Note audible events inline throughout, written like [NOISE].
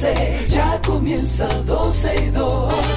12, ya comienza 12 y 2.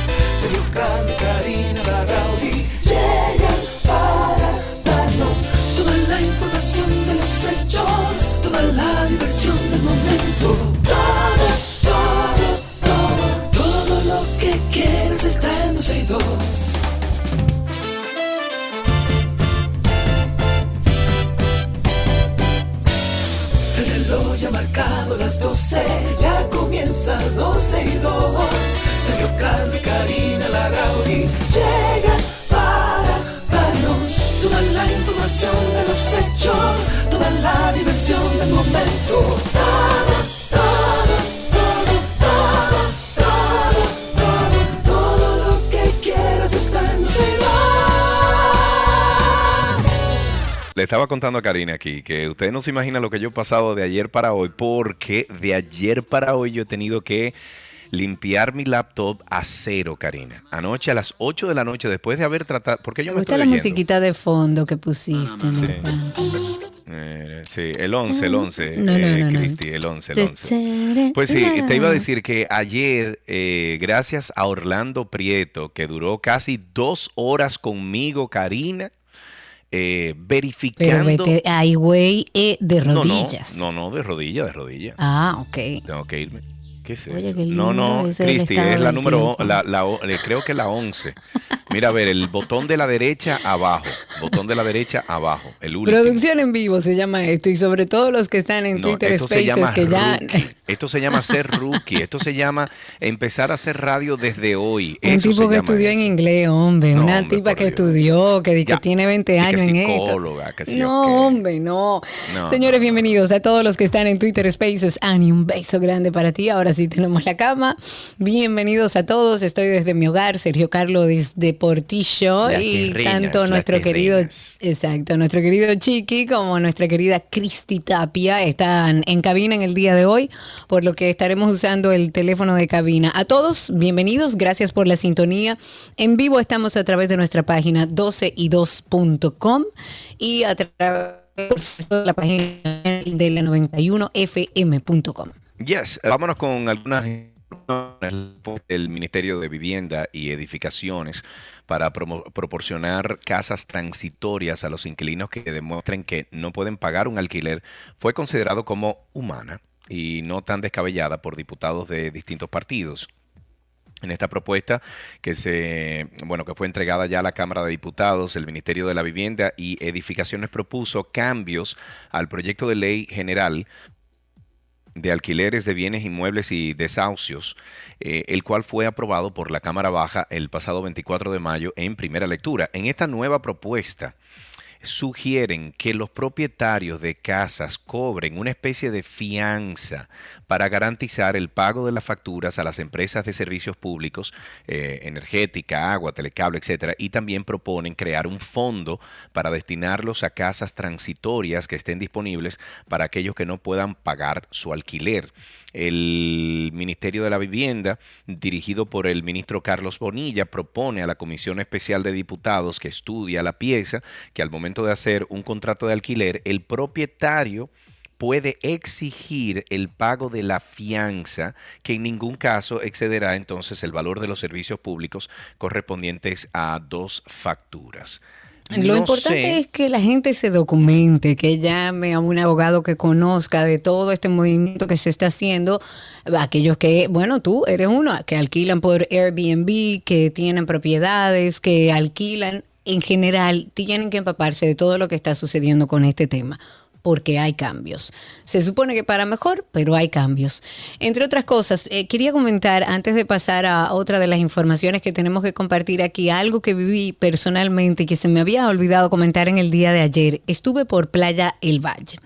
Contando a Karina aquí que usted no se imagina lo que yo he pasado de ayer para hoy, porque de ayer para hoy yo he tenido que limpiar mi laptop a cero, Karina. Anoche a las 8 de la noche, después de haber tratado. Porque yo Me me gusta estoy la oyendo. musiquita de fondo que pusiste, Sí. Eh, sí, el 11, el 11, No, no, eh, no, no. Cristi, el 11, el 11. Pues sí, te iba a decir que ayer, eh, gracias a Orlando Prieto, que duró casi dos horas conmigo, Karina, eh, Pero verificando... vete, ay, güey, eh, de No, no, rodillas. No, no, de rodilla, de rodilla. Ah, ok. Tengo que irme. ¿Qué es Oye, eso? qué no, no, Cristi, es la número, la, la o- eh, creo que la 11. Mira, a ver, el botón de la derecha abajo, botón de la derecha abajo, el último. Producción en vivo se llama esto y sobre todo los que están en No, Twitter esto se Spaces llama que ya. Esto se llama ser rookie. Esto se llama empezar a hacer radio desde hoy. un Eso tipo se que llama estudió en eso. inglés, hombre, No, una hombre, tipa que Dios. estudió, que, que tiene 20 Y que años en esto. psicóloga, que sí, no, ok. hombre, no. No, Señores, no, bienvenidos a todos los que están en Twitter Spaces. Ani, un beso grande para ti. Ahora sí tenemos la cama. Bienvenidos a todos. Estoy desde mi hogar, Sergio Carlos desde Portillo Las y tanto nuestro querido, exacto, nuestro querido Chiqui como nuestra querida Cristi Tapia están en cabina en el día de hoy, por lo que estaremos usando el teléfono de cabina. A todos, bienvenidos, gracias por la sintonía. En vivo estamos a través de nuestra página 12y2.com y a través de la página de la 91fm.com. Yes, eh, vámonos con algunas del Ministerio de Vivienda y Edificaciones para proporcionar casas transitorias a los inquilinos que demuestren que no pueden pagar un alquiler fue considerado como humana y no tan descabellada por diputados de distintos partidos. En esta propuesta que se, bueno, que fue entregada ya a la Cámara de Diputados, el Ministerio de la Vivienda y Edificaciones propuso cambios al proyecto de ley general de alquileres de bienes inmuebles y desahucios, eh, el cual fue aprobado por la Cámara Baja el pasado 24 de mayo en primera lectura. En esta nueva propuesta sugieren que los propietarios de casas cobren una especie de fianza para garantizar el pago de las facturas a las empresas de servicios públicos, eh, energética, agua, telecable, etcétera, y también proponen crear un fondo para destinarlos a casas transitorias que estén disponibles para aquellos que no puedan pagar su alquiler. El Ministerio de la Vivienda, dirigido por el ministro Carlos Bonilla, propone a la Comisión Especial de Diputados que estudia la pieza que al momento de hacer un contrato de alquiler, el propietario puede exigir el pago de la fianza que en ningún caso excederá entonces el valor de los servicios públicos correspondientes a dos facturas. Lo No importante sé- es que la gente se documente, que llame a un abogado que conozca de todo este movimiento que se está haciendo. Aquellos que, bueno, tú eres uno, que alquilan por Airbnb, que tienen propiedades, que alquilan. En general, tienen que empaparse de todo lo que está sucediendo con este tema porque hay cambios. Se supone que para mejor, pero hay cambios. Entre otras cosas, eh, quería comentar, antes de pasar a otra de las informaciones que tenemos que compartir aquí, algo que viví personalmente y que se me había olvidado comentar en el día de ayer. Estuve por Playa El Valle.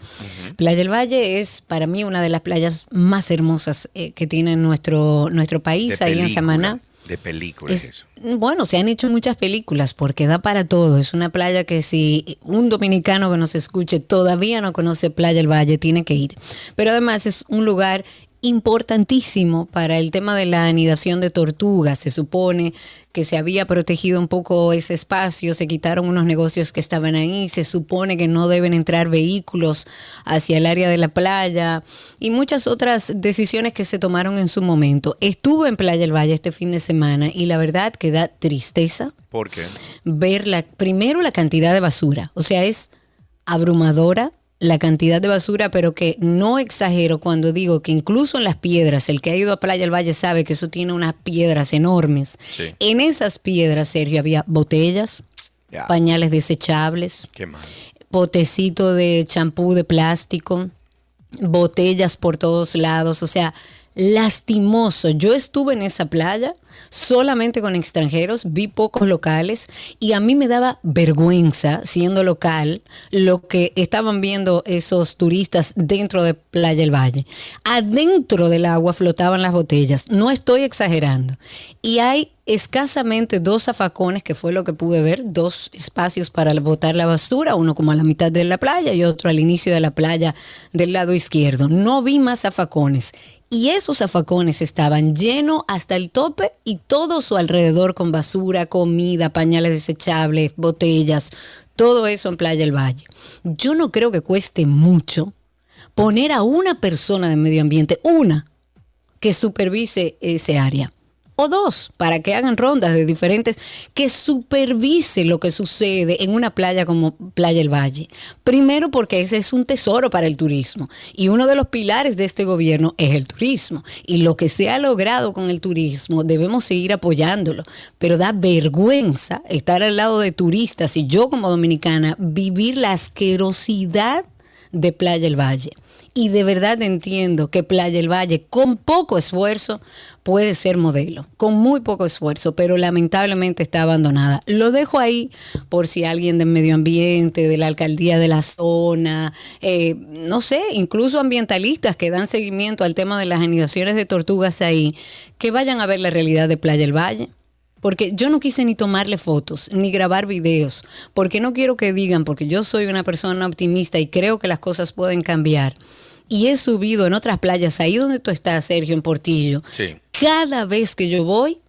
Playa El Valle es para mí una de las playas más hermosas eh, que tiene nuestro, nuestro país, de ahí en Samaná. De película es Es- eso. Bueno, se han hecho muchas películas porque da para todo. Es una playa que si un dominicano que nos escuche todavía no conoce Playa El Valle, tiene que ir. Pero además es un lugar importantísimo para el tema de la anidación de tortugas. Se supone que se había protegido un poco ese espacio, se quitaron unos negocios que estaban ahí, se supone que no deben entrar vehículos hacia el área de la playa y muchas otras decisiones que se tomaron en su momento. Estuve en Playa del Valle este fin de semana y la verdad que da tristeza. ¿Por qué? Ver la, primero la cantidad de basura, o sea, es abrumadora la cantidad de basura, pero que no exagero cuando digo que incluso en las piedras, el que ha ido a Playa del Valle sabe que eso tiene unas piedras enormes. Sí. En esas piedras, Sergio, había botellas, pañales desechables, Qué mal. potecito de champú de plástico, botellas por todos lados, o sea, lastimoso. Yo estuve en esa playa solamente con extranjeros, vi pocos locales y a mí me daba vergüenza, siendo local, lo que estaban viendo esos turistas dentro de Playa del Valle. Adentro del agua flotaban las botellas, no estoy exagerando. Y hay escasamente dos zafacones, que fue lo que pude ver, dos espacios para botar la basura, uno como a la mitad de la playa y otro al inicio de la playa del lado izquierdo. No vi más zafacones. Y esos zafacones estaban llenos hasta el tope y todo su alrededor con basura, comida, pañales desechables, botellas, todo eso en Playa del Valle. Yo no creo que cueste mucho poner a una persona de medio ambiente, una, que supervise ese área. O dos, para que hagan rondas de diferentes, que supervise lo que sucede en una playa como Playa del Valle. Primero porque ese es un tesoro para el turismo. Y uno de los pilares de este gobierno es el turismo. Y lo que se ha logrado con el turismo, debemos seguir apoyándolo. Pero da vergüenza estar al lado de turistas y yo como dominicana vivir la asquerosidad de Playa del Valle. Y de verdad entiendo que Playa del Valle, con poco esfuerzo, puede ser modelo, con muy poco esfuerzo, pero lamentablemente está abandonada. Lo dejo ahí por si alguien del medio ambiente, de la alcaldía de la zona, eh, no sé, incluso ambientalistas que dan seguimiento al tema de las anidaciones de tortugas ahí, que vayan a ver la realidad de Playa del Valle. Porque yo no quise ni tomarle fotos, ni grabar videos, porque no quiero que digan, porque yo soy una persona optimista y creo que las cosas pueden cambiar. Y he subido en otras playas, ahí donde tú estás, Sergio, en Portillo. Sí. Cada vez que yo voy,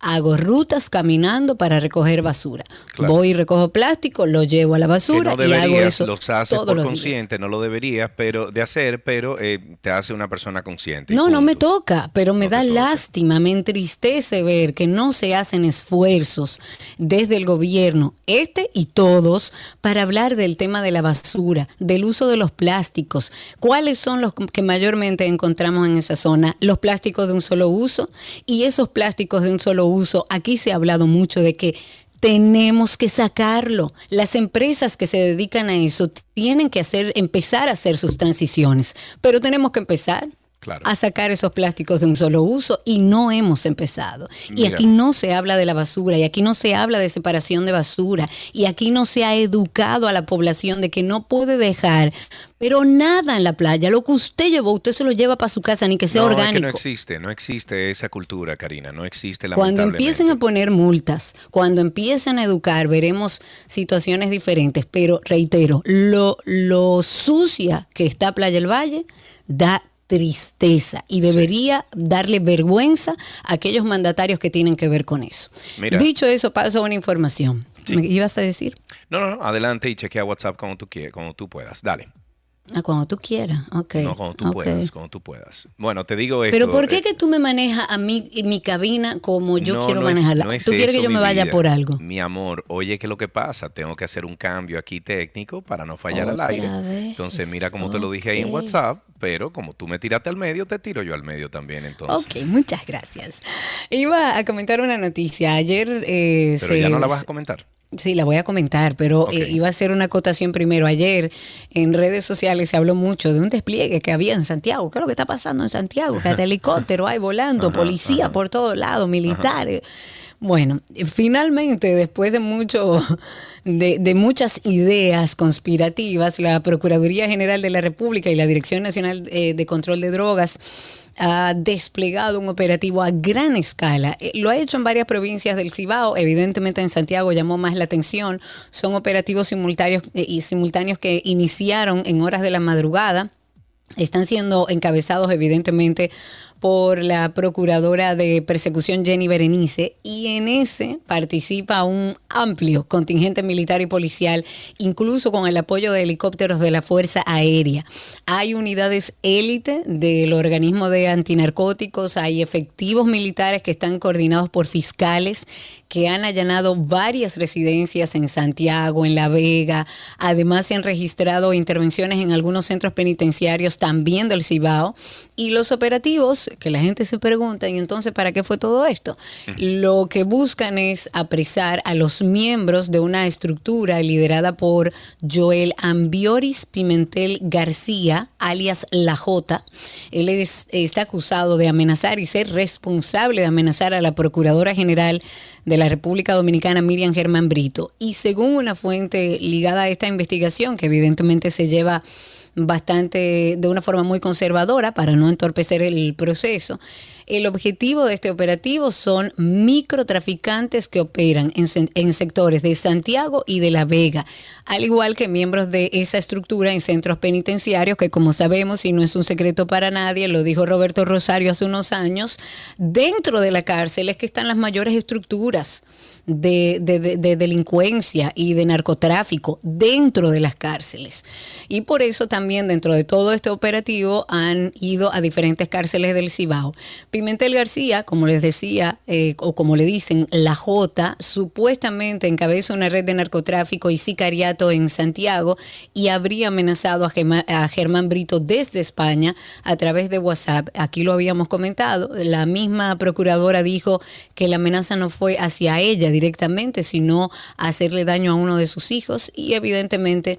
hago rutas caminando para recoger basura. Claro. Voy y recojo plástico, lo llevo a la Que basura no y hago deberías, eso los haces todos por los días. consciente, no lo deberías pero de hacer, pero eh, te hace una persona consciente. No, no me toca, pero me No da lástima, me entristece ver que no se hacen esfuerzos desde el gobierno, este y todos, para hablar del tema de la basura, del uso de los plásticos. ¿Cuáles son los que mayormente encontramos en esa zona? Los plásticos de un solo uso. Y esos plásticos de un solo uso, aquí se ha hablado mucho de que tenemos que sacarlo. Las empresas que se dedican a eso tienen que hacer, empezar a hacer sus transiciones, pero tenemos que empezar Claro. a sacar esos plásticos de un solo uso y no hemos empezado. Y aquí no se habla de la basura y aquí no se habla de separación de basura y aquí no se ha educado a la población de que no puede dejar, pero nada en la playa. Lo que usted llevó, usted se lo lleva para su casa, ni que sea no, es orgánico. que no existe, no existe esa cultura, Karina, no existe Cuando empiecen a poner multas, cuando empiecen a educar, veremos situaciones diferentes. Pero reitero, lo, lo sucia que está Playa del Valle da tristeza y debería darle vergüenza a aquellos mandatarios que tienen que ver con eso. Mira. Dicho eso, paso a una información. Sí. ¿Me ibas a decir? No, no, no, adelante y chequea WhatsApp como tú quieras, como tú puedas. Dale. Ah, cuando tú quieras. Ok. No, como tú ok. puedas, como tú puedas. Bueno, te digo esto. Pero ¿por qué eh, que tú me manejas a mí mi cabina como yo no, quiero no es- manejarla? no es ¿Tú quieres que yo me vaya vida. por algo? Mi amor, oye, ¿qué es lo que pasa? Tengo que hacer un cambio aquí técnico para no fallar al Otra aire. vez, Entonces, mira como te lo dije ahí en. WhatsApp, pero como tú me tiraste al medio, te tiro yo al medio también, entonces. Ok, muchas gracias. Iba a comentar una noticia. Ayer eh, Pero se- ya no la vas a comentar. Sí, la voy a comentar, pero eh, iba a hacer una acotación primero. Ayer en redes sociales se habló mucho de un despliegue que había en Santiago. ¿Qué es lo que está pasando en Santiago? [LAUGHS] Que hasta helicóptero hay volando, policía por todos lados, militares. Bueno, finalmente, después de mucho, de, de muchas ideas conspirativas, la Procuraduría General de la República y la Dirección Nacional eh, de Control de Drogas ha desplegado un operativo a gran escala. Eh, Lo ha hecho en varias provincias del Cibao, evidentemente en Santiago llamó más la atención. Son operativos simultáneos eh, y simultáneos que iniciaron en horas de la madrugada están siendo encabezados evidentemente por la procuradora de persecución Jenny Berenice y en ese participa un amplio contingente militar y policial, incluso con el apoyo de helicópteros de la Fuerza Aérea. Hay unidades élite del organismo de antinarcóticos, hay efectivos militares que están coordinados por fiscales que han allanado varias residencias en Santiago, en La Vega. Además, se han registrado intervenciones en algunos centros penitenciarios también del Cibao. Y los operativos, que la gente se pregunta, ¿y entonces para qué fue todo esto? Lo que buscan es apresar a los miembros de una estructura liderada por Joel Ambioris Pimentel García, alias La J. Él está acusado de amenazar y ser responsable de amenazar a la Procuradora General de la República Dominicana, Miriam Germán Brito. Y según una fuente ligada a esta investigación, que evidentemente se lleva bastante de una forma muy conservadora para no entorpecer el proceso. El objetivo de este operativo son microtraficantes que operan en, sectores de Santiago y de La Vega, al igual que miembros de esa estructura en centros penitenciarios que como sabemos y no es un secreto para nadie, lo dijo Roberto Rosario hace unos años, dentro de la cárcel es que están las mayores estructuras de, delincuencia y de narcotráfico dentro de las cárceles. Y por eso también dentro de todo este operativo han ido a diferentes cárceles del Cibao. Pimentel García, como les decía, eh, o como le dicen, la J, supuestamente encabeza una red de narcotráfico y sicariato en Santiago y habría amenazado a a Germán Brito desde España a través de WhatsApp. Aquí lo habíamos comentado. La misma procuradora dijo que la amenaza no fue hacia ella directamente, sino hacerle daño a uno de sus hijos y evidentemente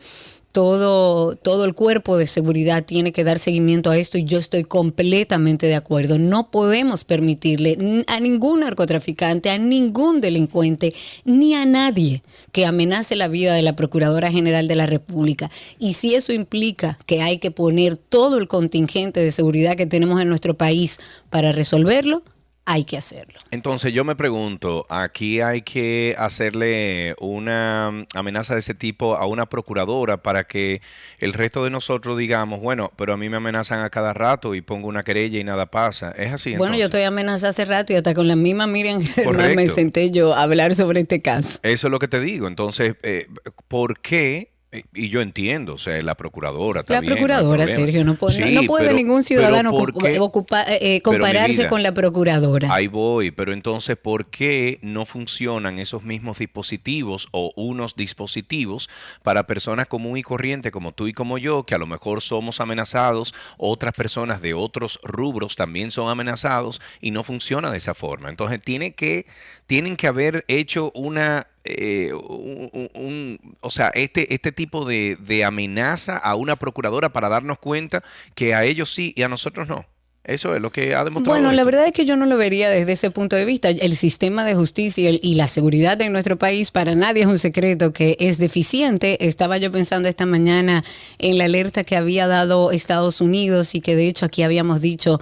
todo, todo el cuerpo de seguridad tiene que dar seguimiento a esto y yo estoy completamente de acuerdo. No podemos permitirle a ningún narcotraficante, a ningún delincuente, ni a nadie que amenace la vida de la Procuradora General de la República. Y si eso implica que hay que poner todo el contingente de seguridad que tenemos en nuestro país para resolverlo, hay que hacerlo. Entonces yo me pregunto, aquí hay que hacerle una amenaza de ese tipo a una procuradora para que el resto de nosotros digamos, bueno, pero a mí me amenazan a cada rato y pongo una querella y nada pasa. Es así. Bueno, yo estoy amenazada hace rato y hasta con la misma Miriam [LAUGHS] Germán me senté yo a hablar sobre este caso. Eso es lo que te digo. Entonces, eh, ¿por qué y yo entiendo, o sea, la procuradora también. La procuradora, Sergio, no puede, no puede ningún ciudadano eh, eh, compararse con la procuradora. Ahí voy, pero entonces, ¿por qué no funcionan esos mismos dispositivos o unos dispositivos para personas común y corriente como tú y como yo, que a lo mejor somos amenazados, otras personas de otros rubros también son amenazados y no funciona de esa forma? Entonces, tiene que, tienen que haber hecho una eh, un, o sea, este, este tipo de, amenaza a una procuradora para darnos cuenta que a ellos sí y a nosotros no. Eso es lo que ha demostrado. Bueno, la verdad es que yo no lo vería desde ese punto de vista. El sistema de justicia y la seguridad en nuestro país para nadie es un secreto que es deficiente. Estaba yo pensando esta mañana en la alerta que había dado Estados Unidos y que de hecho aquí habíamos dicho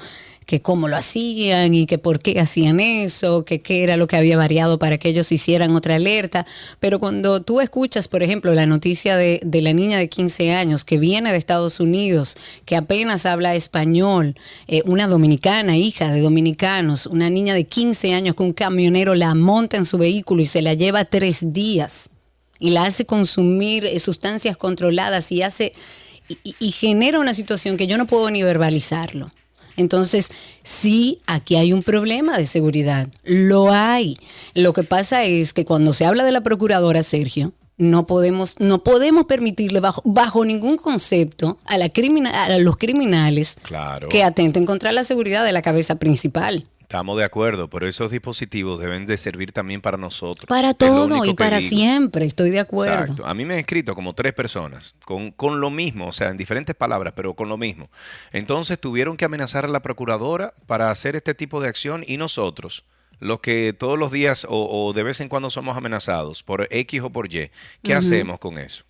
que cómo lo hacían y que por qué hacían eso, que qué era lo que había variado para que ellos hicieran otra alerta. Pero cuando tú escuchas, por ejemplo, la noticia de, de la niña de 15 años que viene de Estados Unidos, que apenas habla español, eh, una dominicana, hija de dominicanos, una niña de 15 años que un camionero la monta en su vehículo y se la lleva tres días y la hace consumir eh, sustancias controladas y hace... y genera una situación que yo no puedo ni verbalizarlo. Entonces, sí, aquí hay un problema de seguridad. Lo hay. Lo que pasa es que cuando se habla de la procuradora, Sergio, no podemos, no podemos permitirle bajo, bajo ningún concepto a, la a los criminales que atenten contra la seguridad de la cabeza principal. Estamos de acuerdo, pero esos dispositivos deben de servir también para nosotros. Para todo y para siempre, estoy de acuerdo. Exacto. A mí me han escrito como tres personas con, con lo mismo, o sea, en diferentes palabras, pero con lo mismo. Entonces tuvieron que amenazar a la procuradora para hacer este tipo de acción y nosotros, los que todos los días o, de vez en cuando somos amenazados por X o por Y, ¿qué hacemos con eso?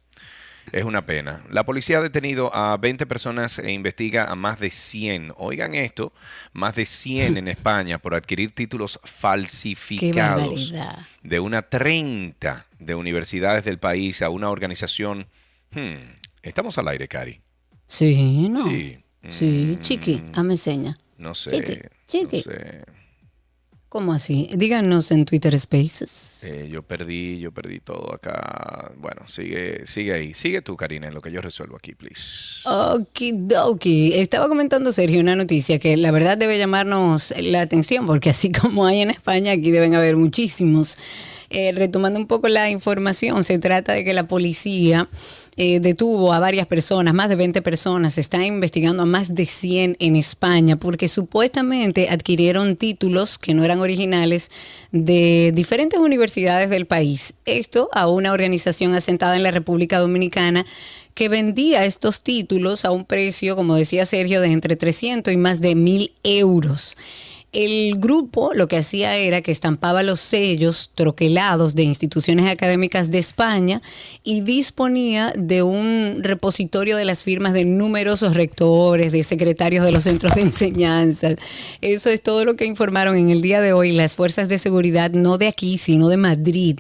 Es una pena. La policía ha detenido a 20 personas e investiga a más de 100. Oigan esto, más de 100 en [LAUGHS] España por adquirir títulos falsificados de una 30 de universidades del país a una organización. Hmm, estamos al aire, Cari. Sí, no. Sí. Sí, chiqui, hazme seña. No sé. Chiqui, chiqui. no sé. ¿Cómo así? Díganos en Twitter Spaces. Eh, yo perdí, yo perdí todo acá. Bueno, sigue, sigue ahí. Sigue tú, Karina, en lo que yo resuelvo aquí, please. Okidoki. Estaba comentando Sergio una noticia que la verdad debe llamarnos la atención porque así [LAUGHS] como hay en España, aquí deben haber muchísimos. Eh, retomando un poco la información, se trata de que la policía eh, detuvo a varias personas, más de 20 personas, se está investigando a más de 100 en España porque supuestamente adquirieron títulos que no eran originales de diferentes universidades del país. Esto a una organización asentada en la República Dominicana que vendía estos títulos a un precio, como decía Sergio, de entre 300 y más de mil euros. El grupo lo que hacía era que estampaba los sellos troquelados de instituciones académicas de España y disponía de un repositorio de las firmas de numerosos rectores, de secretarios de los centros de enseñanza. Eso es todo lo que informaron en el día de hoy las fuerzas de seguridad, no de aquí, sino de Madrid.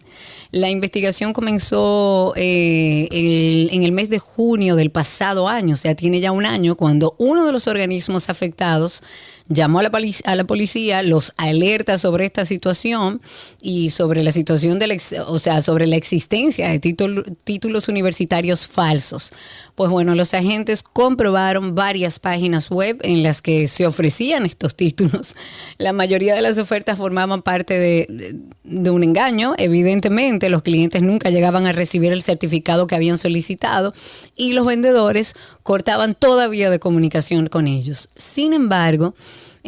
La investigación comenzó eh, el- en el mes de junio del pasado año, o sea, tiene ya un año, cuando uno de los organismos afectados llamó a la, policía, los alerta sobre esta situación y sobre la situación de la, o sea, sobre la existencia de título- títulos universitarios falsos. Pues bueno, los agentes comprobaron varias páginas web en las que se ofrecían estos títulos. La mayoría de las ofertas formaban parte de, de un engaño. Evidentemente, los clientes nunca llegaban a recibir el certificado que habían solicitado y los vendedores cortaban toda vía de comunicación con ellos. Sin embargo,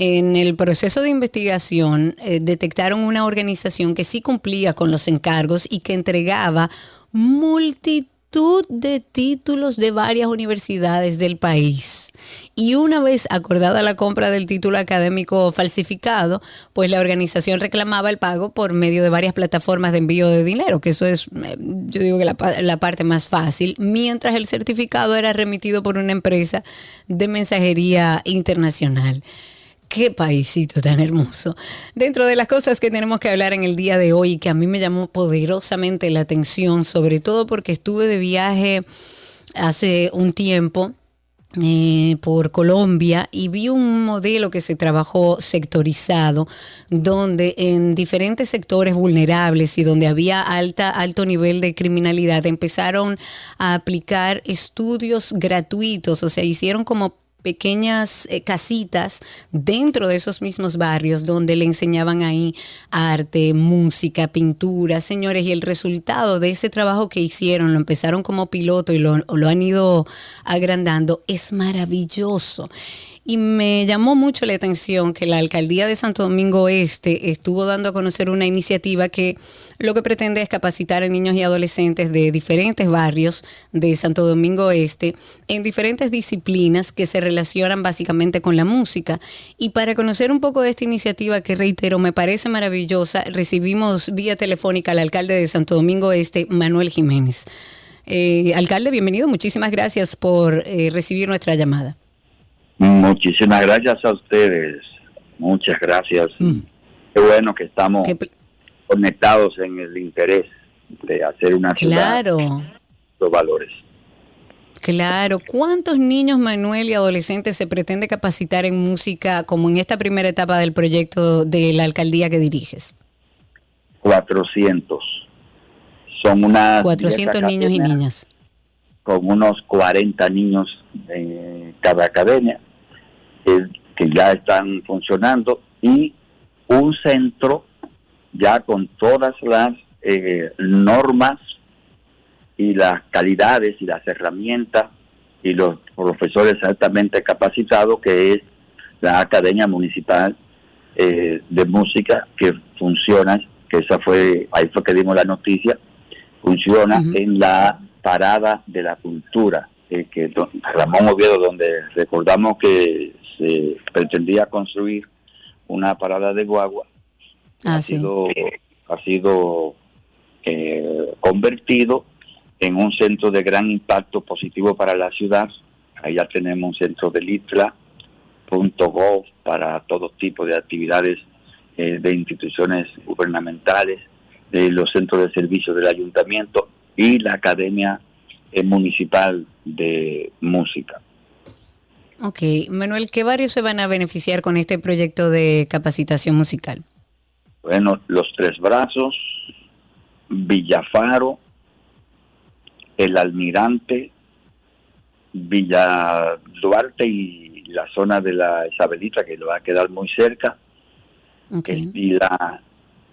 en el proceso de investigación eh, detectaron una organización que sí cumplía con los encargos y que entregaba multitud de títulos de varias universidades del país. Y una vez acordada la compra del título académico falsificado, pues la organización reclamaba el pago por medio de varias plataformas de envío de dinero, que eso es, eh, yo digo que la, pa- la parte más fácil, mientras el certificado era remitido por una empresa de mensajería internacional. Qué paisito tan hermoso. Dentro de las cosas que tenemos que hablar en el día de hoy, que a mí me llamó poderosamente la atención, sobre todo porque estuve de viaje hace un tiempo eh, por Colombia y vi un modelo que se trabajó sectorizado, donde en diferentes sectores vulnerables y donde había alta, alto nivel de criminalidad, empezaron a aplicar estudios gratuitos, o sea, hicieron como pequeñas eh, casitas dentro de esos mismos barrios donde le enseñaban ahí arte, música, pintura, señores, y el resultado de ese trabajo que hicieron, lo empezaron como piloto y lo, lo han ido agrandando, es maravilloso. Y me llamó mucho la atención que la alcaldía de Santo Domingo Este estuvo dando a conocer una iniciativa que lo que pretende es capacitar a niños y adolescentes de diferentes barrios de Santo Domingo Este en diferentes disciplinas que se relacionan básicamente con la música. Y para conocer un poco de esta iniciativa que reitero me parece maravillosa, recibimos vía telefónica al alcalde de Santo Domingo Este, Manuel Jiménez. Eh, alcalde, bienvenido. Muchísimas gracias por eh, recibir nuestra llamada. Muchísimas gracias a ustedes. Muchas gracias. Mm. Qué bueno que estamos Qué conectados en el interés de hacer una ciudad Claro, los valores. claro. ¿Cuántos niños, Manuel, y adolescentes se pretende capacitar en música como en esta primera etapa del proyecto de la alcaldía que diriges? 400. Son unas 400 10 niños y niñas. Con unos 40 niños en cada academia que, que ya están funcionando y un centro ya con todas las eh, normas y las calidades y las herramientas y los profesores altamente capacitados que es la Academia Municipal eh, de Música que funciona, que esa fue, ahí fue que dimos la noticia, funciona en la parada de la cultura, eh, que do- Ramón Oviedo, donde recordamos que se pretendía construir una parada de guagua, Ah, ha sí. sido, ha sido eh, convertido en un centro de gran impacto positivo para la ciudad. Ahí ya tenemos un centro de litla.gov para todo tipo de actividades eh, de instituciones gubernamentales, de los centros de servicio del ayuntamiento y la Academia eh, Municipal de Música. Ok, Manuel, ¿qué barrios se van a beneficiar con este proyecto de capacitación musical? Bueno, Los Tres Brazos, Villafaro, El Almirante, Villa Duarte y la zona de la Isabelita, que le va a quedar muy cerca. Okay. Y la,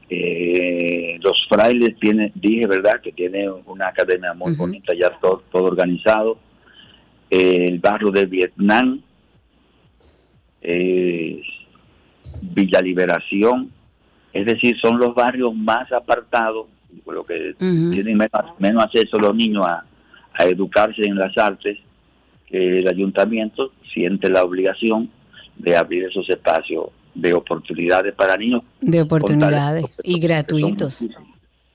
eh, los frailes tiene, dije verdad, que tiene una academia muy bonita, ya todo, todo organizado. El barrio de Vietnam, eh, Villa Liberación, es decir, son los barrios más apartados, lo que tienen menos, menos acceso los niños a, a educarse en las artes, que el ayuntamiento siente la obligación de abrir esos espacios de oportunidades para niños De oportunidades y gratuitos.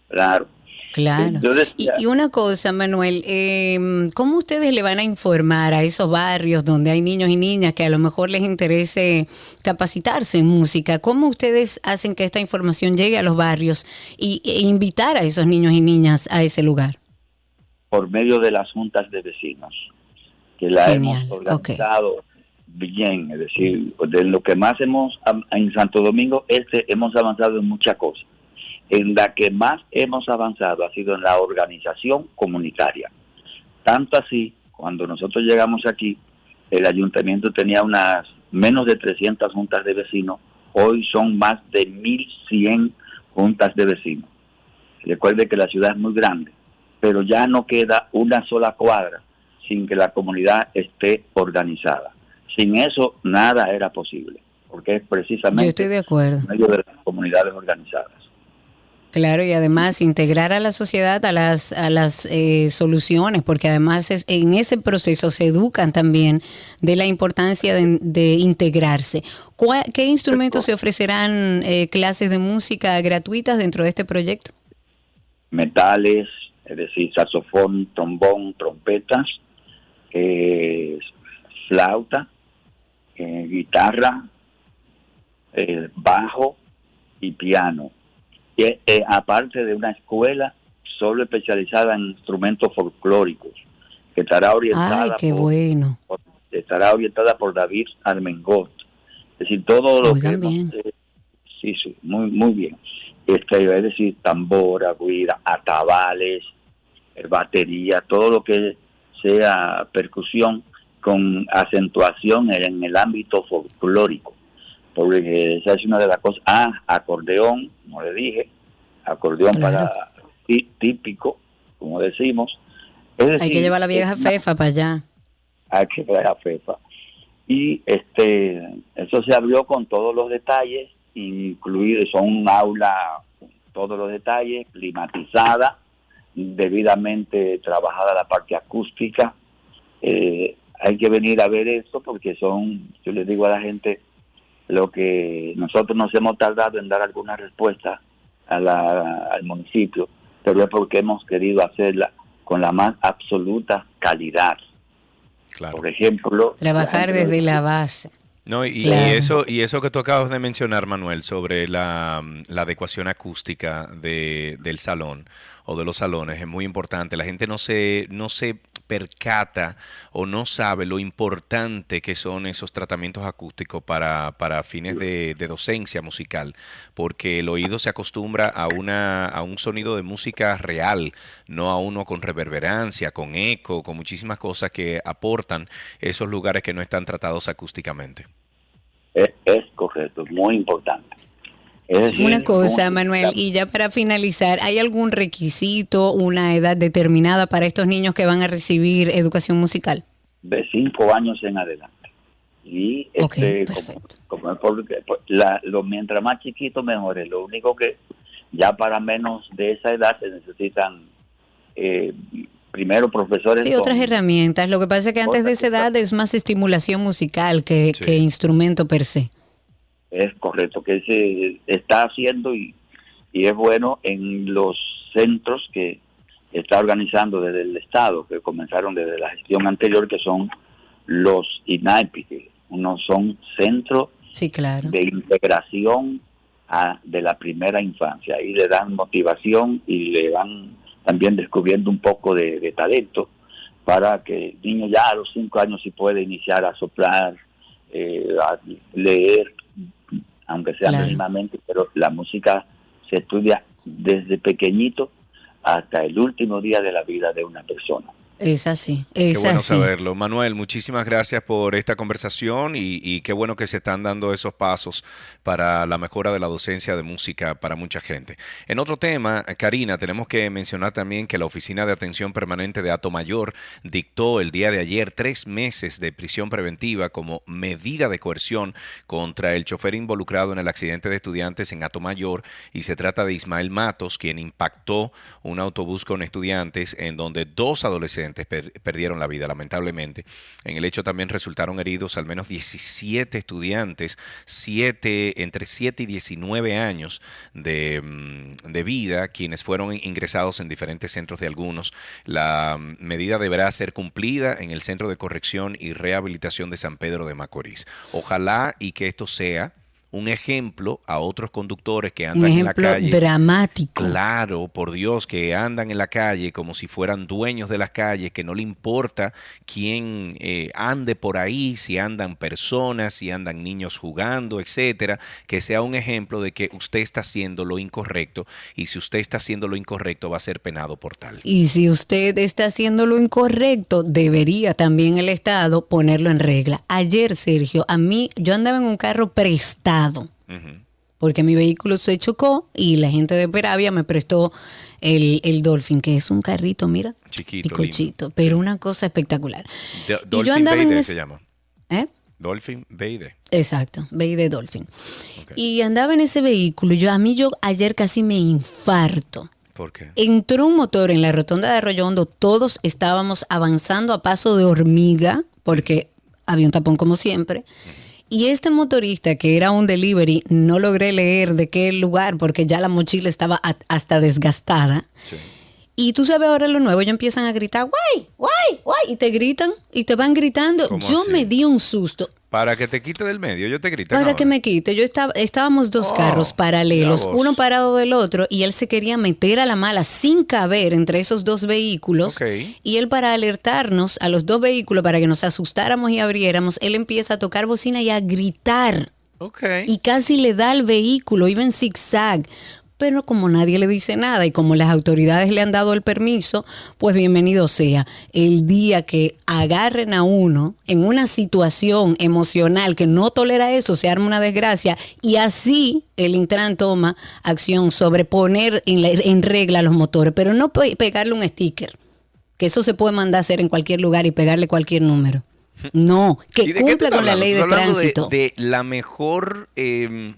Claro. Claro. Y, y una cosa, Manuel, eh, ¿cómo ustedes le van a informar a esos barrios donde hay niños y niñas que a lo mejor les interese capacitarse en música? ¿Cómo ustedes hacen que esta información llegue a los barrios y, e invitar a esos niños y niñas a ese lugar? por medio de las juntas de vecinos, que la Genial, hemos organizado bien, es decir, de lo que más hemos en Santo Domingo Este hemos avanzado en muchas cosas. En la que más hemos avanzado ha sido en la organización comunitaria. Tanto así, cuando nosotros llegamos aquí, el ayuntamiento tenía unas menos de 300 juntas de vecinos, hoy son más de 1.100 juntas de vecinos. Recuerde que la ciudad es muy grande, pero ya no queda una sola cuadra sin que la comunidad esté organizada. Sin eso nada era posible, porque es Yo precisamente estoy de acuerdo. en medio de las comunidades organizadas. Claro, y además integrar a la sociedad a las, a las eh, soluciones, porque además es- en ese proceso se educan también de la importancia de, de integrarse. ¿Cuál- ¿Qué instrumentos se ofrecerán eh, clases de música gratuitas dentro de este proyecto? Metales, es decir, saxofón, trombón, trompetas, eh, flauta, eh, guitarra, eh, bajo y piano. Eh, aparte de una escuela solo especializada en instrumentos folclóricos, que estará orientada, Ay, qué por, bueno. por- estará orientada por David Armengot. Es decir, todo lo Oigan que bien. eh, sí, sí, muy, muy bien. Este, es decir, tambora, guira, atabales, eh, batería, todo lo que sea percusión con acentuación en el ámbito folclórico. Porque esa es una de las cosas. Ah, acordeón, como le dije, acordeón Claro. para tí- típico, como decimos. Es Hay que llevar la vieja una- fefa para allá. hay que traer a FEFA. Y este, eso se abrió con todos los detalles, incluidos, son un aula, todos los detalles, climatizada, debidamente trabajada la parte acústica. Eh, hay que venir a ver eso porque son, yo les digo a la gente, lo que nosotros nos hemos tardado en dar alguna respuesta a la- al municipio, pero es porque hemos querido hacerla con la más absoluta calidad. Claro. Por ejemplo, Trabajar la desde la base. No, y, eso, y eso que tú acabas de mencionar, Manuel, sobre la, la adecuación acústica de, del salón o de los salones es muy importante. La gente no se, no se percata o no sabe lo importante que son esos tratamientos acústicos para, para fines de, docencia musical, porque el oído se acostumbra a, una, a un sonido de música real, no a uno con reverberancia, con eco, con muchísimas cosas que aportan esos lugares que no están tratados acústicamente. Es, es correcto, muy importante. Decir, Una cosa, como- Manuel, y ya para finalizar, ¿hay algún requisito, una edad determinada para estos niños que van a recibir educación musical? de cinco años en adelante. Y este, como, perfecto. como porque, pues, la, lo, mientras más chiquito, mejor. es. Lo único que ya para menos de esa edad se necesitan eh, primero profesores. Sí, otras con- herramientas. Lo que pasa es que antes de esa edad es más estimulación musical que, Sí. que instrumento per se. Es correcto, que se está haciendo y, y es bueno en los centros que está organizando desde el Estado, que comenzaron desde la gestión anterior, que son los INAIPI, que unos son centros Sí, claro. de integración a- de la primera infancia. Ahí le dan motivación y le van también descubriendo un poco de, de talento para que el niño ya a los cinco años sí puede iniciar a soplar, eh, a leer, aunque sea Claro. mínimamente, pero la música se estudia desde pequeñito hasta el último día de la vida de una persona. Es así, Qué es bueno así. saberlo. Manuel, muchísimas gracias por esta conversación y, y qué bueno que se están dando esos pasos para la mejora de la docencia de música para mucha gente. En otro tema, Karina, tenemos que mencionar también que la Oficina de Atención Permanente de Ato Mayor dictó el día de ayer tres meses de prisión preventiva como medida de coerción contra el chofer involucrado en el accidente de estudiantes en Ato Mayor y se trata de Ismael Matos, quien impactó un autobús con estudiantes en donde dos adolescentes per- perdieron la vida, lamentablemente. En el hecho también resultaron heridos al menos 17 estudiantes, entre 7 y 19 años de, mm, de vida, quienes fueron ingresados en diferentes centros de algunos. La mm, medida deberá ser cumplida en el Centro de Corrección y Rehabilitación de San Pedro de Macorís. Ojalá y que esto sea un ejemplo a otros conductores que Un andan en la ejemplo calle. dramático. Claro, por Dios, que andan en la calle como si fueran dueños de las calles, que no le importa quién eh, ande por ahí, si andan personas, si andan niños jugando, etcétera, que sea un ejemplo de que usted está haciendo lo incorrecto y si usted está haciendo lo incorrecto va a ser penado por tal. Y si usted está haciendo lo incorrecto, debería también el Estado ponerlo en regla. Ayer, Sergio, a mí, yo andaba en un carro prestado Porque mi vehículo se chocó y la gente de Peravia me prestó el, el Dolphin, que es un carrito, mira, Chiquito, picochito, pero una cosa espectacular. Do- Y yo Dolphin en ese- se llama. ¿Eh? Dolphin Bayde. Exacto, Bay de Dolphin. Y andaba en ese vehículo. Yo a mí yo ayer casi me infarto. ¿Por qué? Entró un motor en la rotonda de Arroyo Hondo, todos estábamos avanzando a paso de hormiga, porque había un tapón como siempre. Y este motorista, que era un delivery, no logré leer de qué lugar, porque ya la mochila estaba hasta desgastada. Sí. Y tú sabes ahora lo nuevo, ellos empiezan a gritar, guay, guay, guay, y te gritan, y te van gritando. ¿Cómo Yo así? me di un susto. Para que te quite del medio, yo te grito. Para que me quite, yo estaba, estábamos dos Oh, carros paralelos, uno parado del otro, y él se quería meter a la mala sin caber entre esos dos vehículos. Y él para alertarnos a los dos vehículos, para que nos asustáramos y abriéramos, él empieza a tocar bocina y a gritar. Y casi le da al vehículo, iba en zigzag. Pero como nadie le dice nada y como las autoridades le han dado el permiso, pues bienvenido sea. El día que agarren a uno en una situación emocional que no tolera eso, se arma una desgracia y así el Intran toma acción sobre poner en, la- en regla los motores, pero no pe- pegarle un sticker, que eso se puede mandar a hacer en cualquier lugar y pegarle cualquier número. No, ¿Y que cumpla con la ley ¿Tú de tránsito. De, la mejor. eh,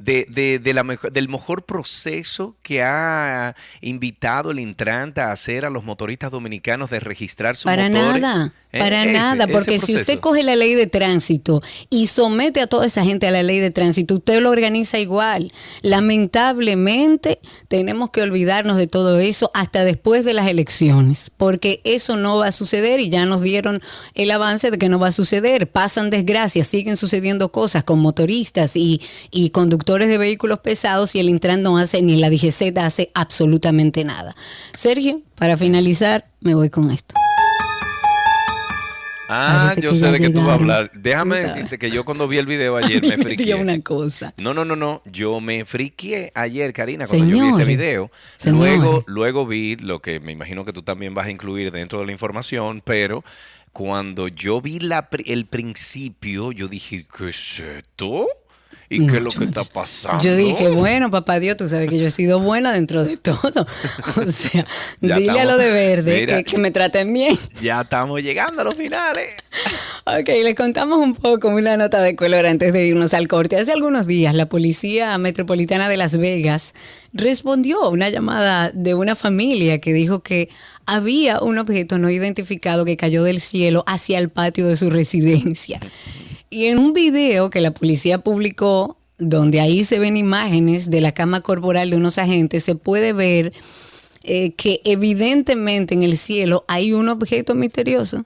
de, de- de la mejor, del mejor proceso que ha invitado el Intranta a hacer a los motoristas dominicanos de registrar sus Para motores. nada, ¿Eh? para Ese- nada, porque si usted coge la ley de tránsito y somete a toda esa gente a la ley de tránsito, usted lo organiza igual. Lamentablemente tenemos que olvidarnos de todo eso hasta después de las elecciones, porque eso no va a suceder y ya nos dieron el avance de que no va a suceder. Pasan desgracias, siguen sucediendo cosas con motoristas y, y conductores de vehículos pesados y el Intran no hace ni la DGZ hace absolutamente nada. Sergio, para finalizar, me voy con esto. Ah, yo sé de qué tú vas a hablar. Déjame decirte que yo cuando vi el video ayer me [LAUGHS] friqué. una cosa. No, no, no, no. Yo me friqué ayer, Karina, cuando yo vi ese video. Luego, luego vi lo que me imagino que tú también vas a incluir dentro de la información, pero cuando yo vi la, el principio, yo dije, ¿qué es esto? ¿Y qué es lo que está pasando? Yo dije, bueno, papá Dios, tú sabes que yo he sido buena dentro de todo. [LAUGHS] O sea, Ya dile a lo de verde Mira. que, que me traten bien. Ya estamos llegando a los finales. [LAUGHS] Ok, les contamos un poco una nota de color antes de irnos al corte. Hace algunos días la Policía Metropolitana de Las Vegas respondió a una llamada de una familia que dijo que había un objeto no identificado que cayó del cielo hacia el patio de su residencia. Y en un video que la policía publicó, donde ahí se ven imágenes de la cama corporal de unos agentes, se puede ver eh, que evidentemente en el cielo hay un objeto misterioso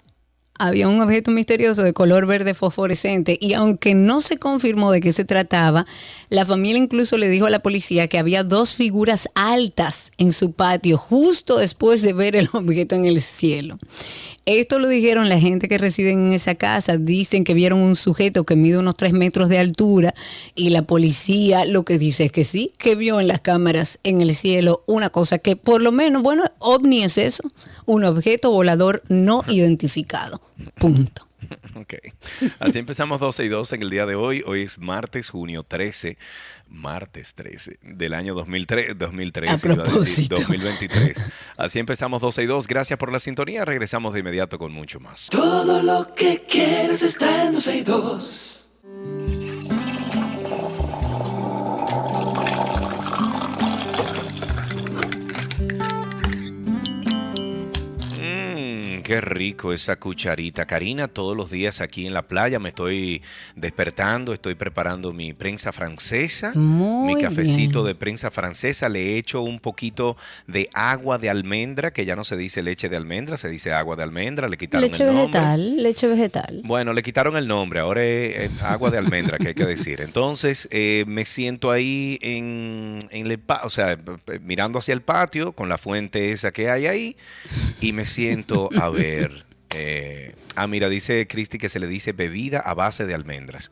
había un objeto misterioso de color verde fosforescente y aunque no se confirmó de qué se trataba, la familia incluso le dijo a la policía que había dos figuras altas en su patio justo después de ver el [LAUGHS] objeto en el cielo. Esto lo dijeron la gente que reside en esa casa. Dicen que vieron un sujeto que mide unos tres metros de altura y la policía lo que dice es que sí, que vio en las cámaras en el cielo una cosa que por lo menos, bueno, ovni es eso, un objeto volador no [LAUGHS] identificado. Punto. Ok. Así empezamos 12 y 2 en el día de hoy. Hoy es martes, junio 13 martes 13 del año 2003, 2013, A propósito. 2023. [LAUGHS] Así empezamos 12 y 2. Gracias por la sintonía. Regresamos de inmediato con mucho más. Todo lo que quieres está en 12 y 2. Qué rico esa cucharita. Karina, todos los días aquí en la playa me estoy despertando, estoy preparando mi prensa francesa, Muy mi cafecito bien. de prensa francesa. Le he hecho un poquito de agua de almendra, que ya no se dice leche de almendra, se dice agua de almendra. Le quitaron Leche el nombre. vegetal, leche vegetal. Bueno, le quitaron el nombre, ahora es, agua de almendra, que hay que decir. Entonces, eh, me siento ahí en, en el o sea, mirando hacia el patio, con la fuente esa que hay ahí, y me siento a ver. Eh, ah, mira, dice Cristi que se le dice bebida a base de almendras.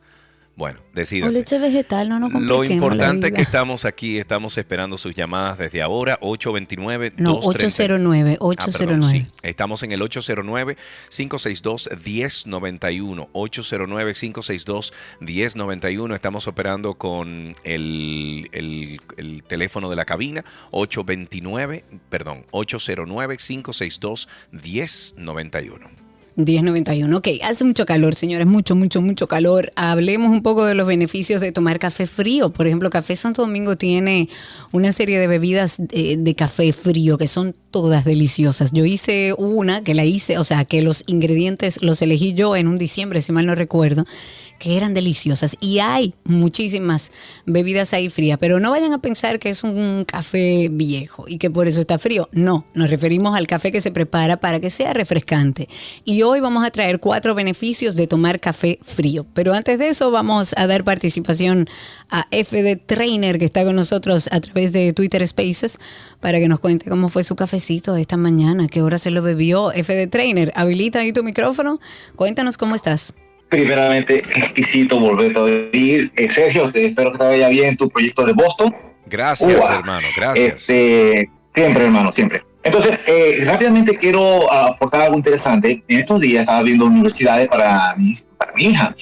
Bueno, O decídase. leche vegetal, no nos Lo importante es que estamos aquí, estamos esperando sus llamadas desde ahora, 829 No, 809, Ah, perdón, 809. sí. Estamos en el 809-562-1091. 809-562-1091. Estamos operando con el, el- el teléfono de la cabina. 829, perdón, 809-562-1091. 1091. Ok, hace mucho calor, señores, mucho, mucho, mucho calor. Hablemos un poco de los beneficios de tomar café frío. Por ejemplo, Café Santo Domingo tiene una serie de bebidas eh, de, café frío que son todas deliciosas. Yo hice una que la hice, o sea, que los ingredientes los elegí yo en un diciembre, si mal no recuerdo, que eran deliciosas. Y hay muchísimas bebidas ahí frías, pero no vayan a pensar que es un café viejo y que por eso está frío. No, nos referimos al café que se prepara para que sea refrescante. Y hoy vamos a traer cuatro beneficios de tomar café frío. Pero antes de eso vamos a dar participación a FD Trainer que está con nosotros a través de Twitter Spaces para que nos cuente cómo fue su cafecito esta mañana, qué hora se lo bebió. FD Trainer, habilita ahí tu micrófono. Cuéntanos cómo estás. Primeramente, exquisito volver a oír. Eh, Sergio, te espero que te vaya bien en tu proyecto de Boston. Gracias, hermano. Gracias. Este, siempre, hermano, siempre. Entonces, eh, rápidamente quiero aportar algo interesante. En estos días estaba viendo universidades para mi, para mi hija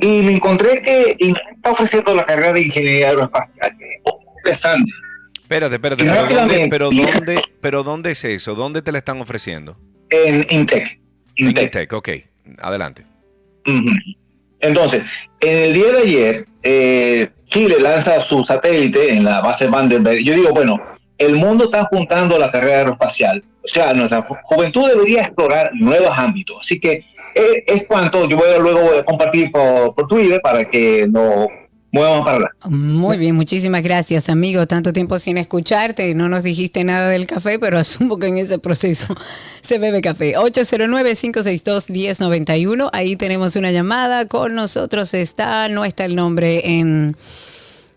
y me encontré que está ofreciendo la carrera de ingeniería aeroespacial. que es interesante. Espérate, espérate, pero ¿dónde, pero, dónde, pero ¿dónde es eso? ¿Dónde te la están ofreciendo? En Intec. En Intec. Intec, ok. Adelante. Entonces, en el día de ayer, eh, Chile lanza su satélite en la base Vandenberg. Yo digo, bueno, el mundo está apuntando a la carrera aeroespacial. O sea, nuestra ju- juventud debería explorar nuevos ámbitos. Así que eh, es cuanto yo voy a luego voy a compartir por, por Twitter para que nos para. Muy bien, muchísimas gracias, amigo. Tanto tiempo sin escucharte, no nos dijiste nada del café, pero [LAUGHS] asumo que en ese proceso se bebe café. 809-562-1091, ahí tenemos una llamada. Con nosotros está, no está el nombre en,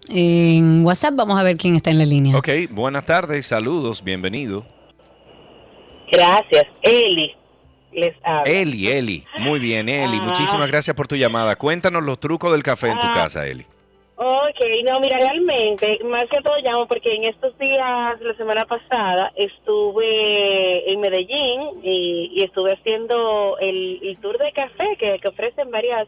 en WhatsApp. Vamos a ver quién está en la línea. Ok, buenas tardes, saludos, bienvenido. Gracias, Eli. Les. Eli, Eli, muy bien, Eli, Ah. muchísimas gracias por tu llamada. Cuéntanos los trucos del café en tu Ah. casa, Eli. Ok, no, mira, realmente, más que todo llamo porque en estos días, la semana pasada, estuve en Medellín y, y estuve haciendo el, el tour de café que, que ofrecen varias,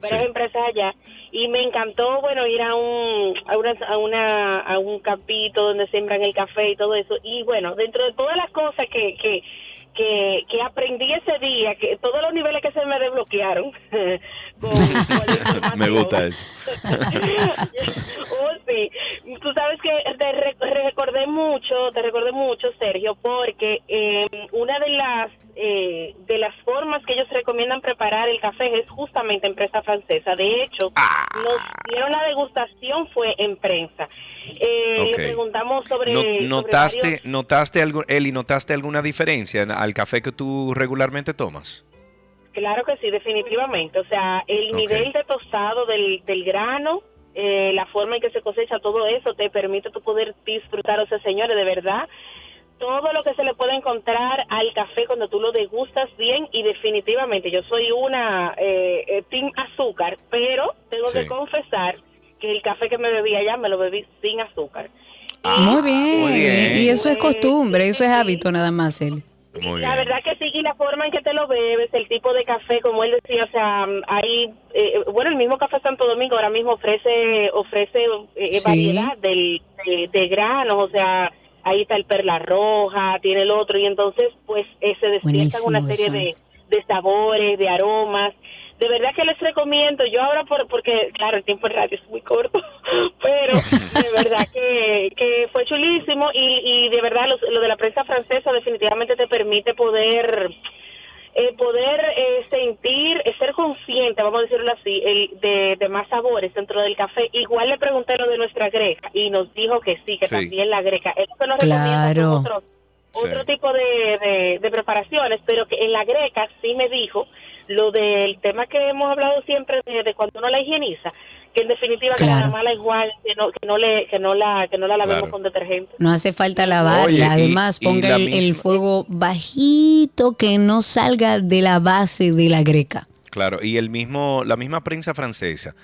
varias Sí. empresas allá y me encantó, bueno, ir a un, a una, a una, a un campito donde siembran el café y todo eso y bueno, dentro de todas las cosas que, que, que, que aprendí ese día, que todos los niveles que se me desbloquearon. [LAUGHS] con- [LAUGHS] Me gusta eso. oh, [LAUGHS] sí. Tú sabes que te re- recordé mucho, te recordé mucho, Sergio, porque eh, una de las eh, de las formas que ellos recomiendan preparar el café es justamente en prensa francesa. De hecho, Ah. nos dieron la degustación fue en prensa. Eh. Le preguntamos sobre, No- sobre ¿Notaste, varios- notaste algo, Eli, notaste alguna diferencia en- al café que tú regularmente tomas? Claro que sí, definitivamente. O sea, el nivel de tostado del, del grano, eh, la forma en que se cosecha, todo eso te permite tu poder disfrutar. O sea, señores, de verdad, todo lo que se le puede encontrar al café cuando tú lo degustas bien y definitivamente yo soy una eh, eh, team azúcar, pero tengo Sí. que confesar que el café que me bebí allá me lo bebí sin azúcar. Muy bien. muy bien. Y eso es costumbre, eso es hábito nada más, Eli. Muy la bien. verdad que sí, y la forma en que te lo bebes, el tipo de café, como él decía, o sea, hay, eh, bueno, el mismo Café Santo Domingo ahora mismo ofrece ofrece eh, Sí. variedad del, de, de granos, o sea, ahí está el perla roja, tiene el otro, y entonces, pues, eh, se despiertan una serie eso. de, de sabores, de aromas. De verdad que les recomiendo, yo ahora, por, porque, claro, el tiempo en radio es muy corto, [LAUGHS] pero de verdad que, que fue chulísimo y, y de verdad lo, lo de la prensa francesa definitivamente te permite poder eh, poder eh, sentir, eh, ser consciente, vamos a decirlo así, el, de, de más sabores dentro del café. Igual le pregunté lo de nuestra greca y nos dijo que sí, que Sí. también la greca. Eso que nos Claro. Sí. otro tipo de, de, de preparaciones, pero que en la greca sí me dijo lo del tema que hemos hablado siempre de, de cuando uno la higieniza, que en definitiva que Claro. la mala igual, que no, que no le, que no la, que no la lavemos Claro. con detergente. No hace falta lavarla. Oye, Además, y ponga el, el fuego bajito que no salga de la base de la greca. Claro, y el mismo, la misma prensa francesa,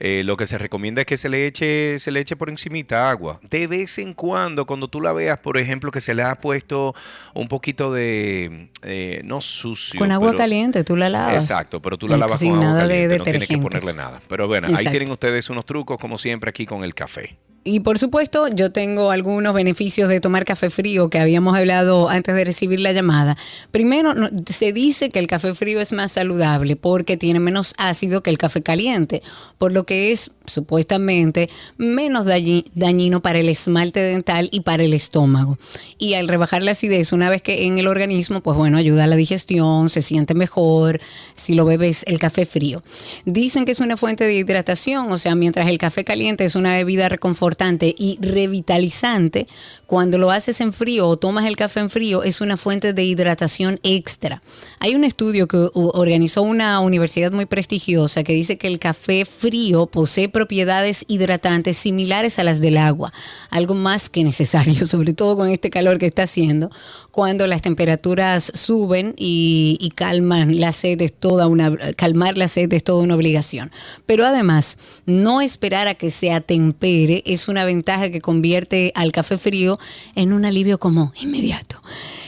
eh, lo que se recomienda es que se le eche, se le eche por encimita agua. De vez en cuando, cuando tú la veas, por ejemplo, que se le ha puesto un poquito de, eh, no sucio. Con agua pero- caliente, tú la lavas. Exacto, pero tú la lavas sin con agua nada de caliente, no tienes que ponerle nada. Pero bueno, ahí tienen ustedes unos trucos, como siempre, aquí con el café. Y por supuesto, yo tengo algunos beneficios de tomar café frío que habíamos hablado antes de recibir la llamada. Primero, no- se dice que el café frío es más saludable porque tiene menos ácido que el café caliente, por lo que es supuestamente menos dañi- dañino para el esmalte dental y para el estómago. Y al rebajar la acidez una vez que en el organismo, pues bueno, ayuda a la digestión, se siente mejor si lo bebes el café frío. Dicen que es una fuente de hidratación, o sea, mientras el café caliente es una bebida reconfortante y revitalizante, cuando lo haces en frío o tomas el café en frío es una fuente de hidratación extra. Hay un estudio que organizó una universidad muy prestigiosa que dice que el café frío posee propiedades hidratantes similares a las del agua, algo más que necesario, [LAUGHS] sobre todo con este calor que está haciendo, cuando las temperaturas suben y, y calman la sed es toda una calmar la sed es toda una obligación. Pero además, no esperar a que se atempere es una ventaja que convierte al café frío en un alivio como inmediato.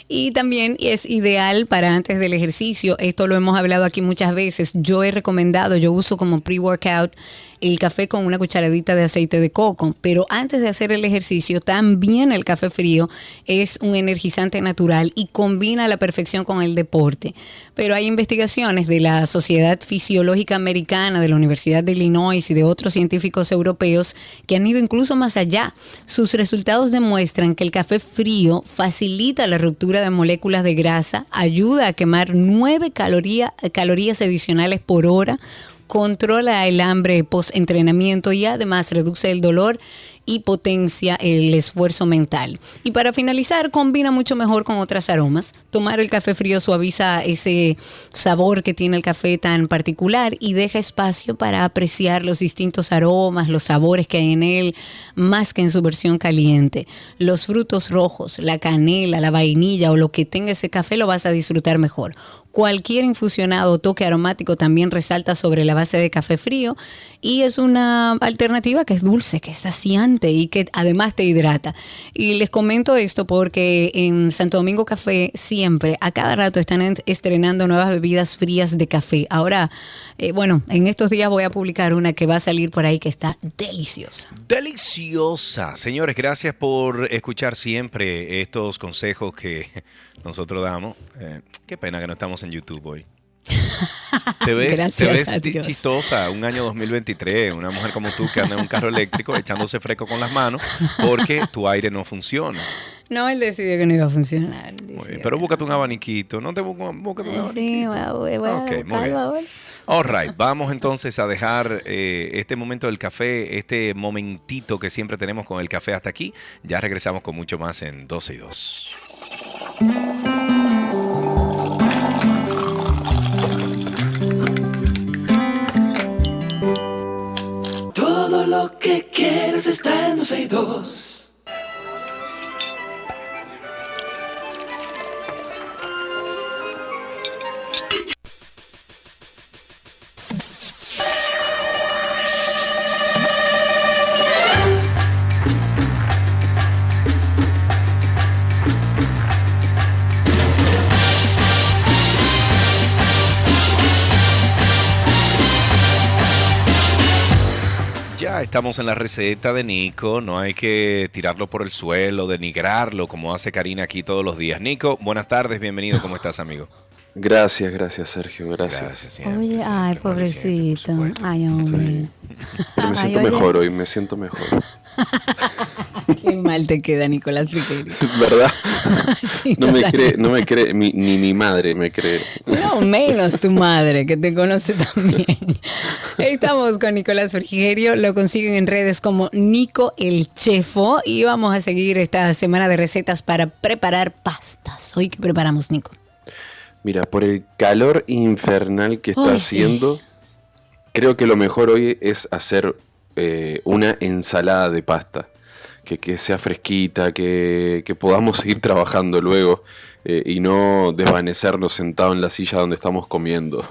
Y también es ideal para antes del ejercicio. Esto lo hemos hablado aquí muchas veces. Yo he recomendado, yo uso como pre-workout el café con una cucharadita de aceite de coco, pero antes de hacer el ejercicio también el café frío es un energizante natural y combina a la perfección con el deporte. Pero hay investigaciones de la Sociedad Fisiológica Americana, de la Universidad de Illinois y de otros científicos europeos que han ido incluso más allá. Sus resultados demuestran que el café frío facilita la ruptura de moléculas de grasa, ayuda a quemar 9 calorías, calorías adicionales por hora, controla el hambre post-entrenamiento y además reduce el dolor y potencia el esfuerzo mental. Y para finalizar, combina mucho mejor con otras aromas. Tomar el café frío suaviza ese sabor que tiene el café tan particular y deja espacio para apreciar los distintos aromas, los sabores que hay en él, más que en su versión caliente. Los frutos rojos, la canela, la vainilla o lo que tenga ese café lo vas a disfrutar mejor. Cualquier infusionado o toque aromático también resalta sobre la base de café frío y es una alternativa que es dulce, que es saciante y que además te hidrata. Y les comento esto porque en Santo Domingo Café siempre, a cada rato están en- estrenando nuevas bebidas frías de café. Ahora, eh, bueno, en estos días voy a publicar una que va a salir por ahí que está deliciosa. Deliciosa. Señores, gracias por escuchar siempre estos consejos que [LAUGHS] nosotros damos. Eh, qué pena que no estamos en YouTube hoy. Te ves, te ves chistosa, un año 2023, una mujer como tú que anda en un carro eléctrico echándose fresco con las manos porque tu aire no funciona. No, él decidió que no iba a funcionar. Pero búscate un abaniquito, no te búscate un Eh, Sí, abaniquito. voy a, muy bien. ahora. All right, vamos entonces a dejar eh, este momento del café, este momentito que siempre tenemos con el café hasta aquí. Ya regresamos con mucho más en 12 y 2. lo que quieras está en dos y. Estamos en la receta de Nico, no hay que tirarlo por el suelo, denigrarlo como hace Karina aquí todos los días. Nico, buenas tardes, bienvenido, ¿cómo estás amigo? Gracias, gracias Sergio, gracias. Gracias. siempre, Oye, siempre, ay, siempre, pobrecito. Ay, hombre. Pero me Ay, siento oye. mejor hoy, me siento mejor. [LAUGHS] Qué mal te queda, Nicolás Frigerio. ¿Verdad? [LAUGHS] Sí, No me cree, no me cree, mi- ni mi madre me cree. No, menos tu madre, que te conoce también. Estamos con Nicolás Frigerio, lo consiguen en redes como Nico el Chefo y vamos a seguir esta semana de recetas para preparar pastas. Hoy, ¿qué preparamos, Nico? Mira, por el calor infernal que está sí. haciendo, creo que lo mejor hoy es hacer eh, una ensalada de pasta. Que, que sea fresquita, que, que podamos seguir trabajando luego eh, y no desvanecernos sentado en la silla donde estamos comiendo.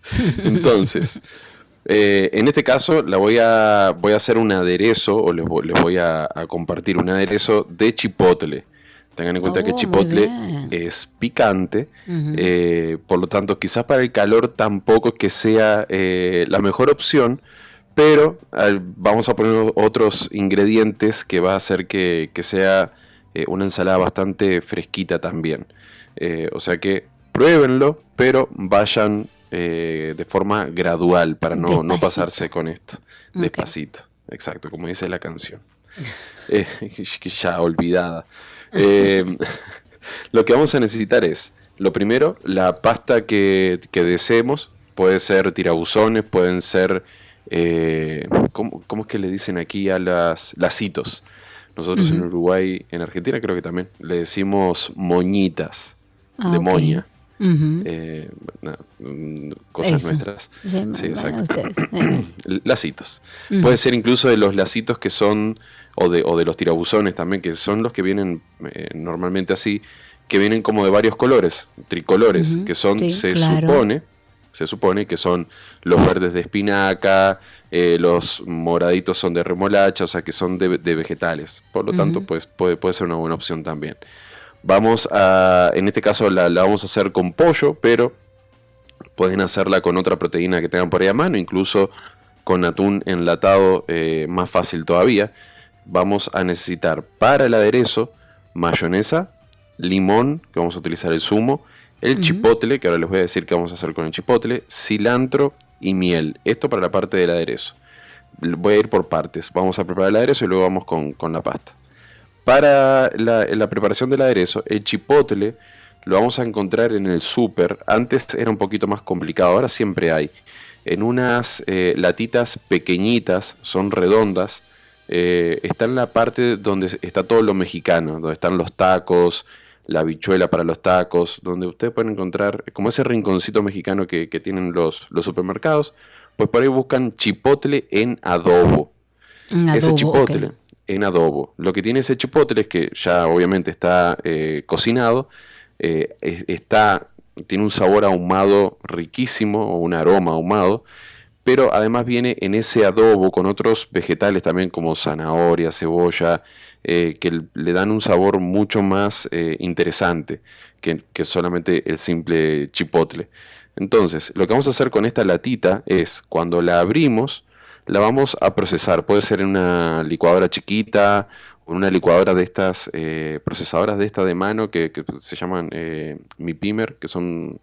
[LAUGHS] Entonces, eh, en este caso la voy a, voy a hacer un aderezo, o les, les voy a, a compartir un aderezo de chipotle. Tengan en cuenta Oh, que chipotle es picante, eh, por lo tanto quizás para el calor tampoco que sea eh, la mejor opción, pero al- vamos a poner otros ingredientes que va a hacer que, que sea eh, una ensalada bastante fresquita también. O sea que pruébenlo, pero vayan de forma gradual para no, no pasarse con esto. Despacito, exacto, como dice la canción. Que [LAUGHS] ya olvidada. Eh, [LAUGHS] lo que vamos a necesitar es, lo primero, la pasta que, que deseemos. Puede ser tirabuzones, pueden ser, eh, ¿cómo, cómo es que le dicen aquí a las lasitos? Nosotros en. Uruguay, en Argentina creo que también, le decimos moñitas, Ah, de ok. moña. Eh, cosas Eso. nuestras. Sí, Sí, bueno, exacto. ustedes, eh. [CLEARS THROAT] Lacitos. Puede ser incluso de los lacitos que son, o de, o de los tirabuzones también, que son los que vienen eh, normalmente así, que vienen como de varios colores, tricolores, que son, sí, se claro. supone, se supone que son los verdes de espinaca, eh, los moraditos son de remolacha, o sea que son de, de vegetales. Por lo tanto, pues puede, puede ser una buena opción también. Vamos a, en este caso la, la vamos a hacer con pollo, pero pueden hacerla con otra proteína que tengan por ahí a mano, incluso con atún enlatado, eh, más fácil todavía. Vamos a necesitar para el aderezo mayonesa, limón, que vamos a utilizar el zumo, el chipotle, que ahora les voy a decir qué vamos a hacer con el chipotle, cilantro y miel. Esto para la parte del aderezo. Voy a ir por partes. Vamos a preparar el aderezo y luego vamos con, con la pasta. Para la, la preparación del aderezo, el chipotle lo vamos a encontrar en el súper. Antes era un poquito más complicado, ahora siempre hay. En unas eh, latitas pequeñitas, son redondas. eh, está en la parte donde está todo lo mexicano, donde están los tacos, la habichuela para los tacos, donde ustedes pueden encontrar como ese rinconcito mexicano que, que tienen los, los supermercados. Pues por ahí buscan chipotle en adobo ese chipotle. En adobo. Lo que tiene ese chipotle es que ya obviamente está eh, cocinado, eh, es- está, tiene un sabor ahumado riquísimo o un aroma ahumado, pero además viene en ese adobo con otros vegetales también como zanahoria, cebolla, eh, que le dan un sabor mucho más interesante que, que solamente el simple chipotle. Entonces, lo que vamos a hacer con esta latita es, cuando la abrimos, la vamos a procesar. Puede ser en una licuadora chiquita o en una licuadora de estas, eh, procesadoras de esta de mano que, que se llaman eh, Mi Pimer, que son...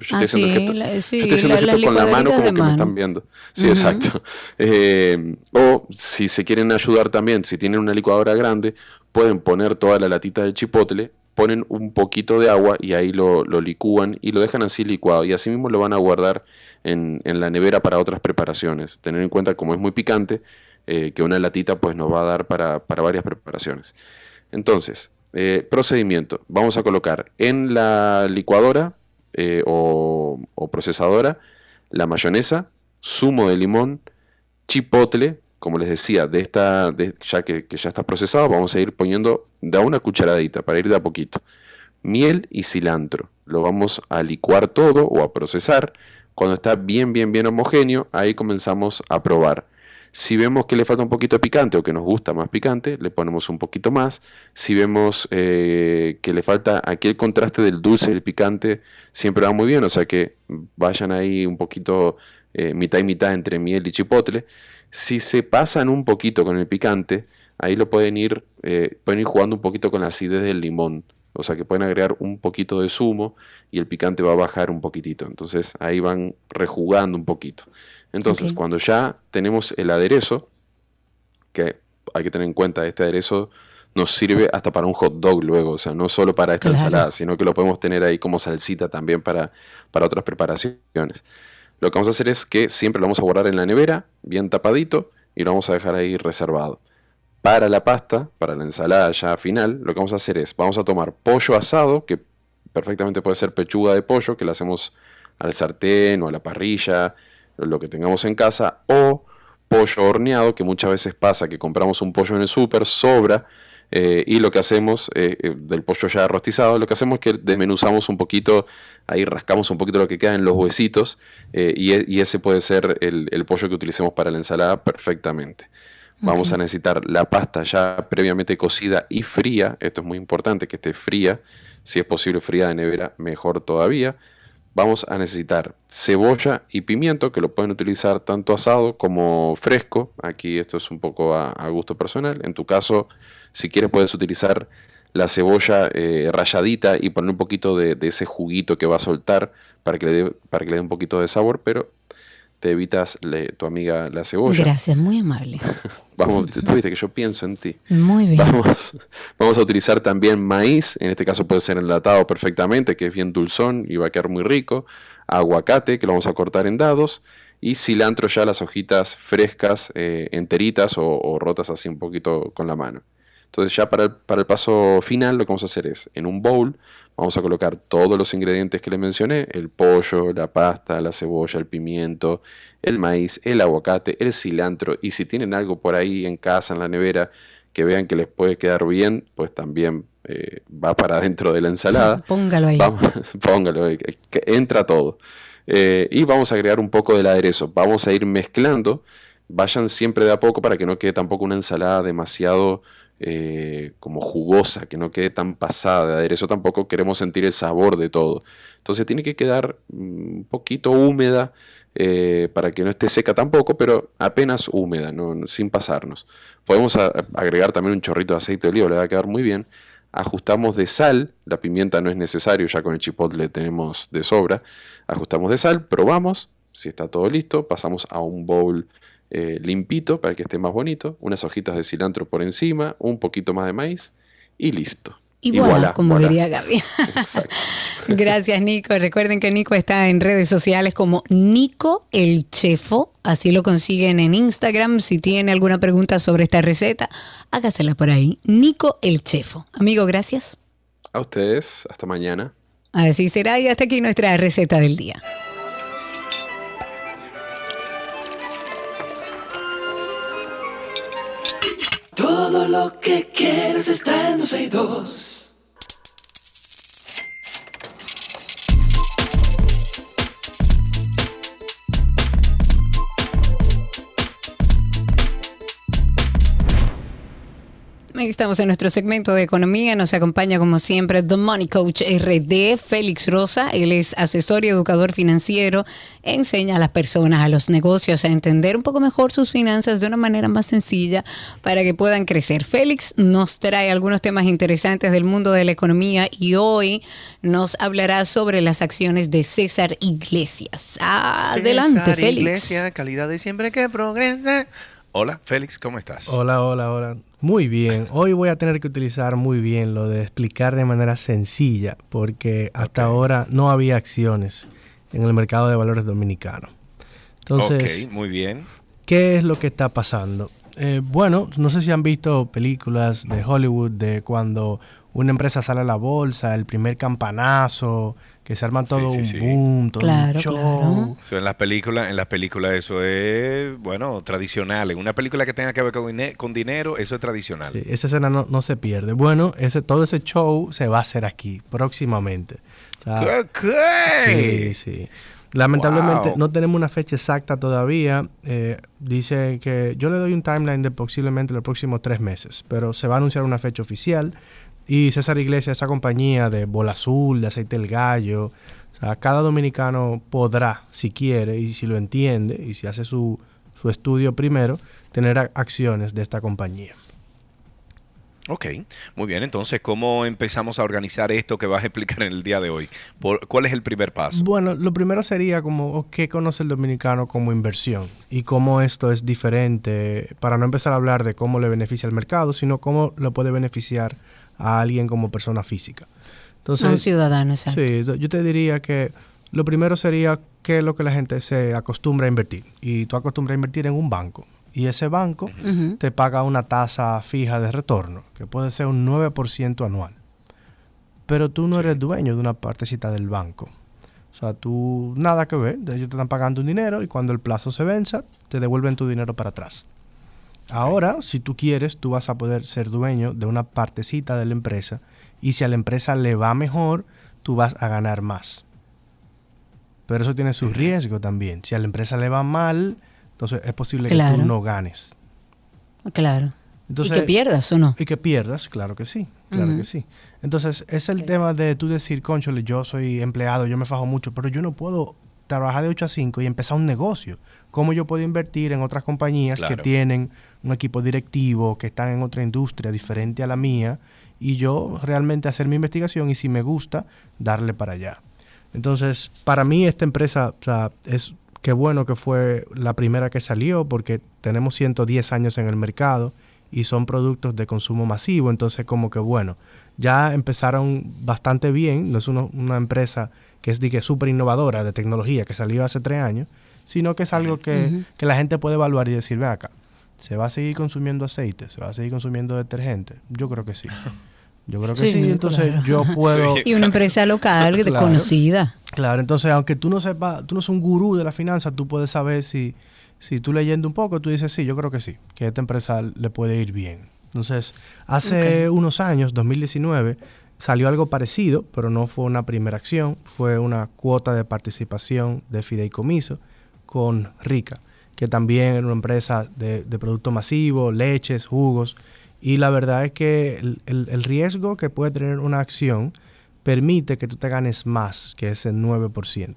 yo Ah, estoy sí, la- yo sí, estoy haciendo la- las gesto con la mano como que me están viendo. Sí, exacto. Eh, o si se quieren ayudar también, si tienen una licuadora grande, pueden poner toda la latita del chipotle, ponen un poquito de agua y ahí lo, lo licúan y lo dejan así licuado. Y así mismo lo van a guardar en, la nevera para otras preparaciones. Tener en cuenta, como es muy picante, eh, que una latita pues nos va a dar para, para varias preparaciones. Entonces, eh, procedimiento. Vamos a colocar en la licuadora eh, o, procesadora la mayonesa, zumo de limón, chipotle, como les decía, de esta, ya que, ya está procesado, vamos a ir poniendo de a una cucharadita para ir de a poquito. Miel y cilantro. Lo vamos a licuar todo o a procesar. Cuando está bien, bien, bien homogéneo, ahí comenzamos a probar. Si vemos que le falta un poquito de picante o que nos gusta más picante, le ponemos un poquito más. Si vemos eh, que le falta aquí el contraste del dulce y el picante, siempre va muy bien. O sea que vayan ahí un poquito eh, mitad y mitad entre miel y chipotle. Si se pasan un poquito con el picante, ahí lo pueden ir, eh, pueden ir jugando un poquito con la acidez del limón. O sea que pueden agregar un poquito de zumo y el picante va a bajar un poquitito. Entonces ahí van rejugando un poquito. Entonces cuando ya tenemos el aderezo, que hay que tener en cuenta, este aderezo nos sirve hasta para un hot dog luego, o sea, no solo para esta ensalada, sino que lo podemos tener ahí como salsita también para, para otras preparaciones. Lo que vamos a hacer es que siempre lo vamos a guardar en la nevera, bien tapadito, y lo vamos a dejar ahí reservado. Para la pasta, para la ensalada ya final, lo que vamos a hacer es, vamos a tomar pollo asado, que perfectamente puede ser pechuga de pollo, que la hacemos al sartén o a la parrilla, lo que tengamos en casa, o pollo horneado, que muchas veces pasa que compramos un pollo en el súper, sobra, eh, y lo que hacemos eh, eh, del pollo ya rostizado, lo que hacemos es que desmenuzamos un poquito, ahí rascamos un poquito lo que queda en los huesitos y, e, y, ese puede ser el, el, pollo que utilicemos para la ensalada perfectamente. Vamos a necesitar la pasta ya previamente cocida y fría, esto es muy importante que esté fría, si es posible fría de nevera, mejor todavía. Vamos a necesitar cebolla y pimiento, que lo pueden utilizar tanto asado como fresco. Aquí esto es un poco a, a gusto personal. En tu caso, si quieres puedes utilizar la cebolla eh, ralladita y poner un poquito de, ese juguito que va a soltar para que le dé, para que le dé un poquito de sabor, pero te evitas tu amiga la cebolla. Gracias, muy amable. [LAUGHS] vamos, tú viste que yo pienso en ti. Muy bien. Vamos, [LAUGHS] vamos a utilizar también maíz, en este caso puede ser enlatado perfectamente, que es bien dulzón y va a quedar muy rico. Aguacate, que lo vamos a cortar en dados. Y cilantro ya las hojitas frescas, eh, enteritas o rotas así un poquito con la mano. Entonces ya para el, para el paso final lo que vamos a hacer es, en un bowl, vamos a colocar todos los ingredientes que les mencioné, el pollo, la pasta, la cebolla, el pimiento, el maíz, el aguacate, el cilantro, y si tienen algo por ahí en casa, en la nevera, que vean que les puede quedar bien, pues también eh, va para dentro de la ensalada. [LAUGHS] Póngalo ahí. [LAUGHS] póngalo ahí, que entra todo. Eh, y vamos a agregar un poco del aderezo. Vamos a ir mezclando. Vayan siempre de a poco para que no quede tampoco una ensalada demasiado eh, como jugosa, que no quede tan pasada de aderezo, tampoco queremos sentir el sabor de todo. Entonces tiene que quedar mm, un poquito húmeda eh, para que no esté seca tampoco, pero apenas húmeda, sin pasarnos. Podemos agregar también un chorrito de aceite de oliva, le va a quedar muy bien. Ajustamos de sal, la pimienta no es necesario, ya con el chipotle tenemos de sobra. Ajustamos de sal, probamos, si está todo listo, pasamos a un bowl eh, limpito para que esté más bonito, unas hojitas de cilantro por encima, un poquito más de maíz y listo. Y, como diría Gaby. [LAUGHS] Gracias, Nico. Recuerden que Nico está en redes sociales como Nico el Chefo. Así lo consiguen en Instagram. Si tiene alguna pregunta sobre esta receta, hágasela por ahí. Nico el Chefo. Amigo, gracias. A ustedes. Hasta mañana. Así será. Y hasta aquí nuestra receta del día. Todo lo que quieres está en dos Estamos en nuestro segmento de economía. Nos acompaña, como siempre, The Money Coach RD, Félix Rosa. Él es asesor y educador financiero. Enseña a las personas, a los negocios, a entender un poco mejor sus finanzas de una manera más sencilla para que puedan crecer. Félix nos trae algunos temas interesantes del mundo de la economía y hoy nos hablará sobre las acciones de César Iglesias. Adelante, César Félix. Iglesia, calidad de siempre que progresa. Hola, Félix, ¿cómo estás? Hola, hola, hola. Muy bien. Hoy voy a tener que utilizar muy bien lo de explicar de manera sencilla, porque hasta ahora no había acciones en el mercado de valores dominicano. Entonces, muy bien. ¿Qué es lo que está pasando? Eh, bueno, no sé si han visto películas de Hollywood de cuando una empresa sale a la bolsa, el primer campanazo, que se arman todo sí, un sí. boom, todo Claro, un show. claro. Eso en las películas, en las películas eso es, bueno, tradicional. En una película que tenga que ver con, con dinero, eso es tradicional. Sí, esa escena no, no se pierde. Bueno, ese, todo ese show se va a hacer aquí próximamente. O sea, ¿Qué? Sí, sí. Lamentablemente Wow. no tenemos una fecha exacta todavía. Eh, dice que yo le doy un timeline de posiblemente los próximos tres meses, pero se va a anunciar una fecha oficial. Y César Iglesias, esa compañía de bola azul, de aceite del gallo, o sea, cada dominicano podrá, si quiere y si lo entiende y si hace su, su estudio primero, tener acciones de esta compañía. Ok, muy bien. Entonces, ¿cómo empezamos a organizar esto que vas a explicar en el día de hoy? Por- ¿Cuál es el primer paso? Bueno, lo primero sería como qué conoce el dominicano como inversión y cómo esto es diferente, para no empezar a hablar de cómo le beneficia al mercado, sino cómo lo puede beneficiar a alguien como persona física. Entonces, A un ciudadano, exacto. Sí, yo- te diría que lo primero sería qué es lo que la gente se acostumbra a invertir. Y tú acostumbras a invertir en un banco. Y ese banco te paga una tasa fija de retorno, que puede ser un 9% anual. Pero tú no eres dueño de una partecita del banco. O sea, tú nada que ver. Ellos te están pagando un dinero y cuando el plazo se venza, te devuelven tu dinero para atrás. Ahora, si tú quieres, tú vas a poder ser dueño de una partecita de la empresa y si a la empresa le va mejor, tú vas a ganar más. Pero eso tiene su riesgo también. Si a la empresa le va mal, entonces es posible que tú no ganes. Claro. Entonces, y que pierdas o no. y que pierdas, claro que sí, claro que sí. Entonces, es el tema de tú decir, conchole, yo soy empleado, yo me fajo mucho, pero yo no puedo trabajar de 8 a 5 y empezar un negocio. ¿Cómo yo puedo invertir en otras compañías que tienen un equipo directivo, que están en otra industria diferente a la mía, y yo realmente hacer mi investigación y si me gusta, darle para allá? Entonces, para mí esta empresa, o sea, es qué bueno que fue la primera que salió porque tenemos 110 años en el mercado y son productos de consumo masivo, entonces como que bueno, ya empezaron bastante bien, no es uno- una empresa que es súper innovadora de tecnología que salió hace tres años, sino que es algo que, que la gente puede evaluar y decir, ven acá, ¿se va a seguir consumiendo aceite? ¿Se va a seguir consumiendo detergente? Yo creo que sí. Yo creo que Sí, sí, entonces claro. yo puedo... Sí. Y una empresa local Claro. conocida. Claro, entonces aunque tú no sepas, tú no seas un gurú de la finanza, tú puedes saber si, si tú leyendo un poco, tú dices, sí, yo creo que sí, que a esta empresa le puede ir bien. Entonces, hace unos años, 2019, salió algo parecido, pero no fue una primera acción, fue una cuota de participación de fideicomiso con Rica, que también era una empresa de, de producto masivo, leches, jugos, y la verdad es que el, el- el riesgo que puede tener una acción permite que tú te ganes más que ese 9%.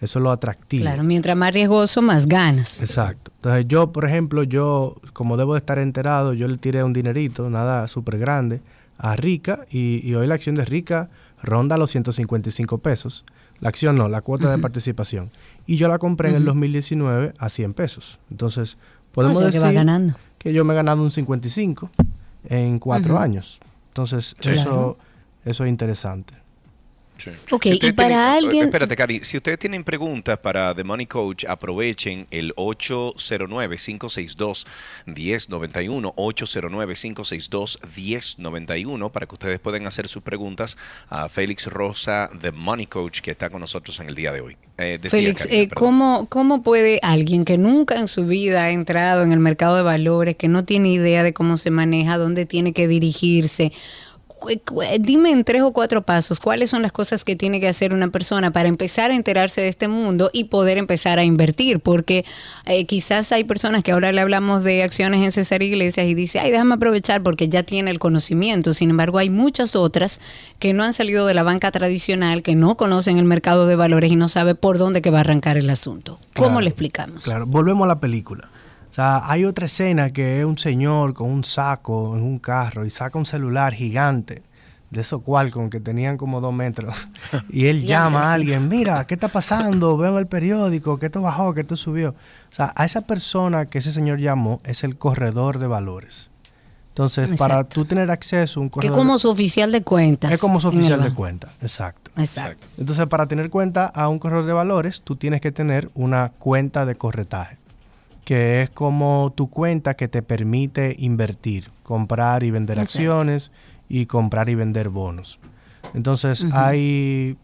Eso es lo atractivo. Claro, mientras más riesgoso, más ganas. Exacto. Entonces yo, por ejemplo, yo, como debo de estar enterado, yo le tiré un dinerito, nada súper grande, a Rica y, y hoy la acción de Rica ronda los 155 pesos. La acción no, la cuota de participación. Y yo la compré en el 2019 a 100 pesos. Entonces, podemos O sea, que decir va ganando. que yo me he ganado un 55 en cuatro Ujú. años. Entonces, Claro. eso, eso es interesante. Sí. Ok, Si y para tienen- alguien- Espérate, Cari. Si ustedes tienen preguntas para The Money Coach, aprovechen el 809-562-1091, 809-562-1091, para que ustedes puedan hacer sus preguntas a Félix Rosa, The Money Coach, que está con nosotros en el día de hoy. Eh, decía Félix, Karina, eh. ¿cómo, ¿cómo puede alguien que nunca en su vida ha entrado en el mercado de valores, que no tiene idea de cómo se maneja, dónde tiene que dirigirse? Dime en tres o cuatro pasos cuáles son las cosas que tiene que hacer una persona para empezar a enterarse de este mundo y poder empezar a invertir, porque eh, quizás hay personas que ahora le hablamos de acciones en César Iglesias y dice, ay, déjame aprovechar porque ya tiene el conocimiento. Sin embargo, hay muchas otras que no han salido de la banca tradicional, que no conocen el mercado de valores y no sabe por dónde que va a arrancar el asunto. ¿Cómo Claro, le explicamos? Claro, volvemos a la película. O sea, hay otra escena que es un señor con un saco en un carro y saca un celular gigante de esos Qualcomm que tenían como dos metros. [LAUGHS] Y él llama a alguien, mira, ¿qué está pasando? Veo en el periódico que esto bajó, que esto subió. O sea, a esa persona que ese señor llamó es el corredor de valores. Entonces, para tú tener acceso a un Que corredor... como su oficial de cuentas. es como su oficial de banco. cuenta, exacto. Exacto. Entonces, para tener cuenta a un corredor de valores, tú tienes que tener una cuenta de corretaje, que es como tu cuenta que te permite invertir, comprar y vender Exacto. acciones y comprar y vender bonos. Entonces hay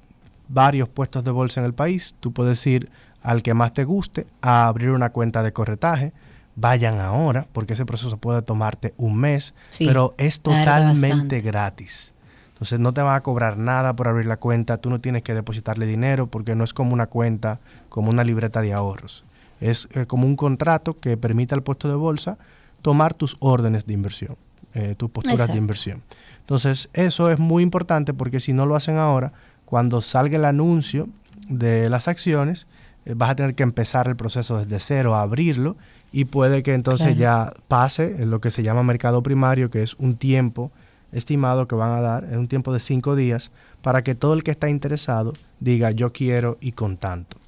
varios puestos de bolsa en el país. Tú puedes ir al que más te guste a abrir una cuenta de corretaje. Vayan ahora, porque ese proceso puede tomarte un mes, pero es totalmente gratis. Entonces no te van a cobrar nada por abrir la cuenta, tú no tienes que depositarle dinero porque no es como una cuenta, como una libreta de ahorros. Es eh, como un contrato que permite al puesto de bolsa tomar tus órdenes de inversión, eh, tus posturas de inversión. Entonces eso es muy importante porque si no lo hacen ahora, cuando salga el anuncio de las acciones, eh, vas a tener que empezar el proceso desde cero, a abrirlo y puede que entonces ya pase en lo que se llama mercado primario, que es un tiempo estimado que van a dar, en un tiempo de cinco días, para que todo el que está interesado diga yo quiero y con tanto.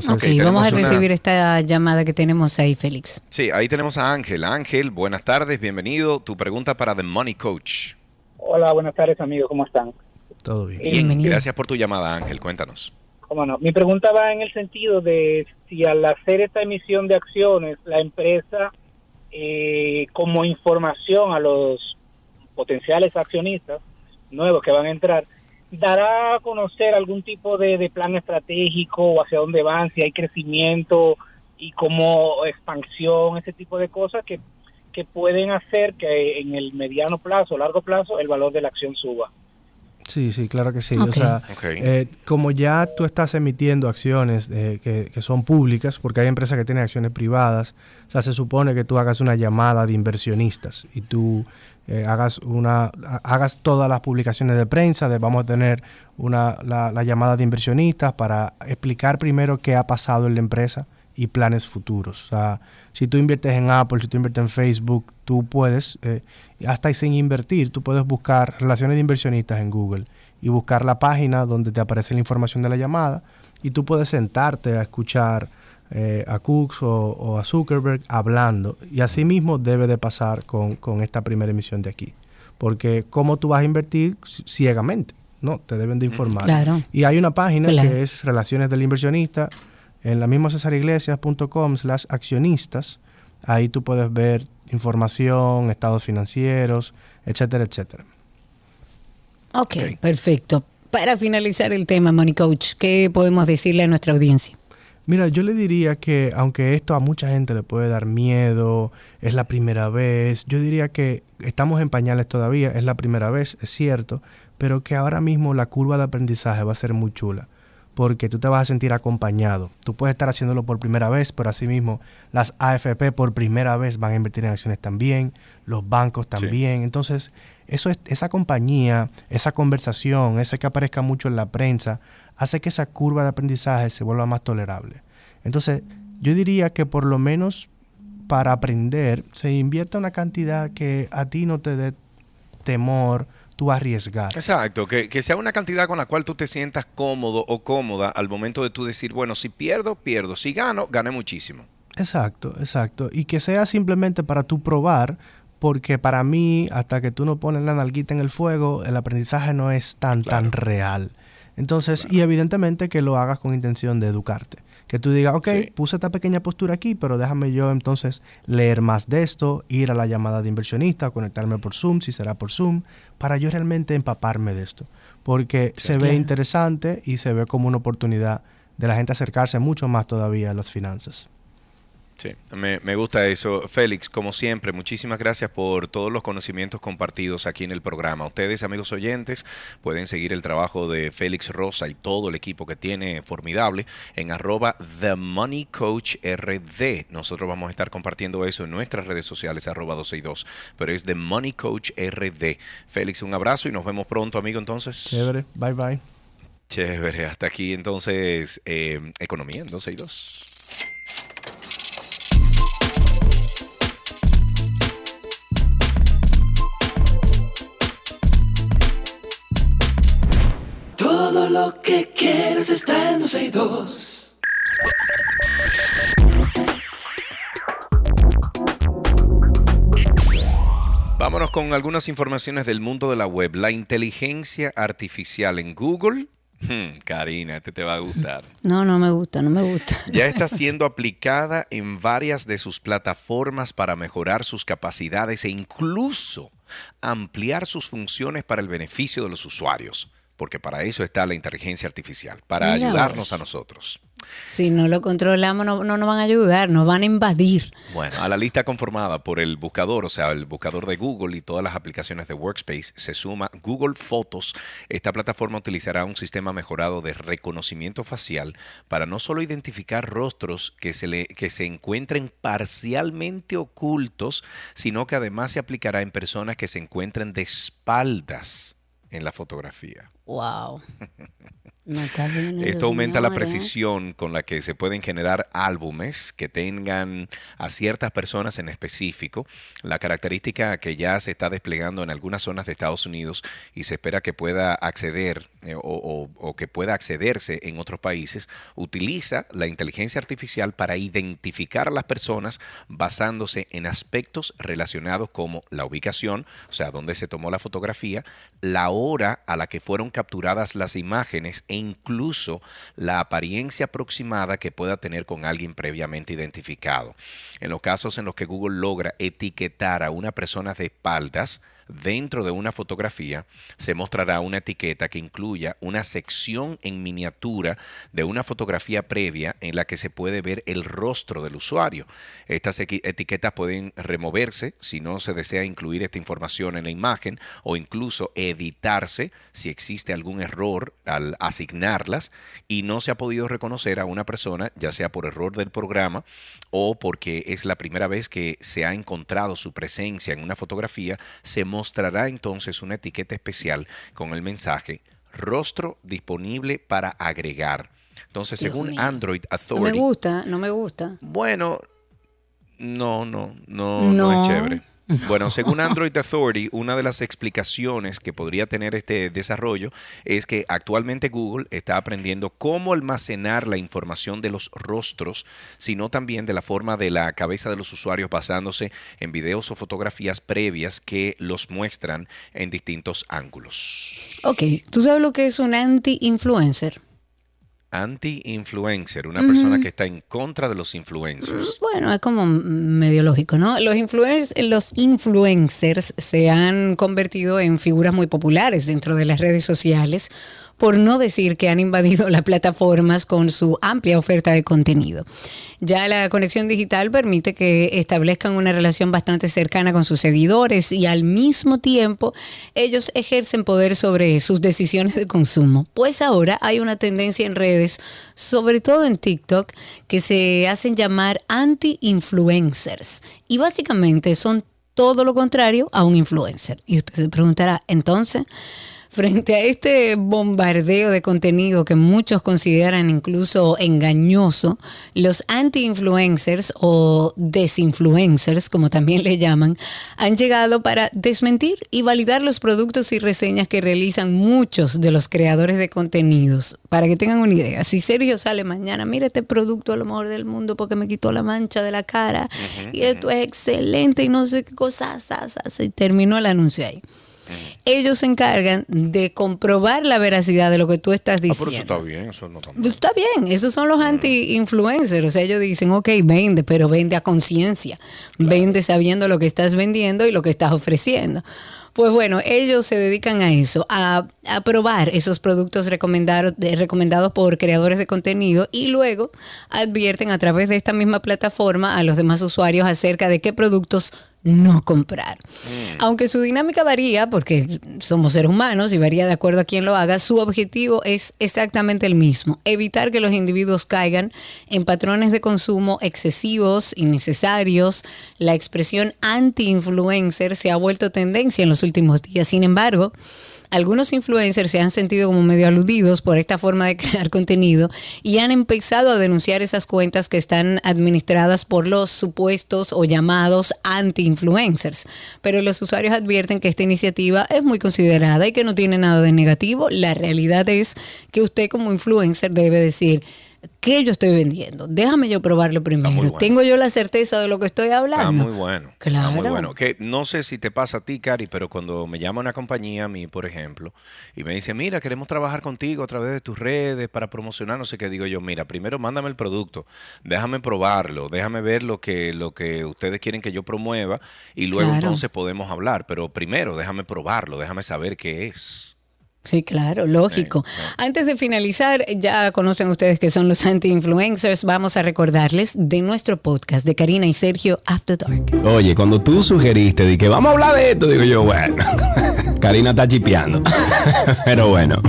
Entonces, vamos a recibir esta llamada que tenemos ahí, Félix. Sí, ahí tenemos a Ángel. Ángel, buenas tardes, bienvenido. Tu pregunta para The Money Coach. Hola, buenas tardes, amigos, ¿cómo están? Todo bien. Bien, gracias por tu llamada, Ángel. Cuéntanos. ¿Cómo no? Mi pregunta va en el sentido de si al hacer esta emisión de acciones, la empresa, eh, como información a los potenciales accionistas nuevos que van a entrar, dará a conocer algún tipo de, plan estratégico o hacia dónde van, si hay crecimiento y como expansión, ese tipo de cosas que, que pueden hacer que en el mediano plazo, o largo plazo, el valor de la acción suba. Sí, sí, claro que sí. O sea, eh, como ya tú estás emitiendo acciones eh, que, que, son públicas, porque hay empresas que tienen acciones privadas, o sea, se supone que tú hagas una llamada de inversionistas y tú eh, hagas una hagas todas las publicaciones de prensa de vamos a tener una la, llamada de inversionistas para explicar primero qué ha pasado en la empresa y planes futuros. O sea, si tú inviertes en Apple, si tú inviertes en Facebook, tú puedes, eh, hasta sin invertir, tú puedes buscar relaciones de inversionistas en Google y buscar la página donde te aparece la información de la llamada y tú puedes sentarte a escuchar eh, a Cooks o, a Zuckerberg hablando. Y así mismo debe de pasar con, esta primera emisión de aquí. Porque cómo tú vas a invertir ciegamente, ¿no? Te deben de informar. Y hay una página que es Relaciones del Inversionista, en la misma cesariglesias.com slash accionistas. Ahí tú puedes ver información, estados financieros, etcétera, etcétera. Ok, perfecto. Para finalizar el tema, Money Coach, ¿qué podemos decirle a nuestra audiencia? Mira, yo le diría que aunque esto a mucha gente le puede dar miedo, es la primera vez, yo diría que estamos en pañales todavía, es la primera vez, es cierto, pero que ahora mismo la curva de aprendizaje va a ser muy chula, porque tú te vas a sentir acompañado. Tú puedes estar haciéndolo por primera vez, pero asimismo las AFP por primera vez van a invertir en acciones también, los bancos también. Entonces, eso es, esa compañía, esa conversación, ese que aparezca mucho en la prensa, hace que esa curva de aprendizaje se vuelva más tolerable. Entonces, yo diría que por lo menos para aprender se invierta una cantidad que a ti no te dé temor tú arriesgar. Exacto, que, que, sea una cantidad con la cual tú te sientas cómodo o cómoda al momento de tú decir, bueno, si pierdo, pierdo, si gano, gané muchísimo. Exacto, exacto. Y que sea simplemente para tú probar, porque para mí, hasta que tú no pones la nalguita en el fuego, el aprendizaje no es tan, tan real. Entonces, y evidentemente que lo hagas con intención de educarte. Que tú digas, ok, puse esta pequeña postura aquí, pero déjame yo entonces leer más de esto, ir a la llamada de inversionista, conectarme por Zoom, si será por Zoom, para yo realmente empaparme de esto. Porque se ve interesante y se ve como una oportunidad de la gente acercarse mucho más todavía a las finanzas. Sí, me, gusta eso. Félix, como siempre, muchísimas gracias por todos los conocimientos compartidos aquí en el programa. Ustedes, amigos oyentes, pueden seguir el trabajo de Félix Rosa y todo el equipo que tiene formidable en arroba The Money Coach RD. Nosotros vamos a estar compartiendo eso en nuestras redes sociales, arroba 262, pero es The Money Coach RD. Félix, un abrazo y nos vemos pronto, amigo, entonces. Chévere, bye bye. Chévere, hasta aquí entonces, eh, Economía en 262. Todo lo que quieres está en 262. Vámonos con algunas informaciones del mundo de la web. La inteligencia artificial en Google. Hmm, Karina, este te va a gustar. [LAUGHS] No, no me gusta, no me gusta. [LAUGHS] Ya está siendo aplicada en varias de sus plataformas para mejorar sus capacidades e incluso ampliar sus funciones para el beneficio de los usuarios, porque para eso está la inteligencia artificial, para Mira ayudarnos vos. a nosotros. Si no lo controlamos, no, no nos van a ayudar, nos van a invadir. Bueno, a la lista conformada por el buscador, o sea, el buscador de Google y todas las aplicaciones de Workspace, se suma Google Fotos. Esta plataforma utilizará un sistema mejorado de reconocimiento facial para no solo identificar rostros que se, le, que se encuentren parcialmente ocultos, sino que además se aplicará en personas que se encuentren de espaldas en la fotografía. Wow. [LAUGHS] No está bien eso, Esto aumenta la precisión con la que se pueden generar álbumes que tengan a ciertas personas en específico. La característica que ya se está desplegando en algunas zonas de Estados Unidos y se espera que pueda acceder eh, o, o- o que pueda accederse en otros países, utiliza la inteligencia artificial para identificar a las personas basándose en aspectos relacionados como la ubicación, o sea, dónde se tomó la fotografía, la hora a la que fueron capturadas las imágenes e incluso la apariencia aproximada que pueda tener con alguien previamente identificado. En los casos en los que Google logra etiquetar a una persona de espaldas, Dentro de una fotografía se mostrará una etiqueta que incluya una sección en miniatura de una fotografía previa en la que se puede ver el rostro del usuario. Estas etiquetas pueden removerse si no se desea incluir esta información en la imagen o incluso editarse si existe algún error al asignarlas y no se ha podido reconocer a una persona, ya sea por error del programa o porque es la primera vez que se ha encontrado su presencia en una fotografía, se mostrará entonces una etiqueta especial con el mensaje rostro disponible para agregar. Entonces, Dios según mío. Android No me Authority, gusta, no me gusta. bueno, no, no, no, no, No. es chévere. [LAUGHS] Bueno, según Android Authority, una de las explicaciones que podría tener este desarrollo es que actualmente Google está aprendiendo cómo almacenar la información de los rostros, sino también de la forma de la cabeza de los usuarios basándose en videos o fotografías previas que los muestran en distintos ángulos. Ok, ¿tú sabes lo que es un anti-influencer? Anti-influencer, una persona que está en contra de los influencers. Bueno, es como medio lógico, ¿no? Los, influencers, los influencers se han convertido en figuras muy populares dentro de las redes sociales, por no decir que han invadido [LAUGHS] las plataformas con su amplia oferta de contenido. Ya la conexión digital permite que establezcan una relación bastante cercana con sus seguidores y al mismo tiempo ellos ejercen poder sobre sus decisiones de consumo. Pues ahora hay una tendencia en redes, sobre todo en TikTok, que se hacen llamar anti-influencers. Y básicamente son todo lo contrario a un influencer. Y usted se preguntará, entonces, frente a este bombardeo de contenido que muchos consideran incluso engañoso, los anti-influencers o desinfluencers, como también le llaman, han llegado para desmentir y validar los productos y reseñas que realizan muchos de los creadores de contenidos. Para que tengan una idea, si Sergio sale mañana, mira este producto a lo mejor del mundo porque me quitó la mancha de la cara y esto es excelente y no sé qué cosa, sa, sa, y terminó el anuncio ahí ellos se encargan de comprobar la veracidad de lo que tú estás Ah, pero eso diciendo. está bien, eso no está mal. Está bien, esos son los anti-influencers. O sea, ellos dicen, ok, vende, pero vende a conciencia. Vende sabiendo lo que estás vendiendo y lo que estás ofreciendo. Pues bueno, ellos se dedican a eso, a, a probar esos productos recomendados por creadores de contenido y luego advierten a través de esta misma plataforma a los demás usuarios acerca de qué productos no comprar. Aunque su dinámica varía, porque somos seres humanos y varía de acuerdo a quién lo haga, su objetivo es exactamente el mismo, evitar que los individuos caigan en patrones de consumo excesivos, innecesarios. La expresión anti-influencer se ha vuelto tendencia en los últimos días. Sin embargo, algunos influencers se han sentido como medio aludidos por esta forma de [LAUGHS] crear contenido y han empezado a denunciar esas cuentas que están administradas por los supuestos o llamados anti-influencers. Pero los usuarios advierten que esta iniciativa es muy considerada y que no tiene nada de negativo. La realidad es que usted como influencer debe decir, ¿qué yo estoy vendiendo? Déjame yo probarlo primero. ¿Tengo yo la certeza de lo que estoy hablando? Está muy bueno. Claro. Está muy bueno. Que no sé si te pasa a ti, Cari, pero cuando me llama una compañía a mí, por ejemplo, y me dice, mira, queremos trabajar contigo a través de tus redes para promocionar, no sé qué, digo yo, mira, primero mándame el producto, déjame probarlo, déjame ver lo que, lo que ustedes quieren que yo promueva y luego entonces podemos hablar, pero primero déjame probarlo, déjame saber qué es. Sí, claro, lógico. Antes de finalizar, ya conocen ustedes que son los [LAUGHS] anti-influencers. Vamos a recordarles de nuestro podcast de Karina y Sergio After Dark. Oye, cuando tú sugeriste de que vamos a hablar de esto, digo yo, bueno, [LAUGHS] Karina está chipeando. [LAUGHS] Pero bueno.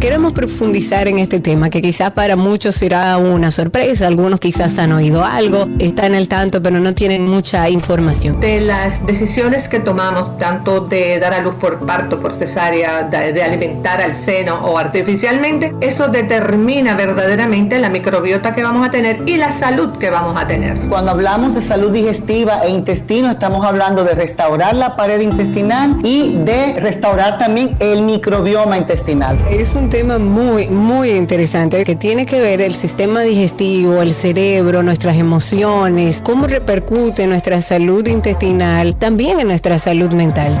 Queremos profundizar en este tema que quizás para muchos será una sorpresa. Algunos quizás han oído algo, están al tanto, pero no tienen mucha información. De las decisiones que tomamos, tanto de dar a luz por parto, por cesárea, de, de alimentar al seno o artificialmente, eso determina verdaderamente la microbiota que vamos a tener y la salud que vamos a tener. Cuando hablamos de salud digestiva e intestino, estamos hablando de restaurar la pared intestinal y de restaurar también el microbioma intestinal. Es un tema muy, muy interesante que tiene que ver el sistema digestivo, el cerebro, nuestras emociones, cómo repercute nuestra salud intestinal, también en nuestra salud mental.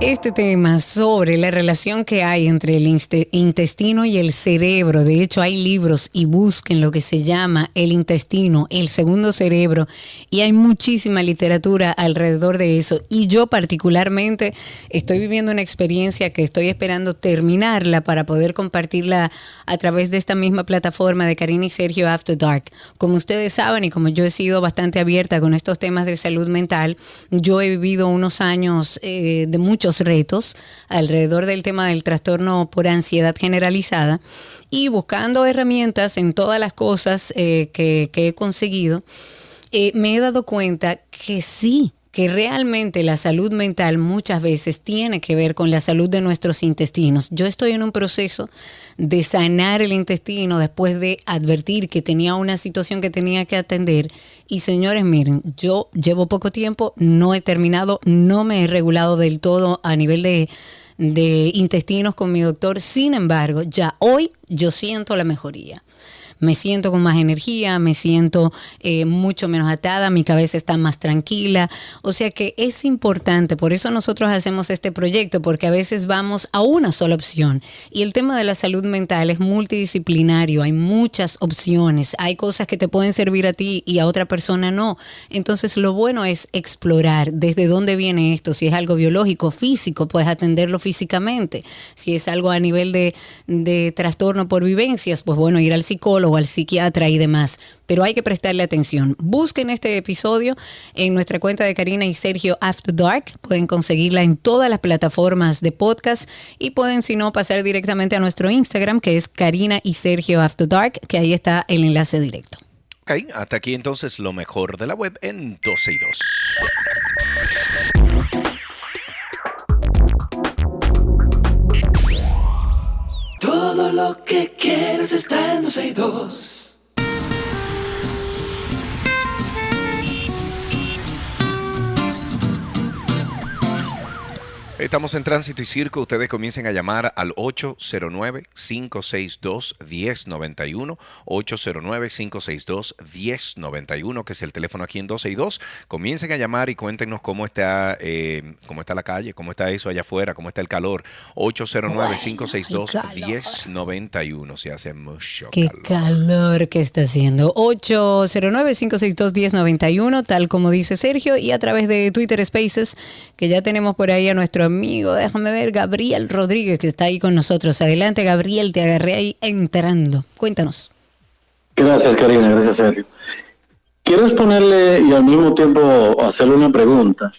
este tema sobre la relación que hay entre el intestino y el cerebro. De hecho, hay libros y busquen lo que se llama el intestino, el segundo cerebro, y hay muchísima literatura alrededor de eso. Y yo particularmente estoy viviendo una experiencia que estoy esperando terminarla para poder compartirla a través de esta misma plataforma de Karina y Sergio After Dark. Como ustedes saben y como yo he sido bastante abierta con estos temas de salud mental, yo he vivido unos años eh, de mucho retos alrededor del tema del trastorno por ansiedad generalizada y buscando herramientas en todas las cosas eh, que, he conseguido, eh, me he dado cuenta que sí, que realmente la salud mental muchas veces tiene que ver con la salud de nuestros intestinos. Yo estoy en un proceso de sanar el intestino después de advertir que tenía una situación que tenía que atender. Y señores, miren, yo llevo poco tiempo, no he terminado, no me he regulado del todo a nivel de, de intestinos con mi doctor. Sin embargo, ya hoy yo siento la mejoría me siento con más energía, me siento eh, mucho menos atada, mi cabeza está más tranquila. O sea que es importante, por eso nosotros hacemos este proyecto, porque a veces vamos a una sola opción. Y el tema de la salud mental es multidisciplinario, hay muchas opciones, hay cosas que te pueden servir a ti y a otra persona no. Entonces lo bueno es explorar desde dónde viene esto, si es algo biológico, físico, puedes atenderlo físicamente. Si es algo a nivel de, de trastorno por vivencias, pues bueno, ir al psicólogo o al psiquiatra y demás, pero hay que prestarle atención. Busquen este episodio en nuestra cuenta de Karina y Sergio After Dark. Pueden conseguirla en todas las plataformas de podcast y pueden, si no, pasar directamente a nuestro Instagram, que es Karina y Sergio After Dark, que ahí está el enlace directo. Ok, hasta aquí entonces lo mejor de la web en 12 y 2. Todo lo que quieres está en 12 y 2. Estamos en Tránsito y Circo. Ustedes comiencen a llamar al 809-562-1091. 809-562-1091, que es el teléfono aquí en 12 y 2. Comiencen a llamar y cuéntenos cómo está, eh, cómo está la calle, cómo está eso allá afuera, cómo está el calor. 809-562-1091. Se hace mucho Qué calor. que está haciendo. 809-562-1091, tal como dice Sergio, y a través de Twitter Spaces, que ya tenemos por ahí a nuestro amigo, déjame ver, Gabriel Rodríguez, que está ahí con nosotros. Adelante, Gabriel, te agarré ahí entrando. Cuéntanos. Gracias, Karina, gracias, Sergio. Quiero exponerle y al mismo tiempo hacerle una pregunta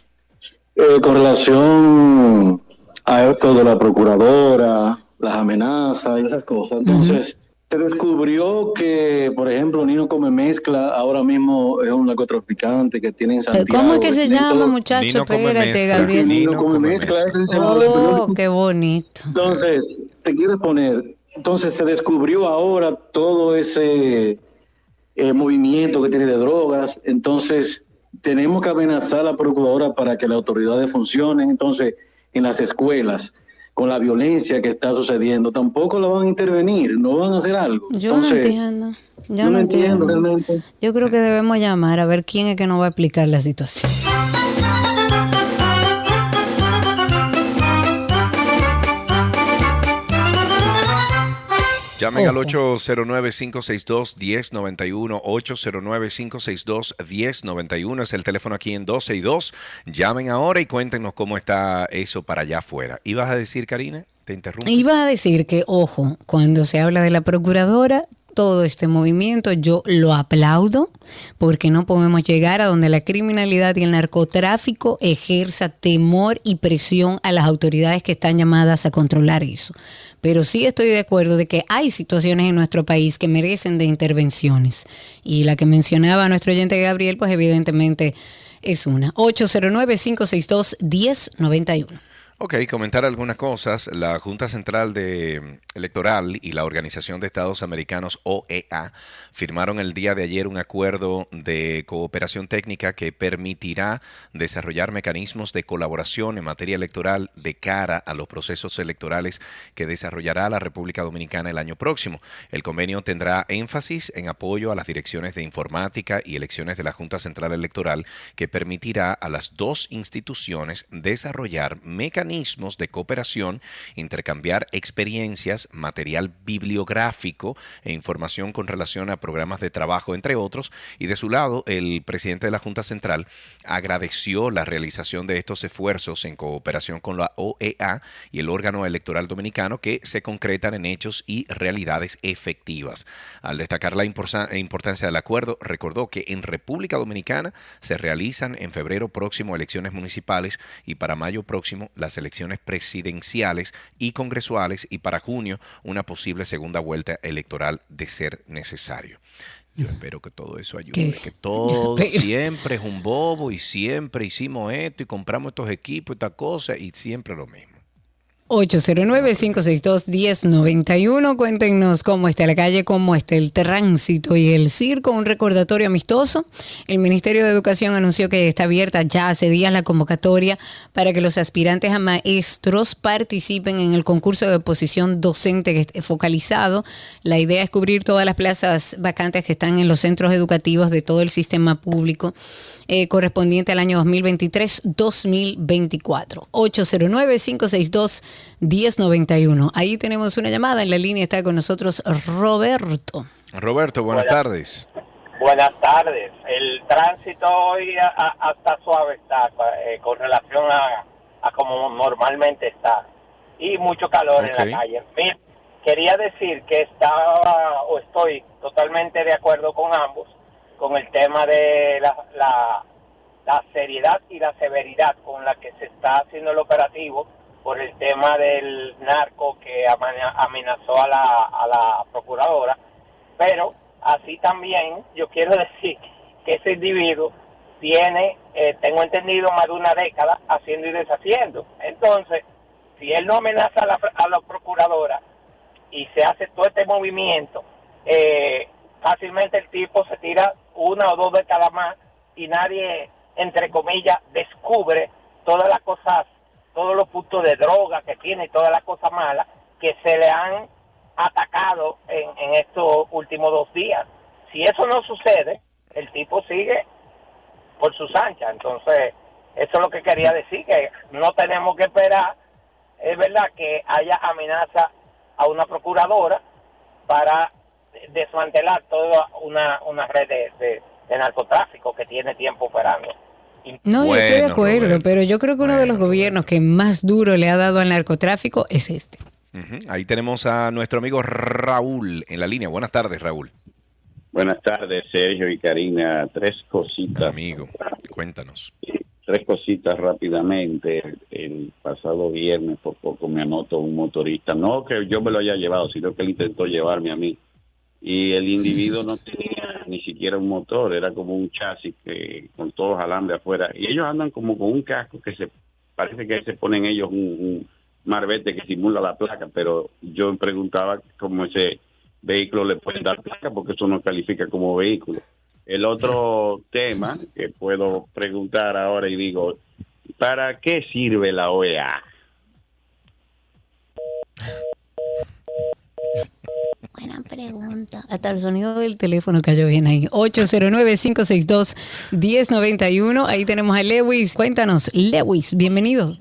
eh, con relación a esto de la procuradora, las amenazas y esas cosas. Entonces, se descubrió que, por ejemplo, Nino Come Mezcla ahora mismo es un narcotraficante que tiene en Santiago. ¿Cómo es que se llama, muchacho? Espérate, Gabriel. Nino Come Mezcla. Oh, qué bonito. Entonces, te quiero poner, entonces se descubrió ahora todo ese eh, movimiento que tiene de drogas, entonces tenemos que amenazar a la procuradora para que las autoridades funcionen, entonces en las escuelas con la violencia que está sucediendo, tampoco la van a intervenir, no van a hacer algo. Yo no entiendo. Yo no entiendo entiendo. realmente. Yo creo que debemos llamar a ver quién es que nos va a explicar la situación. Llamen al Ojo. 809-562-1091, 809-562-1091 es el teléfono aquí en 12 y 2. Llamen ahora y cuéntenos cómo está eso para allá afuera. ¿Ibas a decir, Karina? Te interrumpo. Iba a decir que, ojo, cuando se habla de la procuradora, todo este movimiento yo lo aplaudo porque no podemos llegar a donde la criminalidad y el narcotráfico ejerza temor y presión a las autoridades que están llamadas a controlar eso. Pero sí estoy de acuerdo de que hay situaciones en nuestro país que merecen de intervenciones. Y la que mencionaba nuestro oyente Gabriel, pues evidentemente es una. 809-562-1091. Ok, comentar algunas cosas. La Junta Central de Electoral y la Organización de Estados Americanos, OEA, firmaron el día de ayer un acuerdo de cooperación técnica que permitirá desarrollar mecanismos de colaboración en materia electoral de cara a los procesos electorales que desarrollará la República Dominicana el año próximo. El convenio tendrá énfasis en apoyo a las direcciones de informática y elecciones de la Junta Central Electoral que permitirá a las dos instituciones desarrollar mecanismos de cooperación, intercambiar experiencias, material bibliográfico e información con relación a programas de trabajo, entre otros. Y de su lado, el presidente de la Junta Central agradeció la realización de estos esfuerzos en cooperación con la OEA y el órgano electoral dominicano que se concretan en hechos y realidades efectivas. Al destacar la importancia del acuerdo, recordó que en República Dominicana se realizan en febrero próximo elecciones municipales y para mayo próximo las elecciones presidenciales y congresuales y para junio una posible segunda vuelta electoral de ser necesario. Yo espero que todo eso ayude, ¿Qué? que todo [LAUGHS] siempre es un bobo y siempre hicimos esto y compramos estos equipos estas cosas y siempre lo mismo. 809-562-1091. Cuéntenos cómo está la calle, cómo está el tránsito y el circo. Un recordatorio amistoso. El Ministerio de Educación anunció que está abierta ya hace días la convocatoria para que los aspirantes a maestros participen en el concurso de posición docente focalizado. La idea es cubrir todas las plazas vacantes que están en los centros educativos de todo el sistema público eh, correspondiente al año 2023-2024. 809-562-1091. Ahí tenemos una llamada. En la línea está con nosotros Roberto. Roberto, buenas Hola. tardes. Buenas tardes. El tránsito hoy hasta suave está eh, con relación a, a como normalmente está. Y mucho calor en la calle. Mira, quería decir que estaba o estoy totalmente de acuerdo con ambos con el tema de la, la, la seriedad y la severidad con la que se está haciendo el operativo por el tema del narco que amenazó a la, a la procuradora pero así también yo quiero [LAUGHS] decir que ese individuo tiene, eh, tengo entendido, más de una década haciendo y deshaciendo. Entonces, si él no amenaza a la, a la procuradora y se hace todo este movimiento, eh, fácilmente el tipo se tira una o dos décadas más y nadie, entre comillas, descubre todas las cosas, todos los puntos de droga que tiene y todas las cosas malas que se le han atacado en, en estos últimos dos días. Si eso no sucede, el tipo sigue por sus anchas. Entonces, eso es lo que quería decir, que no tenemos que esperar, es verdad, que haya amenaza a una procuradora para desmantelar toda una, una red de, de- de narcotráfico que tiene tiempo operando. No, yo estoy de acuerdo, Roberto. pero yo creo que uno de los gobiernos que más duro le ha dado al narcotráfico es este. Ahí tenemos a nuestro amigo Raúl en la línea. Buenas tardes, Raúl. Buenas tardes, Sergio y Karina. Tres cositas. Amigo, cuéntanos. Tres cositas rápidamente. El pasado viernes por poco me anotó un motorista. No que yo me lo haya llevado, sino que él intentó llevarme a mí. Y el individuo no tenía ni siquiera un motor, era como un chasis que con todos los alambres afuera. Y ellos andan como con un casco que se parece que se ponen ellos un, un marbete que simula la placa, pero yo preguntaba cómo ese vehículo le pueden dar placa porque eso no califica como vehículo. El otro tema que puedo preguntar ahora y digo, ¿para qué sirve la OEA? Buena pregunta. Hasta el sonido del teléfono cayó bien ahí. 809-562-1091. Ahí tenemos a Lewis. Cuéntanos, Lewis, bienvenido.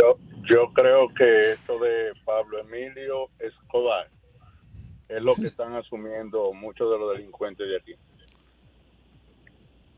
Yo, yo creo que esto de Pablo Emilio Escobar es lo que están asumiendo muchos de los delincuentes de aquí.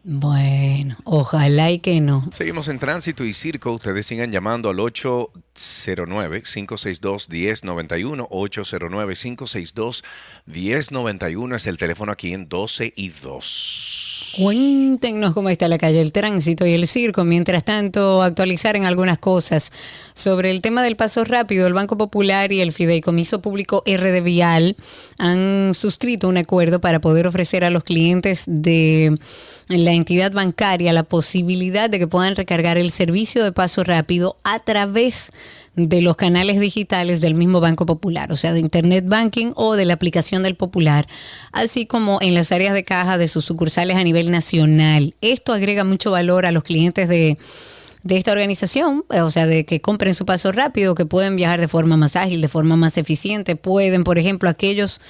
Bueno, ojalá y que no. Seguimos en tránsito y circo. Ustedes sigan llamando al 809-562-1091. 809-562-1091 es el teléfono aquí en 12 y 2. Cuéntenos cómo está la calle, el tránsito y el circo. Mientras tanto, actualizar en algunas cosas. Sobre el tema del paso rápido, el Banco Popular y el Fideicomiso Público RD Vial han suscrito un acuerdo para poder ofrecer a los clientes de la entidad bancaria la posibilidad de que puedan recargar el servicio de paso rápido a través de los canales digitales del mismo Banco Popular, o sea, de Internet Banking o de la aplicación del Popular, así como en las áreas de caja de sus sucursales a nivel nacional. Esto agrega mucho valor a los clientes de, de esta organización, o sea, de que compren su paso rápido, que pueden viajar de forma más ágil, de forma más eficiente, pueden, por ejemplo, aquellos eh,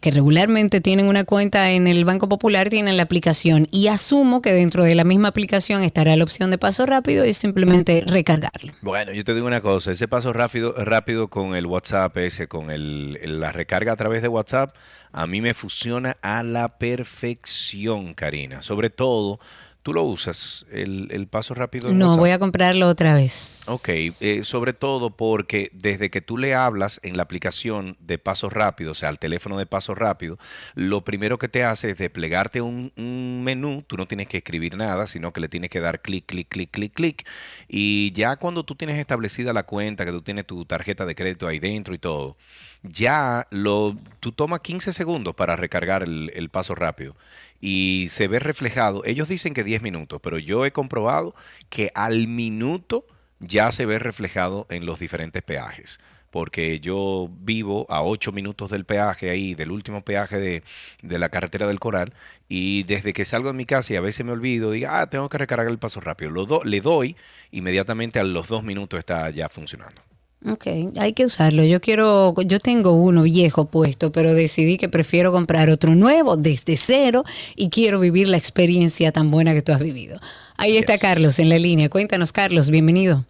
que regularmente tienen una cuenta en el Banco Popular tienen la aplicación y asumo que dentro de la misma aplicación estará la opción de paso rápido y simplemente recargarlo. Bueno, yo te digo una cosa, ese paso rápido, rápido con el WhatsApp ese, con el- la recarga a través de WhatsApp, a mí me funciona a la perfección, Karina. Sobre todo, tú lo usas, el, el paso rápido. en No, WhatsApp? voy a comprarlo otra vez. Ok, eh, sobre todo porque desde que tú le hablas en la aplicación de paso rápido, o sea, al teléfono de paso rápido, lo primero que te hace es desplegarte un, un menú, tú no tienes que escribir nada, sino que le tienes que dar clic, clic, clic, clic, clic, y ya cuando tú tienes establecida la cuenta, que tú tienes tu tarjeta de crédito ahí dentro y todo, ya lo, tú tomas 15 segundos para recargar el, el paso rápido y se ve reflejado. Ellos dicen que 10 minutos, pero yo he comprobado que al minuto ya se ve reflejado en los diferentes peajes. Porque yo vivo a 8 minutos del peaje ahí, del último peaje de, de la carretera del Coral, y desde que salgo de mi casa y a veces me olvido, digo, ah, tengo que recargar el paso rápido. Lo do- le doy, inmediatamente a los dos minutos está ya funcionando. Ok, hay que usarlo. Yo quiero, yo tengo uno viejo puesto, pero decidí que prefiero comprar otro nuevo desde cero y quiero vivir la experiencia tan buena que tú has vivido. Ahí está Carlos en la línea. Cuéntanos, Carlos, bienvenido.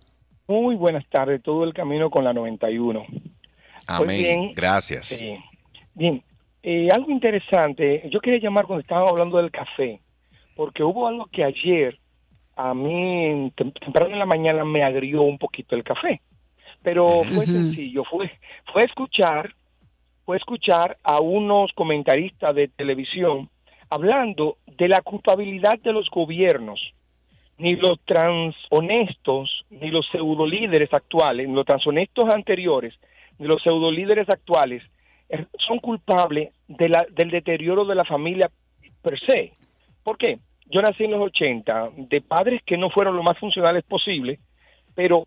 Muy buenas tardes, todo el camino con la 91. Pues Amén. bien, Gracias. Bien, eh, algo interesante, yo quería llamar cuando estábamos hablando del café, porque hubo algo que ayer a mí tem- temprano en la mañana me agrió un poquito el café, pero fue sencillo, fue fue escuchar fue escuchar a unos comentaristas de televisión hablando de la culpabilidad de los gobiernos ni los transhonestos, ni los pseudolíderes actuales, ni los transhonestos anteriores, ni los pseudolíderes actuales eh, son culpables de la, del deterioro de la familia per se. ¿Por qué? Yo nací en los 80 de padres que no fueron lo más funcionales posible, pero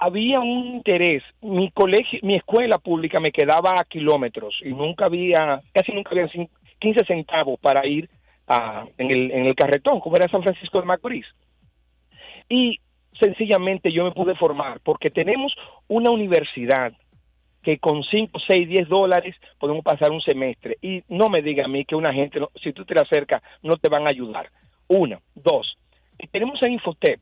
había un interés. Mi colegio, mi escuela pública me quedaba a kilómetros y nunca había, casi nunca había cin- 15 centavos para ir a, en, el, en el carretón, como era San Francisco de Macorís y sencillamente yo me pude formar porque tenemos una universidad que con 5, 6, 10 dólares podemos pasar un semestre y no me diga a mí que una gente, si tú te le acercas, no te van a ayudar. Una, dos, y tenemos a Infotep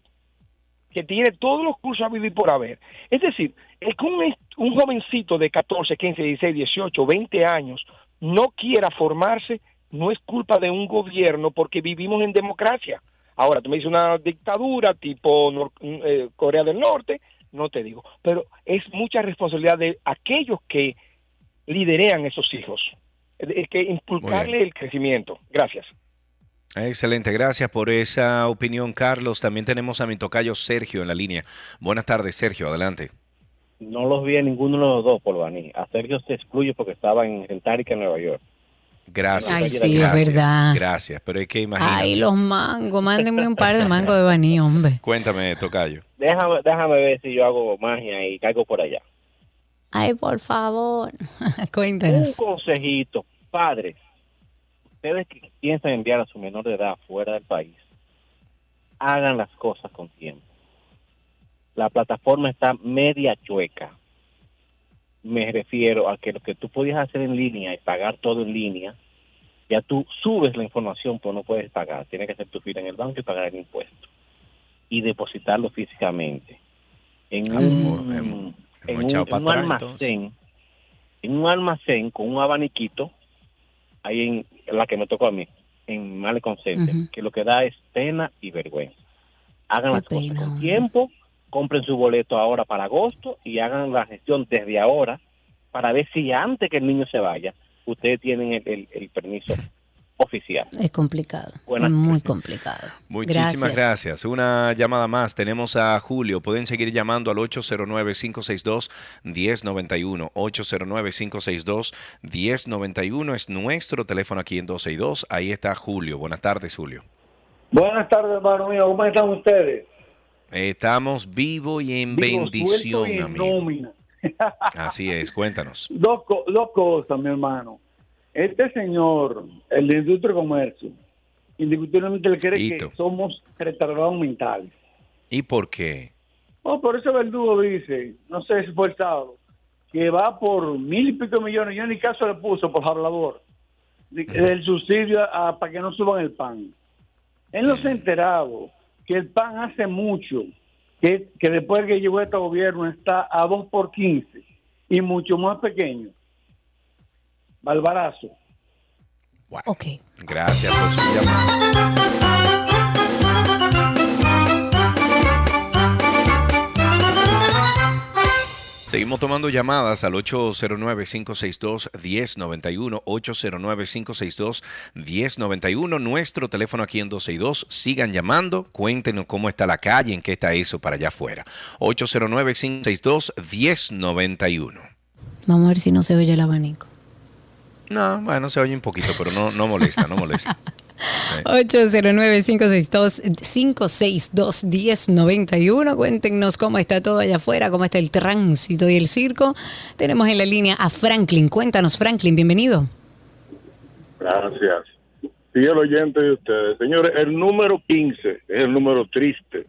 que tiene todos los cursos a vivir por haber. Es decir, el que un, un jovencito de 14, 15, 16, 18, 20 años no quiera formarse, no es culpa de un gobierno porque vivimos en democracia. Ahora, tú me dices una dictadura tipo Nor- eh, Corea del Norte, no te digo, pero es mucha responsabilidad de aquellos que liderean esos hijos, es que inculcarle el crecimiento. Gracias. Excelente, gracias por esa opinión, Carlos. También tenemos a mi tocayo Sergio en la línea. Buenas tardes, Sergio, adelante. No los vi a ninguno de los dos, por Bani. A Sergio se excluye porque estaba en Rentárica, Nueva York. Gracias. Ay, sí, es gracias, verdad. Gracias, pero es que imagínate. Ay, los mangos. Mándenme un par de [LAUGHS] mangos de baní, hombre. Cuéntame, tocayo. Déjame, déjame ver si yo hago magia y caigo por allá. Ay, por favor. [LAUGHS] Un Cuéntanos. consejito, padres, ustedes que piensan enviar a su menor de edad fuera del país, hagan las cosas con tiempo. La plataforma está media chueca. me refiero a que lo que tú podías hacer en línea y pagar todo en línea, ya tú subes la información, pero no puedes pagar. Tienes que hacer tu fila en el banco y pagar el impuesto. Y depositarlo físicamente. En un, en almacén, en un almacén con un abaniquito, ahí en la que me tocó a mí, en Malecon Center, Ujú. que lo que da es pena y vergüenza. Hagan Qué las cosas con tiempo, compren su boleto ahora para agosto y hagan la gestión desde ahora para ver si antes que el niño se vaya, ustedes tienen el, el- el permiso oficial. Es complicado. Buenas es muy complicado. Muchísimas gracias. Una llamada más. Tenemos a Julio. Pueden seguir llamando al 809-562-1091. 809-562-1091 es nuestro teléfono aquí en 262. Ahí está Julio. Buenas tardes, Julio. Buenas tardes, hermano mío. ¿Cómo están ustedes? Estamos vivo y en Vivo, bendición, y amigo. nómina. Así es, cuéntanos. [LAUGHS] Dos, co- dos cosas, mi hermano. Este señor, el de industria y comercio, indiscutiblemente le cree Hito. que somos retardados mentales. ¿Y por qué? Oh, por eso Verdugo dice, no sé si fue el sábado, que va por mil y pico millones. Yo ni caso le puso por hablador de- del subsidio a- para que no suban el pan. Él no se ha enterado que el pan hace mucho, que, que después que llegó este gobierno está a 2 por 15 y mucho más pequeño. Balbarazo. Ok. Gracias por su llamada. Seguimos tomando llamadas al 809-562-1091, 809-562-1091, nuestro teléfono aquí en 262. Sigan llamando, cuéntenos cómo está la calle, en qué está eso para allá afuera. 809-562-1091. Vamos a ver si no se oye el abanico. No, bueno, se oye un poquito, pero no, no molesta, no molesta. [LAUGHS] 809-562-1091. Cuéntenos cómo está todo allá afuera, cómo está el tránsito y el circo. Tenemos en la línea a Franklin. Cuéntanos, Franklin, bienvenido. Gracias. Fiel oyente de ustedes. Señores, el número 15 es el número triste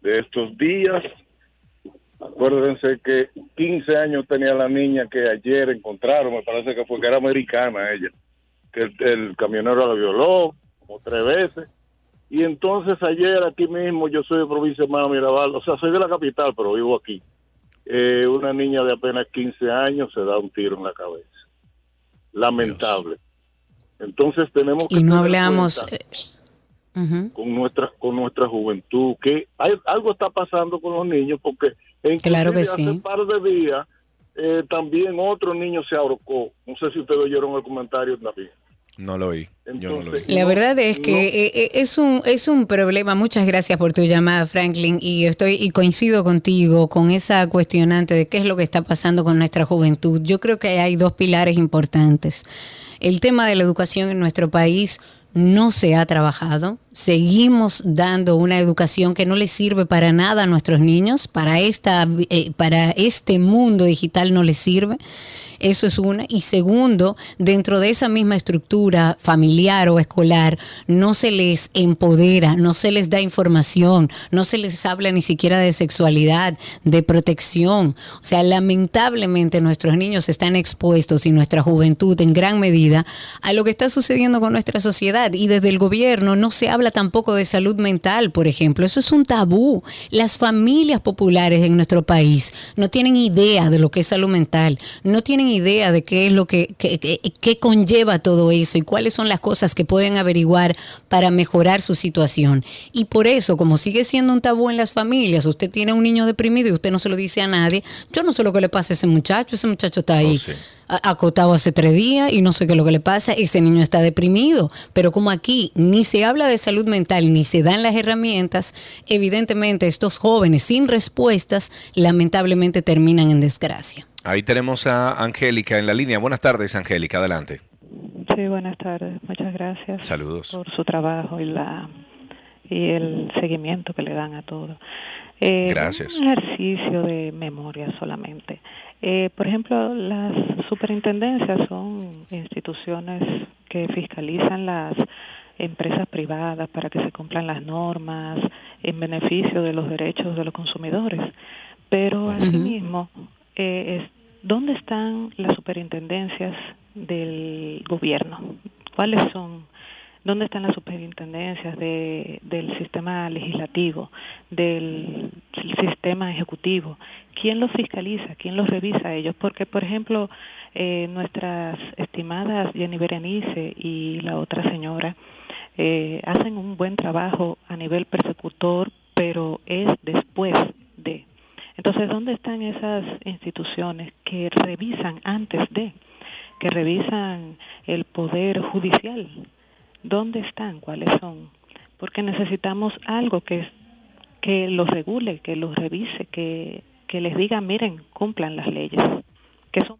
de estos días. Acuérdense que 15 años tenía la niña que ayer encontraron, me parece que fue que era americana ella, que el, el camionero la violó como tres veces. Y entonces ayer aquí mismo, yo soy de provincia de Mano Mirabal, o sea, soy de la capital, pero vivo aquí. Eh, una niña de apenas 15 años se da un tiro en la cabeza. Lamentable. Entonces tenemos que Y no hablamos... eh, con nuestra con nuestra juventud que hay, algo está pasando con los niños porque inclusive Claro que hace sí. un par de días eh, también otro niño se ahorcó no sé si ustedes oyeron el comentario también No lo oí. Yo no lo oí. La verdad es que eh, eh, es un es un problema. Muchas gracias por tu llamada, Franklin, y estoy y coincido contigo con esa cuestionante de qué es lo que está pasando con nuestra juventud. Yo creo que hay dos pilares importantes. El tema de la educación en nuestro país no se ha trabajado. Seguimos dando una educación que no le sirve para nada a nuestros niños, para esta eh, para este mundo digital no les sirve. Eso es una. Y segundo, dentro de esa misma estructura familiar o escolar, no se les empodera, no se les da información, no se les habla ni siquiera de sexualidad, de protección. O sea, lamentablemente nuestros niños están expuestos y nuestra juventud en gran medida a lo que está sucediendo con nuestra sociedad. Y desde el gobierno no se habla tampoco de salud mental, por ejemplo. Eso es un tabú. Las familias populares en nuestro país no tienen idea de lo que es salud mental, no tienen idea de qué es lo que, que- que- conlleva todo eso y cuáles son las cosas que pueden averiguar para mejorar su situación. Y por eso, como sigue siendo un tabú en las familias, usted tiene un niño deprimido y usted no se lo dice a nadie, yo no sé lo que le pasa a ese muchacho, ese muchacho está ahí a- acotado hace tres días y no sé qué es lo que le pasa, ese niño está deprimido, pero como aquí ni se habla de salud mental ni se dan las herramientas, evidentemente estos jóvenes sin respuestas lamentablemente terminan en desgracia. Ahí tenemos a Angélica en la línea. Buenas tardes, Angélica, adelante. Sí, buenas tardes. Muchas gracias Saludos. por su trabajo y la y el seguimiento que le dan a todo. Eh, Gracias. Un ejercicio de memoria solamente. Eh, por ejemplo, las superintendencias son instituciones que fiscalizan las empresas privadas para que se cumplan las normas en beneficio de los derechos de los consumidores. Pero asimismo, eh, es- ¿dónde están las superintendencias del gobierno? ¿Cuáles son? ¿Dónde están las superintendencias de, del sistema legislativo, del sistema ejecutivo? ¿Quién los fiscaliza? ¿Quién los revisa a ellos? Porque, por ejemplo, eh, nuestras estimadas Jenny Berenice y la otra señora eh, hacen un buen trabajo a nivel persecutor, pero es después de. Entonces, ¿dónde están esas instituciones que revisan antes de, que revisan el poder judicial? ¿Dónde están? ¿Cuáles son? Porque necesitamos algo que, que los regule, que los revise, que, que les diga, miren, cumplan las leyes. Que son...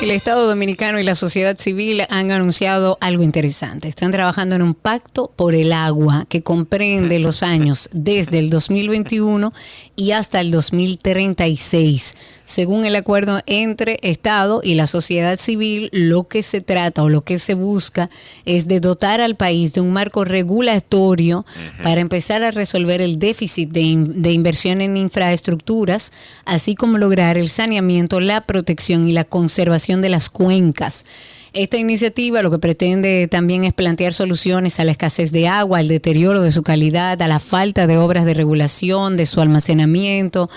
El Estado Dominicano y la sociedad civil han anunciado algo interesante. Están trabajando en un pacto por el agua que comprende los años desde el 2021 y hasta el 2036. Según el acuerdo entre Estado y la sociedad civil, lo que se trata o lo que se busca es de dotar al país de un marco regulatorio para empezar a resolver el déficit de, in- de inversión en infraestructuras, así como lograr el saneamiento, la protección y la conservación de las cuencas. Esta iniciativa lo que pretende también es plantear soluciones a la escasez de agua, al deterioro de su calidad, a la falta de obras de regulación, de su almacenamiento.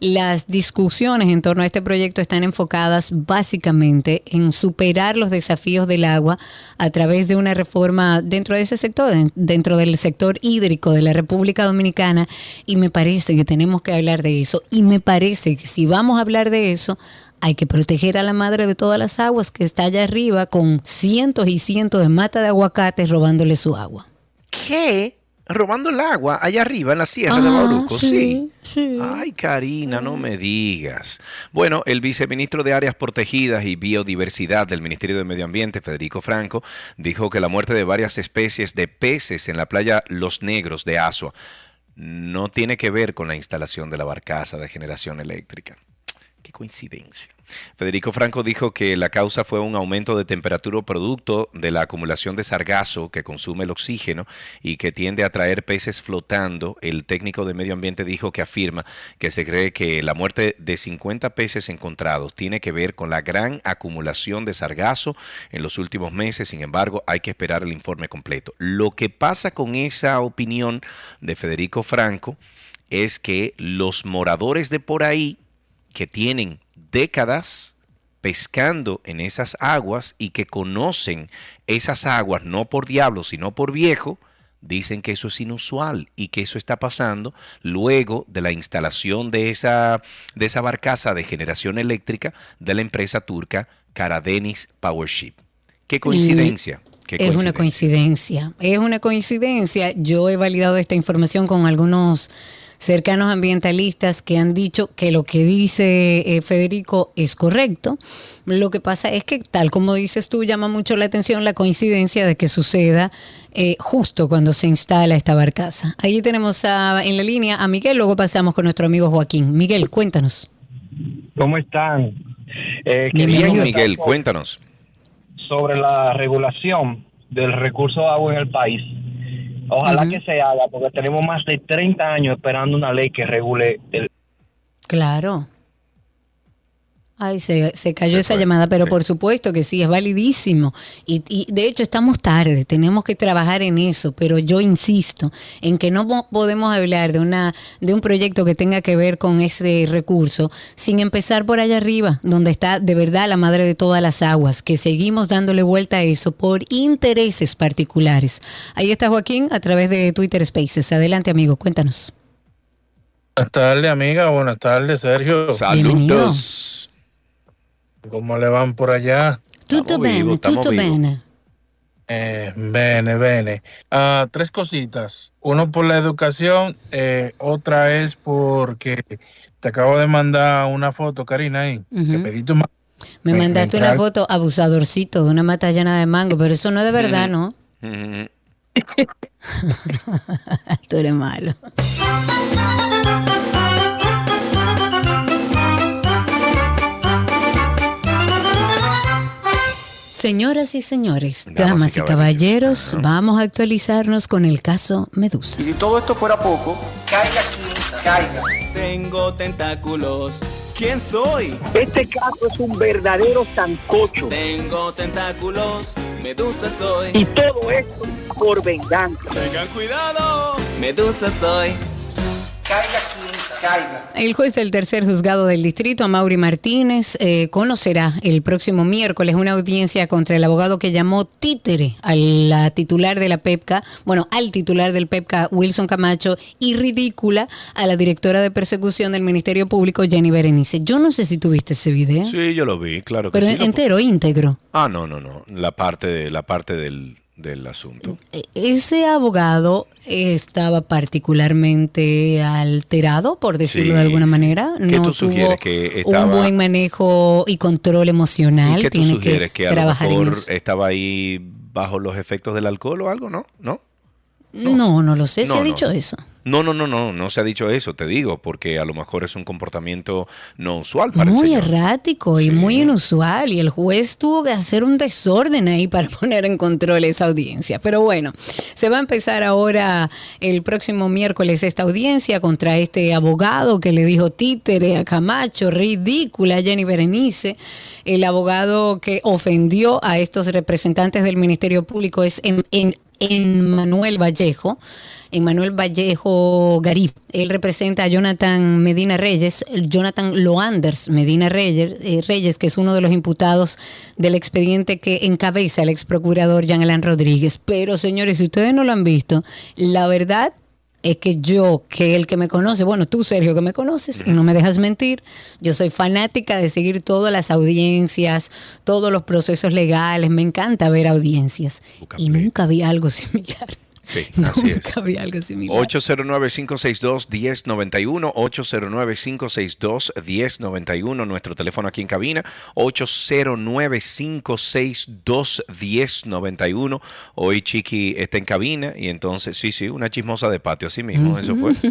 Las discusiones en torno a este proyecto están enfocadas básicamente en superar los desafíos del agua a través de una reforma dentro de ese sector, en- dentro del sector hídrico de la República Dominicana. Y me parece que tenemos que hablar de eso. Y me parece que si vamos a hablar de eso, hay que proteger a la madre de todas las aguas que está allá arriba con cientos y cientos de matas de aguacates robándole su agua. ¿Qué? Robando el agua allá arriba en la sierra de Ah, Bauruco. Sí. sí. Ay, Karina, no me digas. Bueno, el viceministro de Áreas Protegidas y Biodiversidad del Ministerio de Medio Ambiente, Federico Franco, dijo que la muerte de varias especies de peces en la playa Los Negros de Asua no tiene que ver con la instalación de la barcaza de generación eléctrica. Coincidencia. Federico Franco dijo que la causa fue un aumento de temperatura producto de la acumulación de sargazo que consume el oxígeno y que tiende a traer peces flotando. El técnico de medio ambiente dijo que afirma que se cree que la muerte de 50 peces encontrados tiene que ver con la gran acumulación de sargazo en los últimos meses. Sin embargo, hay que esperar el informe completo. Lo que pasa con esa opinión de Federico Franco es que los moradores de por ahí que tienen décadas pescando en esas aguas y que conocen esas aguas no por diablo, sino por viejo, dicen que eso es inusual y que eso está pasando luego de la instalación de esa, de esa barcaza de generación eléctrica de la empresa turca Karadeniz Powership. Qué coincidencia. Qué es una coincidencia. Es una coincidencia. Yo he validado esta información con algunos cercanos ambientalistas que han dicho que lo que dice eh, Federico es correcto. Lo que pasa es que, tal como dices tú, llama mucho la atención la coincidencia de que suceda eh, justo cuando se instala esta barcaza. Ahí tenemos a- en la línea a Miguel, luego pasamos con nuestro amigo Joaquín. Miguel, cuéntanos. ¿Cómo están? Eh, Bien, Miguel, cuéntanos. Sobre la regulación del recurso de agua en el país. Ojalá que se haga, porque tenemos más de 30 años esperando una ley que regule el... Claro. Ay, se, se cayó esa llamada, pero por supuesto que sí, es validísimo. Y, y de hecho estamos tarde, tenemos que trabajar en eso, pero yo insisto en que no mo- podemos hablar de, una, de un proyecto que tenga que ver con ese recurso sin empezar por allá arriba, donde está de verdad la madre de todas las aguas, que seguimos dándole vuelta a eso por intereses particulares. Ahí está Joaquín a través de Twitter Spaces. Adelante, amigo, cuéntanos. Buenas tardes, amiga. Buenas tardes, Sergio. Saludos. ¿Cómo le van por allá? Tutto bene, tutto bene. Eh, bene, bene. Ah, tres cositas. Uno por la educación, eh, otra es porque te acabo de mandar una foto, Karina, ahí. Que Ujú. pedí tu ma- Me Me- mandaste me una foto abusadorcito de una mata llena de mango, pero eso no es de verdad, ¿no? [LAUGHS] [LAUGHS] Tú eres malo. Señoras y señores, Damas y damas y caballeros. caballeros, vamos a actualizarnos con el caso Medusa. Y si todo esto fuera poco, caiga quien caiga. Tengo tentáculos. ¿Quién soy? Este caso es un verdadero sancocho. Tengo tentáculos. Medusa soy. Y todo esto por venganza. Tengan cuidado. Medusa soy. Caiga quien caiga. El juez del tercer juzgado del distrito, Amaury Martínez, eh, conocerá el próximo miércoles una audiencia contra el abogado que llamó títere a la titular de la PEPCA, bueno, al titular del PEPCA, Wilson Camacho, y ridícula a la directora de persecución del Ministerio Público, Jenny Berenice. Yo no sé si tuviste ese video, Sí, yo lo vi, claro que pero sí. lo- entero, íntegro. Ah, no, no, no. La parte, la parte del, del asunto. E- Ese abogado estaba particularmente alterado, por decirlo de Sí, alguna sí. manera. ¿Qué no tú tuvo Que estaba- un buen manejo y control emocional. ¿Y qué tú Tiene sugieres? que, Que, a lo trabajar en mejor estaba ahí bajo los efectos del alcohol o algo, ¿no? ¿No? No, no lo sé. No, se ha no. dicho eso. No, no, no, no, no se ha dicho eso, te digo, porque a lo mejor es un comportamiento no usual para el Muy señor. errático y muy inusual. Y el juez tuvo que hacer un desorden ahí [LAUGHS] para poner en control esa audiencia. Pero bueno, se va a empezar ahora el próximo miércoles esta audiencia contra este abogado que le dijo títere a Camacho, ridícula a Jenny Berenice. El abogado que ofendió a estos representantes del Ministerio Público es en, en, en Manuel Vallejo. Emmanuel Vallejo Garib. Él representa a Jonathan Medina Reyes, Jonathan Loanders Medina Reyes, eh, Reyes, que es uno de los imputados del expediente que encabeza el ex procurador Jean Alain Rodríguez. Pero señores, si ustedes no lo han visto, la verdad es que yo, que el que me conoce, bueno, tú Sergio que me conoces y no me dejas mentir, yo soy fanática de seguir todas las audiencias, todos los procesos legales, me encanta ver audiencias y nunca vi algo [LAUGHS] similar. Sí, [LAUGHS] así es. Nunca vi algo similar. 809-562-1091, 809-562-1091, nuestro teléfono aquí en cabina, 809-562-1091. Hoy Chiqui está en cabina y entonces, sí, sí, una chismosa de patio, así mismo, eso fue. [LAUGHS]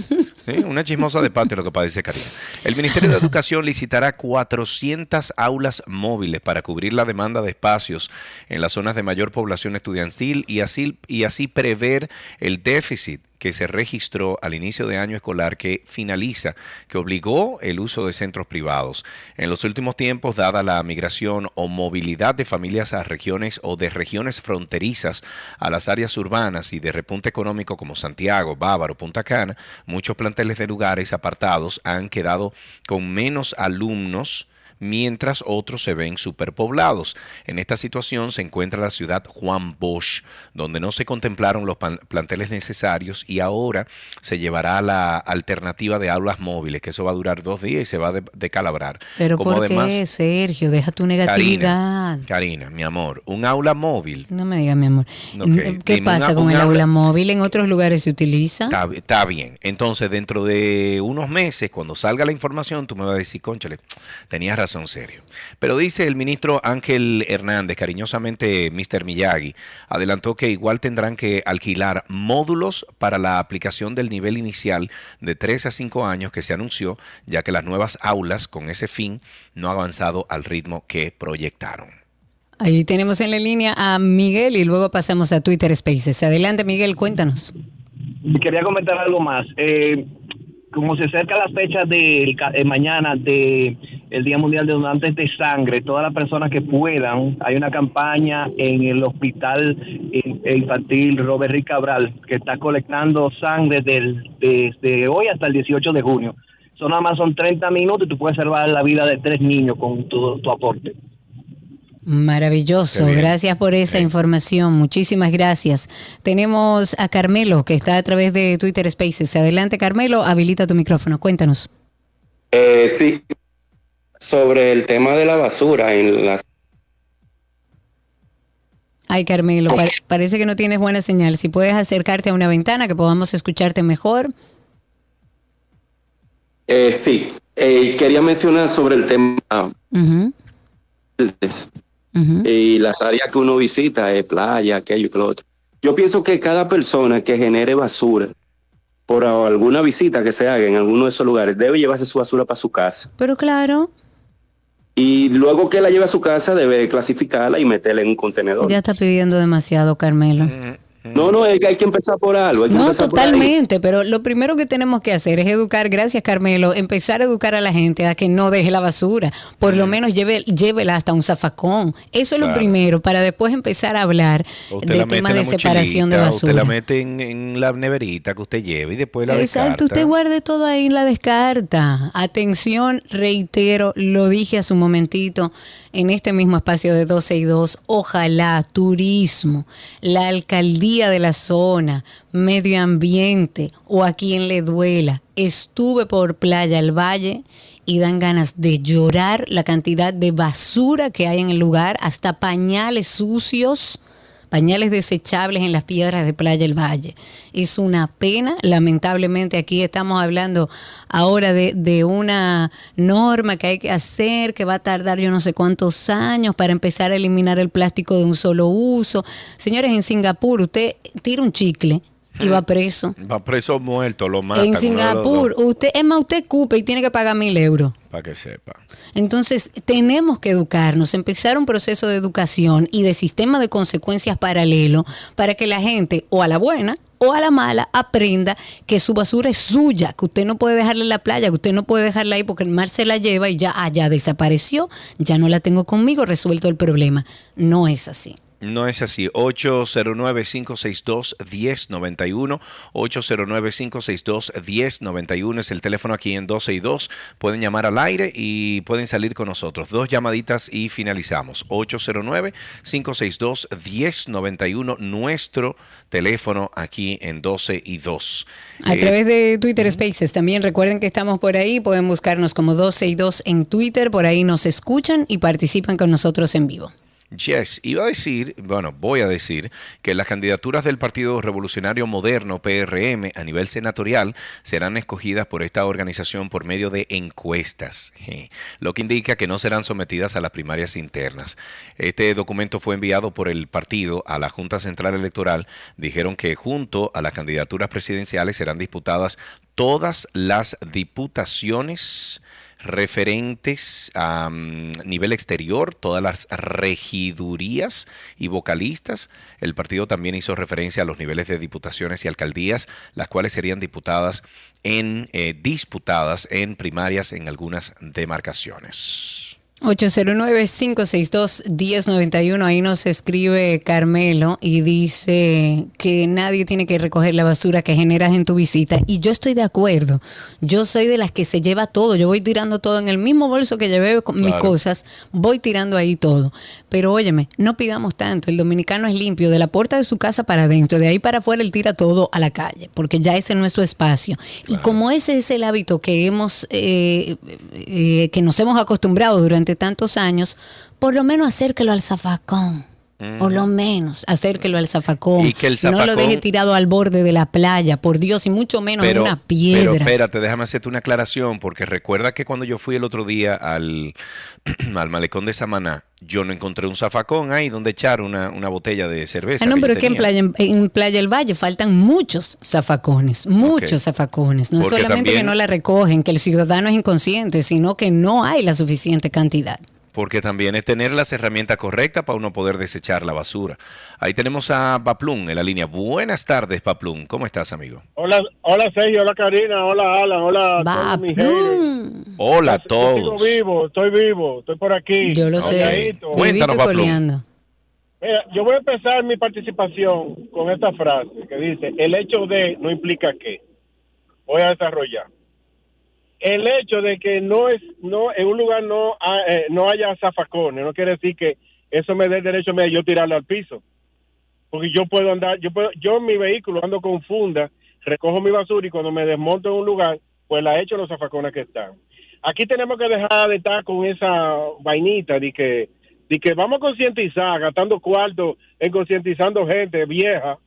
Sí, una chismosa de patio, lo que padece Karina. El Ministerio de Educación licitará 400 aulas móviles para cubrir la demanda de espacios en las zonas de mayor población estudiantil y así, y así prever el déficit que se registró al inicio de año escolar que finaliza, que obligó el uso de centros privados. En los últimos tiempos, dada la migración o movilidad de familias a regiones o de regiones fronterizas a las áreas urbanas y de repunte económico como Santiago, Bávaro, Punta Cana, muchos planteles de lugares apartados han quedado con menos alumnos mientras otros se ven superpoblados. En esta situación se encuentra la ciudad Juan Bosch, donde no se contemplaron los planteles necesarios y ahora se llevará la alternativa de aulas móviles, que eso va a durar dos días y se va a de- decalabrar. Pero Como ¿por además, qué, Sergio? Deja tu negatividad. Karina, mi amor, un aula móvil No me digas, mi amor. ¿Qué dime pasa una- con el aula- aula móvil? ¿En otros lugares se utiliza? Está, está bien. Entonces, dentro de unos meses, cuando salga la información, tú me vas a decir, conchale, tenías razón, serio. Pero dice el ministro Ángel Hernández, cariñosamente Mr. Miyagi, adelantó que igual tendrán que alquilar módulos para la aplicación del nivel inicial de 3 a 5 años que se anunció, ya que las nuevas aulas con ese fin no han avanzado al ritmo que proyectaron. Ahí tenemos en la línea a Miguel y luego pasamos a Twitter Spaces. Adelante, Miguel, cuéntanos. Quería comentar algo más. Eh, como se acerca la fecha de mañana de el Día Mundial de Donantes de Sangre, todas las personas que puedan, hay una campaña en el Hospital in- Infantil Robert Rick Cabral que está colectando sangre del, desde hoy hasta el 18 de junio. Son nada más son 30 minutos y tú puedes salvar la vida de tres niños con tu, tu aporte. Maravilloso, gracias por esa información, muchísimas gracias. Tenemos a Carmelo que está a través de Twitter Spaces. Adelante, Carmelo, habilita tu micrófono, cuéntanos. Eh, sí, sobre el tema de la basura en las... Ay, Carmelo, pa- parece que no tienes buena señal. Si puedes acercarte a una ventana que podamos escucharte mejor. Eh, sí, eh, quería mencionar sobre el tema ujú. y las áreas que uno visita, eh, playa, aquello que lo otro. Yo pienso que cada persona que genere basura por alguna visita que se haga en alguno de esos lugares debe llevarse su basura para su casa. Pero claro, Y luego que la lleve a su casa, debe clasificarla y meterla en un contenedor. Ya está pidiendo demasiado, Carmelo. No, no, es que hay que empezar por algo. Hay que No, empezar por ahí. totalmente, pero lo primero que tenemos que hacer es educar, gracias Carmelo, empezar a educar a la gente a que no deje la basura, por lo menos lleve, llévela hasta un zafacón. Eso es lo primero, para después empezar a hablar de temas de separación de mochilita, Usted basura. la mete en, en la neverita que usted lleva y después la Exacto, descarta. usted guarde todo ahí en la descarta. Atención, reitero, lo dije hace un momentito en este mismo espacio de 12 y 2. Ojalá turismo, la alcaldía de la zona, medio ambiente o a quien le duela. Estuve por Playa al Valle y dan ganas de llorar la cantidad de basura que hay en el lugar, hasta pañales sucios pañales desechables en las piedras de Playa El Valle. Es una pena, lamentablemente aquí estamos hablando ahora de, de una norma que hay que hacer, que va a tardar yo no sé cuántos años para empezar a eliminar el plástico de un solo uso. Señores, en Singapur usted tira un chicle y va preso. Va preso muerto, lo matan. En Singapur, usted, es más, usted cupe y tiene que pagar mil euros. Que sepa. Entonces, tenemos que educarnos, empezar un proceso de educación y de sistema de consecuencias paralelo para que la gente, o a la buena o a la mala, aprenda que su basura es suya, que usted no puede dejarla en la playa, que usted no puede dejarla ahí porque el mar se la lleva y ya, ah, ya desapareció, ya no la tengo conmigo, resuelto el problema. No es así. No es así. 809-562-1091. 809-562-1091 es el teléfono aquí en 12 y 2. Pueden llamar al aire y pueden salir con nosotros. Dos llamaditas y finalizamos. 809-562-1091, nuestro teléfono aquí en 12 y 2. A Eh, través de Twitter Spaces también recuerden que estamos por ahí, pueden buscarnos como 12 y 2 en Twitter, por ahí nos escuchan y participan con nosotros en vivo. Yes, iba a decir, bueno, voy a decir que las candidaturas del Partido Revolucionario Moderno, PRM, a nivel senatorial, serán escogidas por esta organización por medio de encuestas, lo que indica que no serán sometidas a las primarias internas. Este documento fue enviado por el partido a la Junta Central Electoral. Dijeron que junto a las candidaturas presidenciales serán disputadas todas las diputaciones referentes a mm, nivel exterior, todas las regidurías y vocalistas. El partido también hizo referencia a los niveles de diputaciones y alcaldías, las cuales serían diputadas en, eh, disputadas en primarias en algunas demarcaciones. 809-562-1091, ahí nos escribe Carmelo y dice que nadie tiene que recoger la basura que generas en tu visita. Y yo estoy de acuerdo, yo soy de las que se lleva todo, yo voy tirando todo en el mismo bolso que llevé con mis Claro. cosas, voy tirando ahí todo. Pero óyeme, no pidamos tanto, el dominicano es limpio, de la puerta de su casa para adentro, de ahí para afuera él tira todo a la calle, porque ya ese no es su espacio. Y como ese es el hábito que hemos, eh, eh, que nos hemos acostumbrado durante tantos años, por lo menos acérquelo al zafacón. Por lo menos, acérquelo al zafacón. Y que el No lo zafacón- deje tirado al borde de la playa, por Dios, y mucho menos en una piedra. Pero espérate, déjame hacerte una aclaración, porque recuerda que cuando yo fui el otro día al, [CLEARS THROAT] al malecón de Samaná, yo no encontré un zafacón ahí donde echar una, una botella de cerveza. Ah, no, que pero es que en. Playa, en Playa El Valle faltan muchos zafacones, muchos zafacones. No es solamente que no la recogen, que el ciudadano es inconsciente, sino que no hay la suficiente cantidad. Porque también es tener las herramientas correctas para uno poder desechar la basura. Ahí tenemos a Paplum en la línea. Buenas tardes, Paplum. ¿Cómo estás, amigo? Hola, hola Sergio, hola Karina, hola Alan, hola a. Hola a Yo todos. vivo, estoy vivo, estoy por aquí. Yo lo sé. Calladito. Cuéntanos, Paplum. Mira, yo voy a empezar mi participación con esta frase que dice, el hecho de no implica que. Voy a desarrollar. El hecho de que no es no en un lugar no eh, no haya zafacones, no quiere decir que eso me dé el derecho a yo tirarle al piso. Porque yo puedo andar, yo puedo, yo en mi vehículo ando con funda, recojo mi basura y cuando me desmonto en un lugar, pues la echo los zafacones que están. Aquí tenemos que dejar de estar con esa vainita de que, de que vamos a concientizar, gastando cuarto en concientizando gente vieja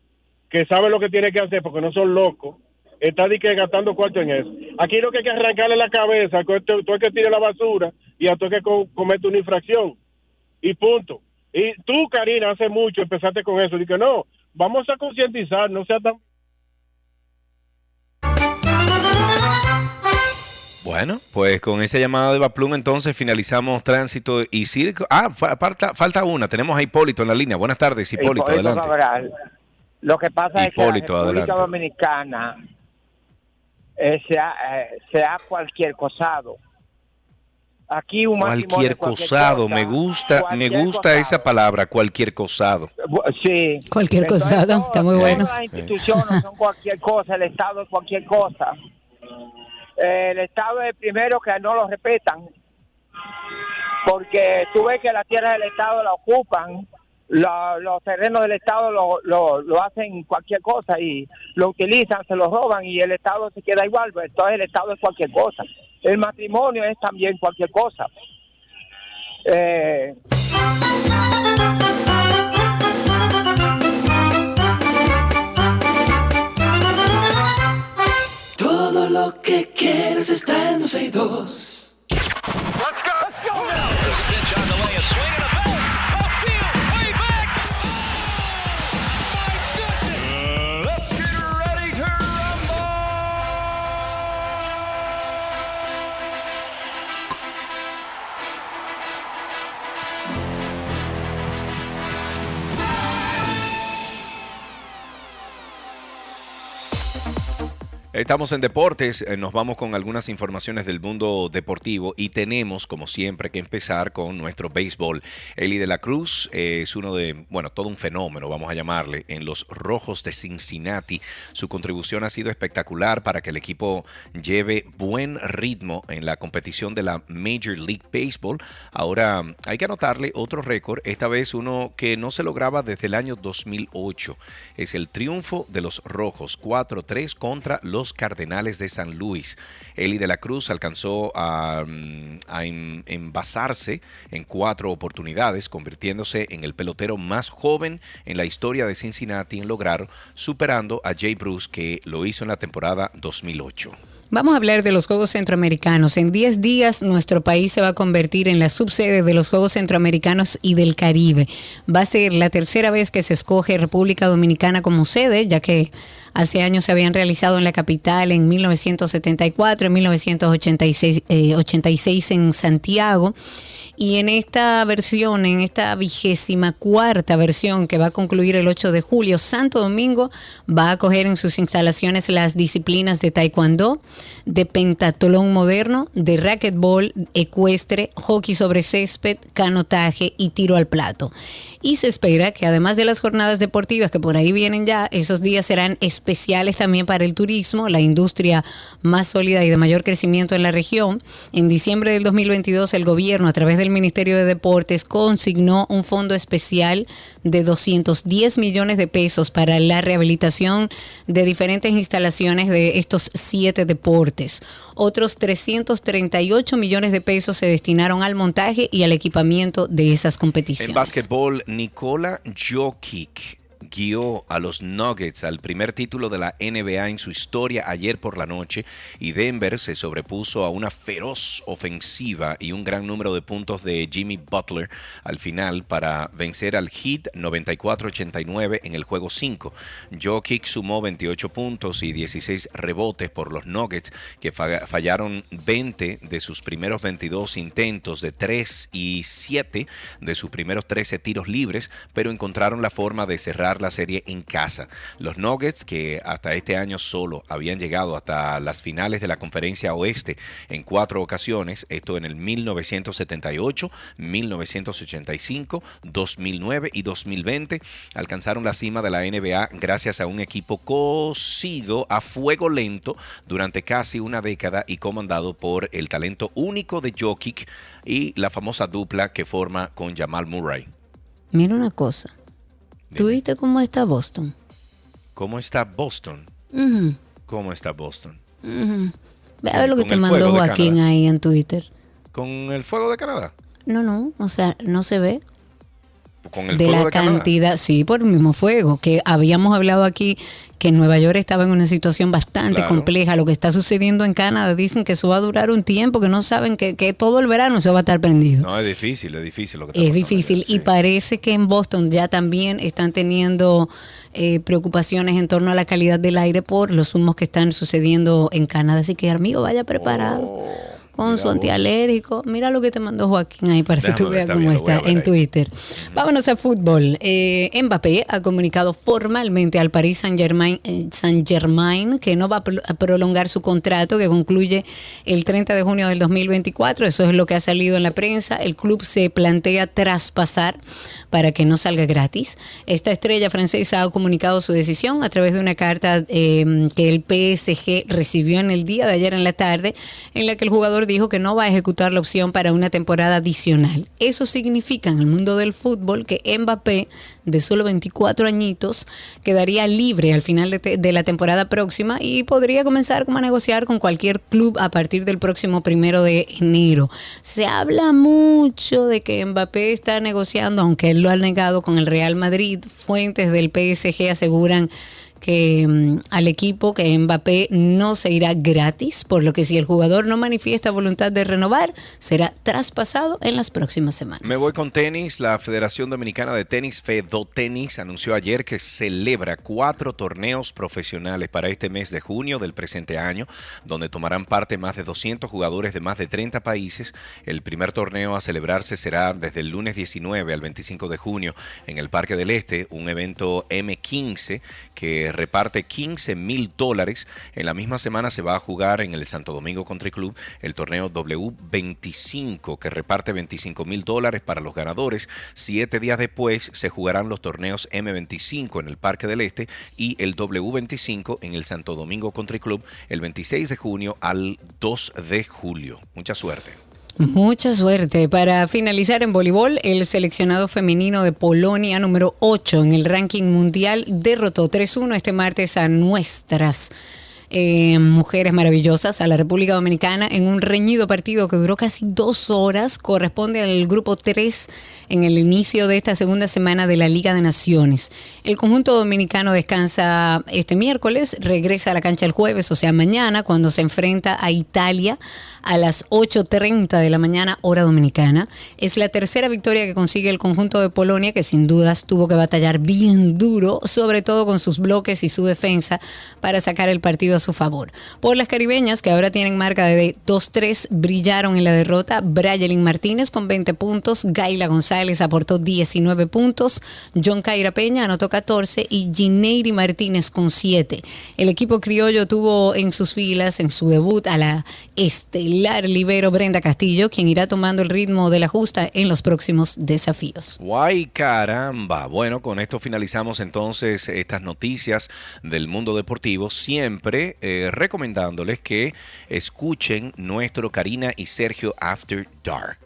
que sabe lo que tiene que hacer porque no son locos. Está de que gastando cuarto en eso. Aquí lo que hay que arrancarle la cabeza, tú tú es que tire la basura y a tú es que co- comete una infracción. Y punto. Y tú, Karina, hace mucho empezaste con eso. Dije, no, vamos a concientizar, no sea tan... Bueno, pues con ese llamado de Baplum entonces finalizamos tránsito y circo. Ah, fa- falta, falta una. Tenemos a Hipólito en la línea. Buenas tardes, Hipólito, adelante. Cabral. Lo que pasa Hipólito, es que la República adelante. Dominicana eh, sea, eh, sea cualquier cosado. Aquí un Cualquier cosado, cosa. me gusta, me gusta cosado. esa palabra, cualquier cosado. Sí. Cualquier Entonces, cosado, todo- está muy bueno. Todas las instituciones son cualquier cosa, el Estado es cualquier cosa. Eh, el Estado es el primero que no lo respetan. Porque tú ves que la tierra del Estado la ocupan, la- los terrenos del Estado lo, lo, lo hacen cualquier cosa y lo utilizan, se lo roban y el Estado se queda igual. pues, Entonces el Estado es cualquier cosa. El matrimonio es también cualquier cosa. Eh, Todo lo que quieres está en 12 y 2. Let's go. Let's go now. Estamos en deportes, eh, nos vamos con algunas informaciones del mundo deportivo y tenemos, como siempre, que empezar con nuestro béisbol. Eli de la Cruz eh, es uno de, bueno, todo un fenómeno, vamos a llamarle, en los Rojos de Cincinnati. Su contribución ha sido espectacular para que el equipo lleve buen ritmo en la competición de la Major League Baseball. Ahora hay que anotarle otro récord, esta vez uno que no se lograba desde el año 2008. Es el triunfo de los Rojos 4-3 contra los Cardenales de San Luis. Eli de la Cruz alcanzó a, mm, a en- envasarse en cuatro oportunidades, convirtiéndose en el pelotero más joven en la historia de Cincinnati en lograr, superando a Jay Bruce que lo hizo en la temporada 2008. Vamos a hablar de los Juegos Centroamericanos. En 10 días nuestro país se va a convertir en la subsede de los Juegos Centroamericanos y del Caribe. Va a ser la tercera vez que se escoge República Dominicana como sede, ya que hace años se habían realizado en la capital en 1974, en 1986 eh, 86 en Santiago. Y en esta versión, en esta vigésima cuarta versión que va a concluir el 8 de julio, Santo Domingo va a acoger en sus instalaciones las disciplinas de taekwondo, de pentatlón moderno, de racquetball, ecuestre, hockey sobre césped, canotaje y tiro al plato. Y se espera que además de las jornadas deportivas que por ahí vienen ya, esos días serán especiales también para el turismo, la industria más sólida y de mayor crecimiento en la región. En diciembre del 2022 el gobierno a través del Ministerio de Deportes consignó un fondo especial de 210 millones de pesos para la rehabilitación de diferentes instalaciones de estos siete deportes. Otros 338 millones de pesos se destinaron al montaje y al equipamiento de esas competiciones. En básquetbol, Nikola Jokic guió a los Nuggets al primer título de la NBA en su historia ayer por la noche y Denver se sobrepuso a una feroz ofensiva y un gran número de puntos de Jimmy Butler al final para vencer al Heat 94-89 en el juego 5. Jokic sumó 28 puntos y 16 rebotes por los Nuggets que fa- fallaron 20 de sus primeros 22 intentos de 3 y 7 de sus primeros 13 tiros libres, pero encontraron la forma de cerrar la serie en casa. Los Nuggets, que hasta este año solo habían llegado hasta las finales de la conferencia oeste en cuatro ocasiones, esto en el 1978, 1985, 2009 y 2020, alcanzaron la cima de la NBA gracias a un equipo cocido a fuego lento durante casi una década y comandado por el talento único de Jokic y la famosa dupla que forma con Jamal Murray. Mira una cosa. ¿Tú viste cómo está Boston? ¿Cómo está Boston? ¿Cómo está Boston? Ve a ver lo que te mandó Joaquín Canadá. ahí en Twitter. ¿Con el fuego de Canadá? No, no, o sea, no se ve. ¿Con el de la de cantidad, sí, por el mismo fuego, que habíamos hablado aquí que Nueva York estaba en una situación bastante Claro. compleja. Lo que está sucediendo en Canadá, dicen que eso va a durar un tiempo, que no saben que, que todo el verano se va a estar prendido. No, es difícil, es difícil lo que está Es difícil allá, y parece que en Boston ya también están teniendo eh, preocupaciones en torno a la calidad del aire por los humos que están sucediendo en Canadá. Así que, amigo, vaya preparado. Con su antialérgico. Mira lo que te mandó Joaquín ahí para que tú veas cómo está en ahí. Twitter. Vámonos a fútbol. Eh, Mbappé ha comunicado formalmente al Paris Saint Germain, Saint Germain que no va a pro- a prolongar su contrato que concluye el 30 de junio del 2024. Eso es lo que ha salido en la prensa. El club se plantea traspasar para que no salga gratis. Esta estrella francesa ha comunicado su decisión a través de una carta eh, que el PSG recibió en el día de ayer en la tarde, en la que el jugador dijo que no va a ejecutar la opción para una temporada adicional. Eso significa en el mundo del fútbol que Mbappé, de solo 24 añitos, quedaría libre al final de, la temporada próxima y podría comenzar como a negociar con cualquier club a partir del próximo primero de enero. Se habla mucho de que Mbappé está negociando, aunque él lo ha negado con el Real Madrid. Fuentes del PSG aseguran que mm, al equipo que Mbappé no se irá gratis, por lo que si el jugador no manifiesta voluntad de renovar, será traspasado en las próximas semanas. Me voy con tenis. La Federación Dominicana de Tenis, Tenis, anunció ayer que celebra cuatro torneos profesionales para este mes de junio del presente año, donde tomarán parte más de 200 jugadores de más de 30 países. El primer torneo a celebrarse será desde el lunes 19 al 25 de junio en el Parque del Este, un evento M15 que reparte 15 mil dólares. En la misma semana se va a jugar en el Santo Domingo Country Club el torneo W25 que reparte 25 mil dólares para los ganadores. Siete días después se jugarán los torneos M25 en el Parque del Este y el W25 en el Santo Domingo Country Club el 26 de junio al 2 de julio. Mucha suerte. Mucha suerte. Para finalizar en voleibol, el seleccionado femenino de Polonia, número 8 en el ranking mundial, derrotó 3-1 este martes a nuestras eh, mujeres maravillosas, a la República Dominicana, en un reñido partido que duró casi dos horas. Corresponde al grupo 3 en el inicio de esta segunda semana de la Liga de Naciones. El conjunto dominicano descansa este miércoles, regresa a la cancha el jueves, o sea, mañana, cuando se enfrenta a Italia a las 8.30 de la mañana, hora dominicana. Es la tercera victoria que consigue el conjunto de Polonia, que sin dudas tuvo que batallar bien duro, sobre todo con sus bloques y su defensa, para sacar el partido a su favor. Por las caribeñas, que ahora tienen marca de 2-3, brillaron en la derrota. Brayelin Martínez con 20 puntos, Gaila González aportó 19 puntos, John Caira Peña anotó 14 y Gineiri Martínez con 7. El equipo criollo tuvo en sus filas, en su debut, a la estelar libero Brenda Castillo, quien irá tomando el ritmo de la justa en los próximos desafíos. Guay caramba. Bueno, con esto finalizamos entonces estas noticias del mundo deportivo, siempre eh, recomendándoles que escuchen nuestro Karina y Sergio After Dark.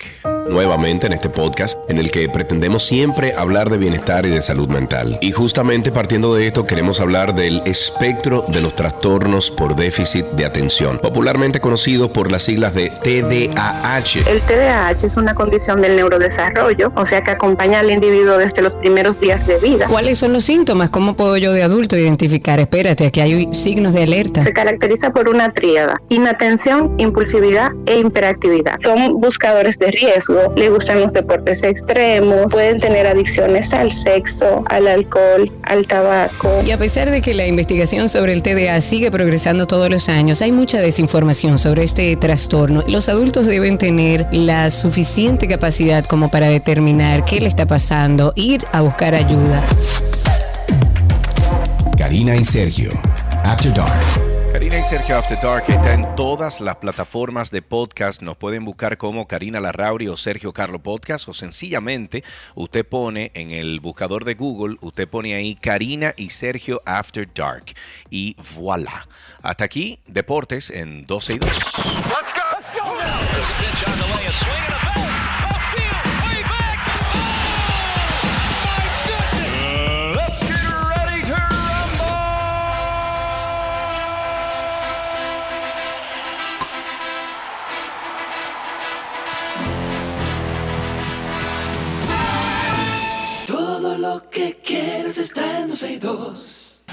Nuevamente en este podcast en el que pretendemos siempre hablar de bienestar y de salud mental. Y justamente partiendo de esto queremos hablar del espectro de los trastornos por déficit de atención, popularmente conocido por las siglas de TDAH. El TDAH es una condición del neurodesarrollo, o sea que acompaña al individuo desde los primeros días de vida. ¿Cuáles son los síntomas? ¿Cómo puedo yo de adulto identificar? Espérate, aquí hay signos de alerta. Se caracteriza por una tríada, inatención, impulsividad e hiperactividad. Son buscadores de riesgo, le gustan los deportes extremos, pueden tener adicciones al sexo, al alcohol, al tabaco. Y a pesar de que la investigación sobre el TDA sigue progresando todos los años, hay mucha desinformación sobre este trastorno. Los adultos deben tener la suficiente capacidad como para determinar qué le está pasando, ir a buscar ayuda. Karina y Sergio, After Dark. Karina y Sergio After Dark está en todas las plataformas de podcast. Nos pueden buscar como Karina Larrauri o Sergio Carlo Podcast o sencillamente usted pone en el buscador de Google, usted pone ahí Karina y Sergio After Dark y voilà. Hasta aquí, deportes en 12 y 2. Let's go. Let's go que quieres está en 12 y 2.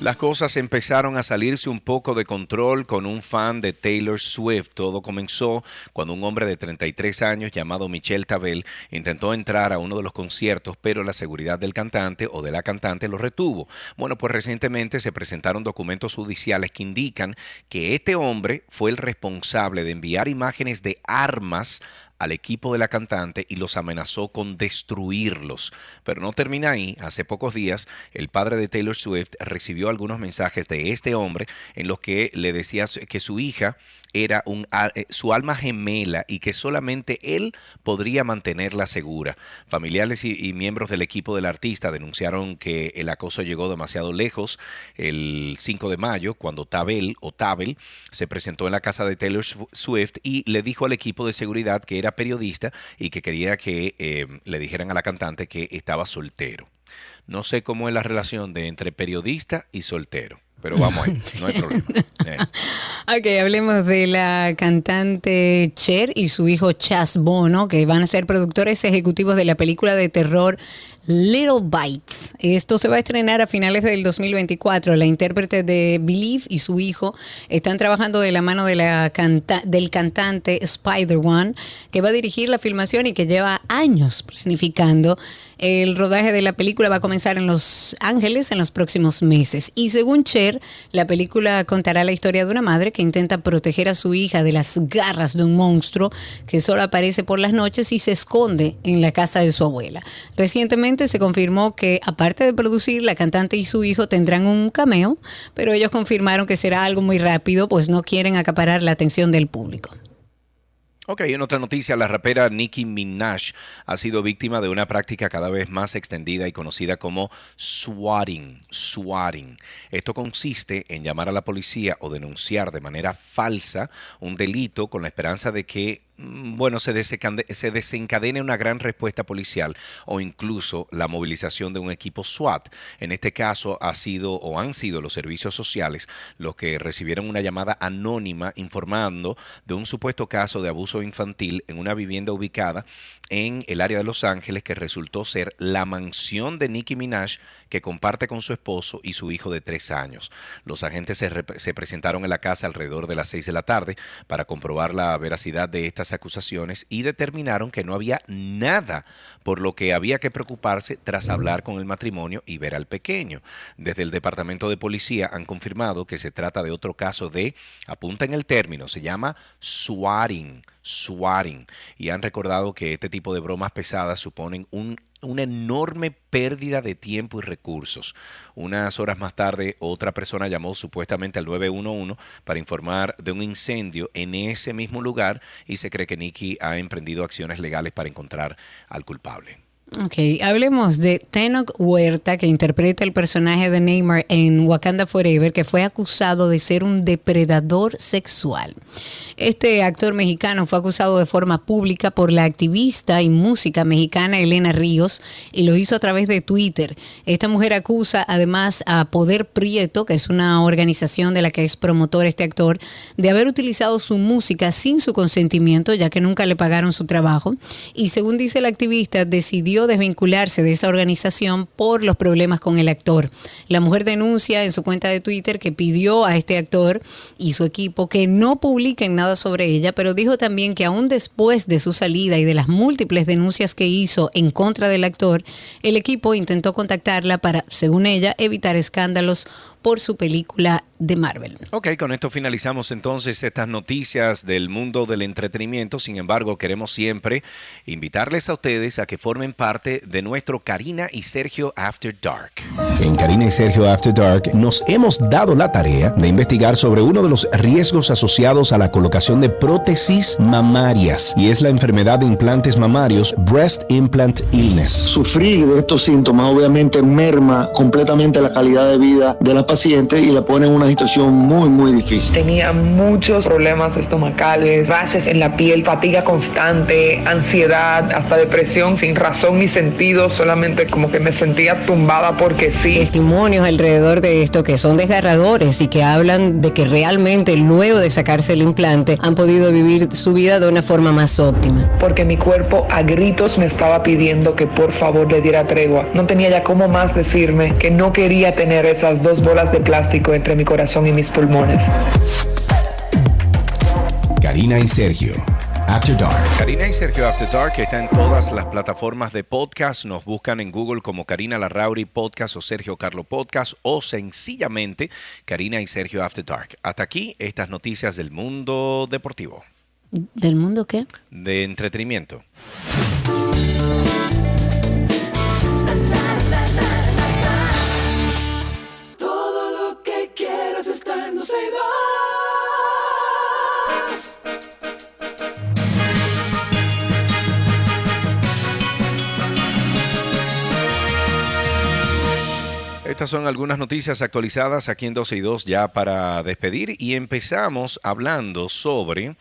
Las cosas empezaron a salirse un poco de control con un fan de Taylor Swift. Todo comenzó cuando un hombre de 33 años llamado Michel Tabel intentó entrar a uno de los conciertos, pero la seguridad del cantante o de la cantante lo retuvo. Bueno, pues recientemente se presentaron documentos judiciales que indican que este hombre fue el responsable de enviar imágenes de armas al equipo de la cantante y los amenazó con destruirlos. Pero no termina ahí. Hace pocos días, el padre de Taylor Swift recibió algunos mensajes de este hombre en los que le decía que su hija era un, a- eh, su alma gemela y que solamente él podría mantenerla segura. Familiares y, miembros del equipo del artista denunciaron que el acoso llegó demasiado lejos el 5 de mayo, cuando Tabel o Tabel se presentó en la casa de Taylor Sw- Swift y le dijo al equipo de seguridad que era periodista y que quería que eh, le dijeran a la cantante que estaba soltero. No sé cómo es la relación de entre periodista y soltero, pero vamos ahí, no hay [LAUGHS] problema. Eh. Ok, hablemos de la cantante Cher y su hijo Chas Bono, que van a ser productores ejecutivos de la película de terror Little Bites. Esto se va a estrenar a finales del 2024. La intérprete de Believe y su hijo están trabajando de la mano de la canta- del cantante Spider One, que va a dirigir la filmación y que lleva años planificando. El rodaje de la película va a comenzar en Los Ángeles en los próximos meses. Y según Cher, la película contará la historia de una madre que intenta proteger a su hija de las garras de un monstruo que solo aparece por las noches y se esconde en la casa de su abuela. Recientemente se confirmó que, aparte de producir, la cantante y su hijo tendrán un cameo, pero ellos confirmaron que será algo muy rápido, pues no quieren acaparar la atención del público. Ok, en otra noticia, la rapera Nicki Minaj ha sido víctima de una práctica cada vez más extendida y conocida como swatting. Swatting. Esto consiste en llamar a la policía o denunciar de manera falsa un delito con la esperanza de que bueno, se desencade- se desencadene una gran respuesta policial o incluso la movilización de un equipo SWAT. En este caso ha sido o han sido los servicios sociales los que recibieron una llamada anónima informando de un supuesto caso de abuso infantil en una vivienda ubicada en el área de Los Ángeles que resultó ser la mansión de Nicki Minaj que comparte con su esposo y su hijo de tres años. Los agentes se, se presentaron en la casa alrededor de las seis de la tarde para comprobar la veracidad de estas acusaciones y determinaron que no había nada por lo que había que preocuparse tras hablar con el matrimonio y ver al pequeño. Desde el departamento de policía han confirmado que se trata de otro caso de, apunta en el término, se llama swatting, swatting, y han recordado que este tipo de bromas pesadas suponen un una enorme pérdida de tiempo y recursos. Unas horas más tarde, otra persona llamó supuestamente al 911 para informar de un incendio en ese mismo lugar y se cree que Nicky ha emprendido acciones legales para encontrar al culpable. Ok, hablemos de Tenoch Huerta, que interpreta el personaje de Neymar en Wakanda Forever, que fue acusado de ser un depredador sexual. Este actor mexicano fue acusado de forma pública por la activista y música mexicana Elena Ríos y lo hizo a través de Twitter. Esta mujer acusa además a Poder Prieto, que es una organización de la que es promotor este actor, de haber utilizado su música sin su consentimiento, ya que nunca le pagaron su trabajo. Y según dice la activista, decidió desvincularse de esa organización por los problemas con el actor. La mujer denuncia en su cuenta de Twitter que pidió a este actor y su equipo que no publiquen nada sobre ella, pero dijo también que aún después de su salida y de las múltiples denuncias que hizo en contra del actor, el equipo intentó contactarla para, según ella, evitar escándalos por su película de Marvel. Ok, con esto finalizamos entonces estas noticias del mundo del entretenimiento. Sin embargo, queremos siempre invitarles a ustedes a que formen parte de nuestro Karina y Sergio After Dark. En Karina y Sergio After Dark nos hemos dado la tarea de investigar sobre uno de los riesgos asociados a la colocación de prótesis mamarias y es la enfermedad de implantes mamarios Breast Implant Illness. Sufrir de estos síntomas obviamente merma completamente la calidad de vida de la paciente y la pone en una situación muy, muy difícil. Tenía muchos problemas estomacales, rashes en la piel, fatiga constante, ansiedad, hasta depresión sin razón ni sentido, solamente como que me sentía tumbada porque sí. Testimonios alrededor de esto que son desgarradores y que hablan de que realmente luego de sacarse el implante han podido vivir su vida de una forma más óptima. Porque mi cuerpo a gritos me estaba pidiendo que por favor le diera tregua. No tenía ya cómo más decirme que no quería tener esas dos bolas bolas de plástico entre mi corazón y mis pulmones. Karina y Sergio. After Dark. Karina y Sergio After Dark está en todas las plataformas de podcast. Nos buscan en Google como Karina Larrauri Podcast o Sergio Carlo Podcast o sencillamente Karina y Sergio After Dark. Hasta aquí estas noticias del mundo deportivo, ¿Del mundo qué? de entretenimiento. Estas son algunas noticias actualizadas aquí en 12 y 2 ya para despedir y empezamos hablando sobre...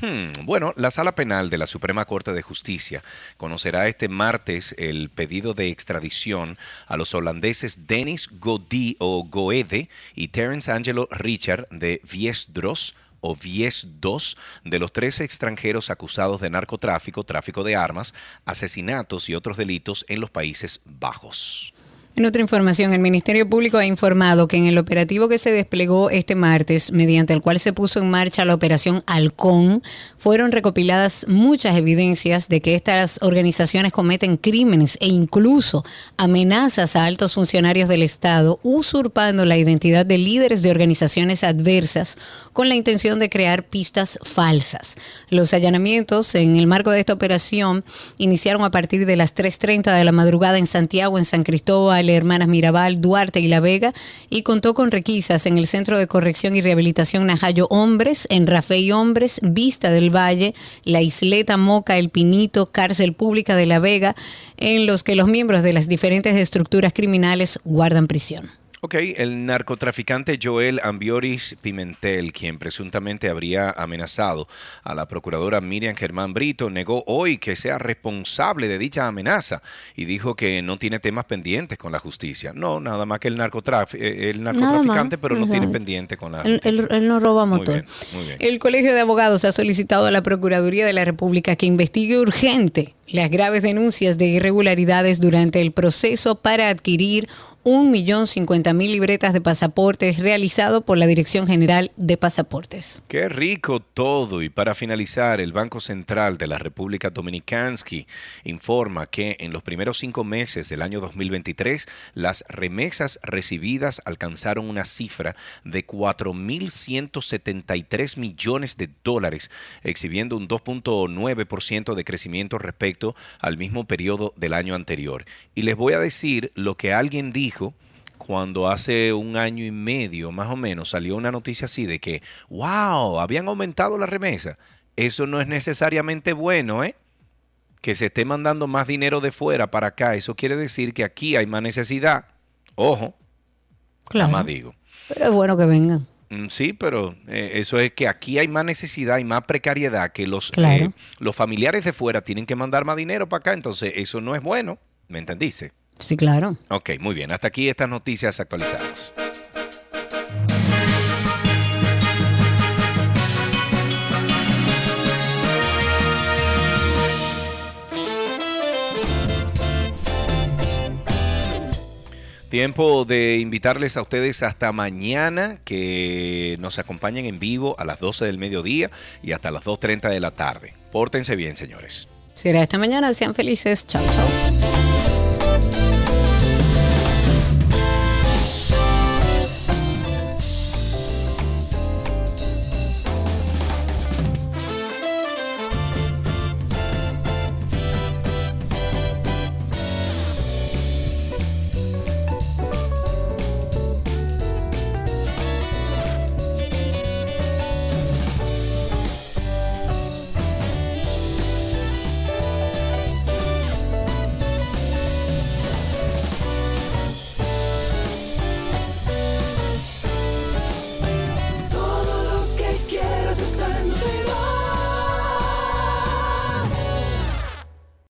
hmm, bueno, la Sala Penal de la Suprema Corte de Justicia conocerá este martes el pedido de extradición a los holandeses Denis Godí o Goede y Terence Angelo Richard de Viesdros o Vies-2 de los tres extranjeros acusados de narcotráfico, tráfico de armas, asesinatos y otros delitos en los Países Bajos. En otra información, el Ministerio Público ha informado que en el operativo que se desplegó este martes, mediante el cual se puso en marcha la operación Halcón, fueron recopiladas muchas evidencias de que estas organizaciones cometen crímenes e incluso amenazas a altos funcionarios del Estado, usurpando la identidad de líderes de organizaciones adversas con la intención de crear pistas falsas. Los allanamientos en el marco de esta operación iniciaron a partir de las 3.30 de la madrugada en Santiago, en San Cristóbal, Hermanas Mirabal, Duarte y La Vega y contó con requisas en el Centro de Corrección y Rehabilitación Najayo Hombres, en Rafey Hombres, Vista del Valle, La Isleta Moca, El Pinito, Cárcel Pública de La Vega, en los que los miembros de las diferentes estructuras criminales guardan prisión. Ok, el narcotraficante Joel Ambioris Pimentel, quien presuntamente habría amenazado a la procuradora Miriam Germán Brito, negó hoy que sea responsable de dicha amenaza y dijo que no tiene temas pendientes con la justicia. No, nada más que el, narcotraf- eh, el narcotraficante, pero no tiene pendiente con la Él, justicia. él- él no roba Muy motor. bien, muy bien. El Colegio de Abogados ha solicitado a la Procuraduría de la República que investigue urgente las graves denuncias de irregularidades durante el proceso para adquirir 1.050.000 libretas de pasaportes realizado por la Dirección General de Pasaportes. Qué rico todo. Y para finalizar, el Banco Central de la República Dominicansky informa que en los primeros cinco meses del año 2023, las remesas recibidas alcanzaron una cifra de 4.173 millones de dólares, exhibiendo un 2.9% de crecimiento respecto al mismo periodo del año anterior. Y les voy a decir lo que alguien dijo cuando hace un año y medio más o menos salió una noticia así de que, wow, habían aumentado la remesa. Eso no es necesariamente bueno, ¿eh? Que se esté mandando más dinero de fuera para acá. Eso quiere decir que aquí hay más necesidad. Ojo, Claro. más digo. Pero es bueno que vengan. Mm, Sí, pero eh, eso es que aquí hay más necesidad y más precariedad que los, Claro. eh, los familiares de fuera tienen que mandar más dinero para acá. Entonces, eso no es bueno. ¿Me entendiste? Sí, claro. Ok, muy bien. Hasta aquí estas noticias actualizadas. Tiempo de invitarles a ustedes hasta mañana que nos acompañen en vivo a las 12 del mediodía y hasta las 2.30 de la tarde. Pórtense bien, señores. Será esta mañana. Sean felices. Chao, chao.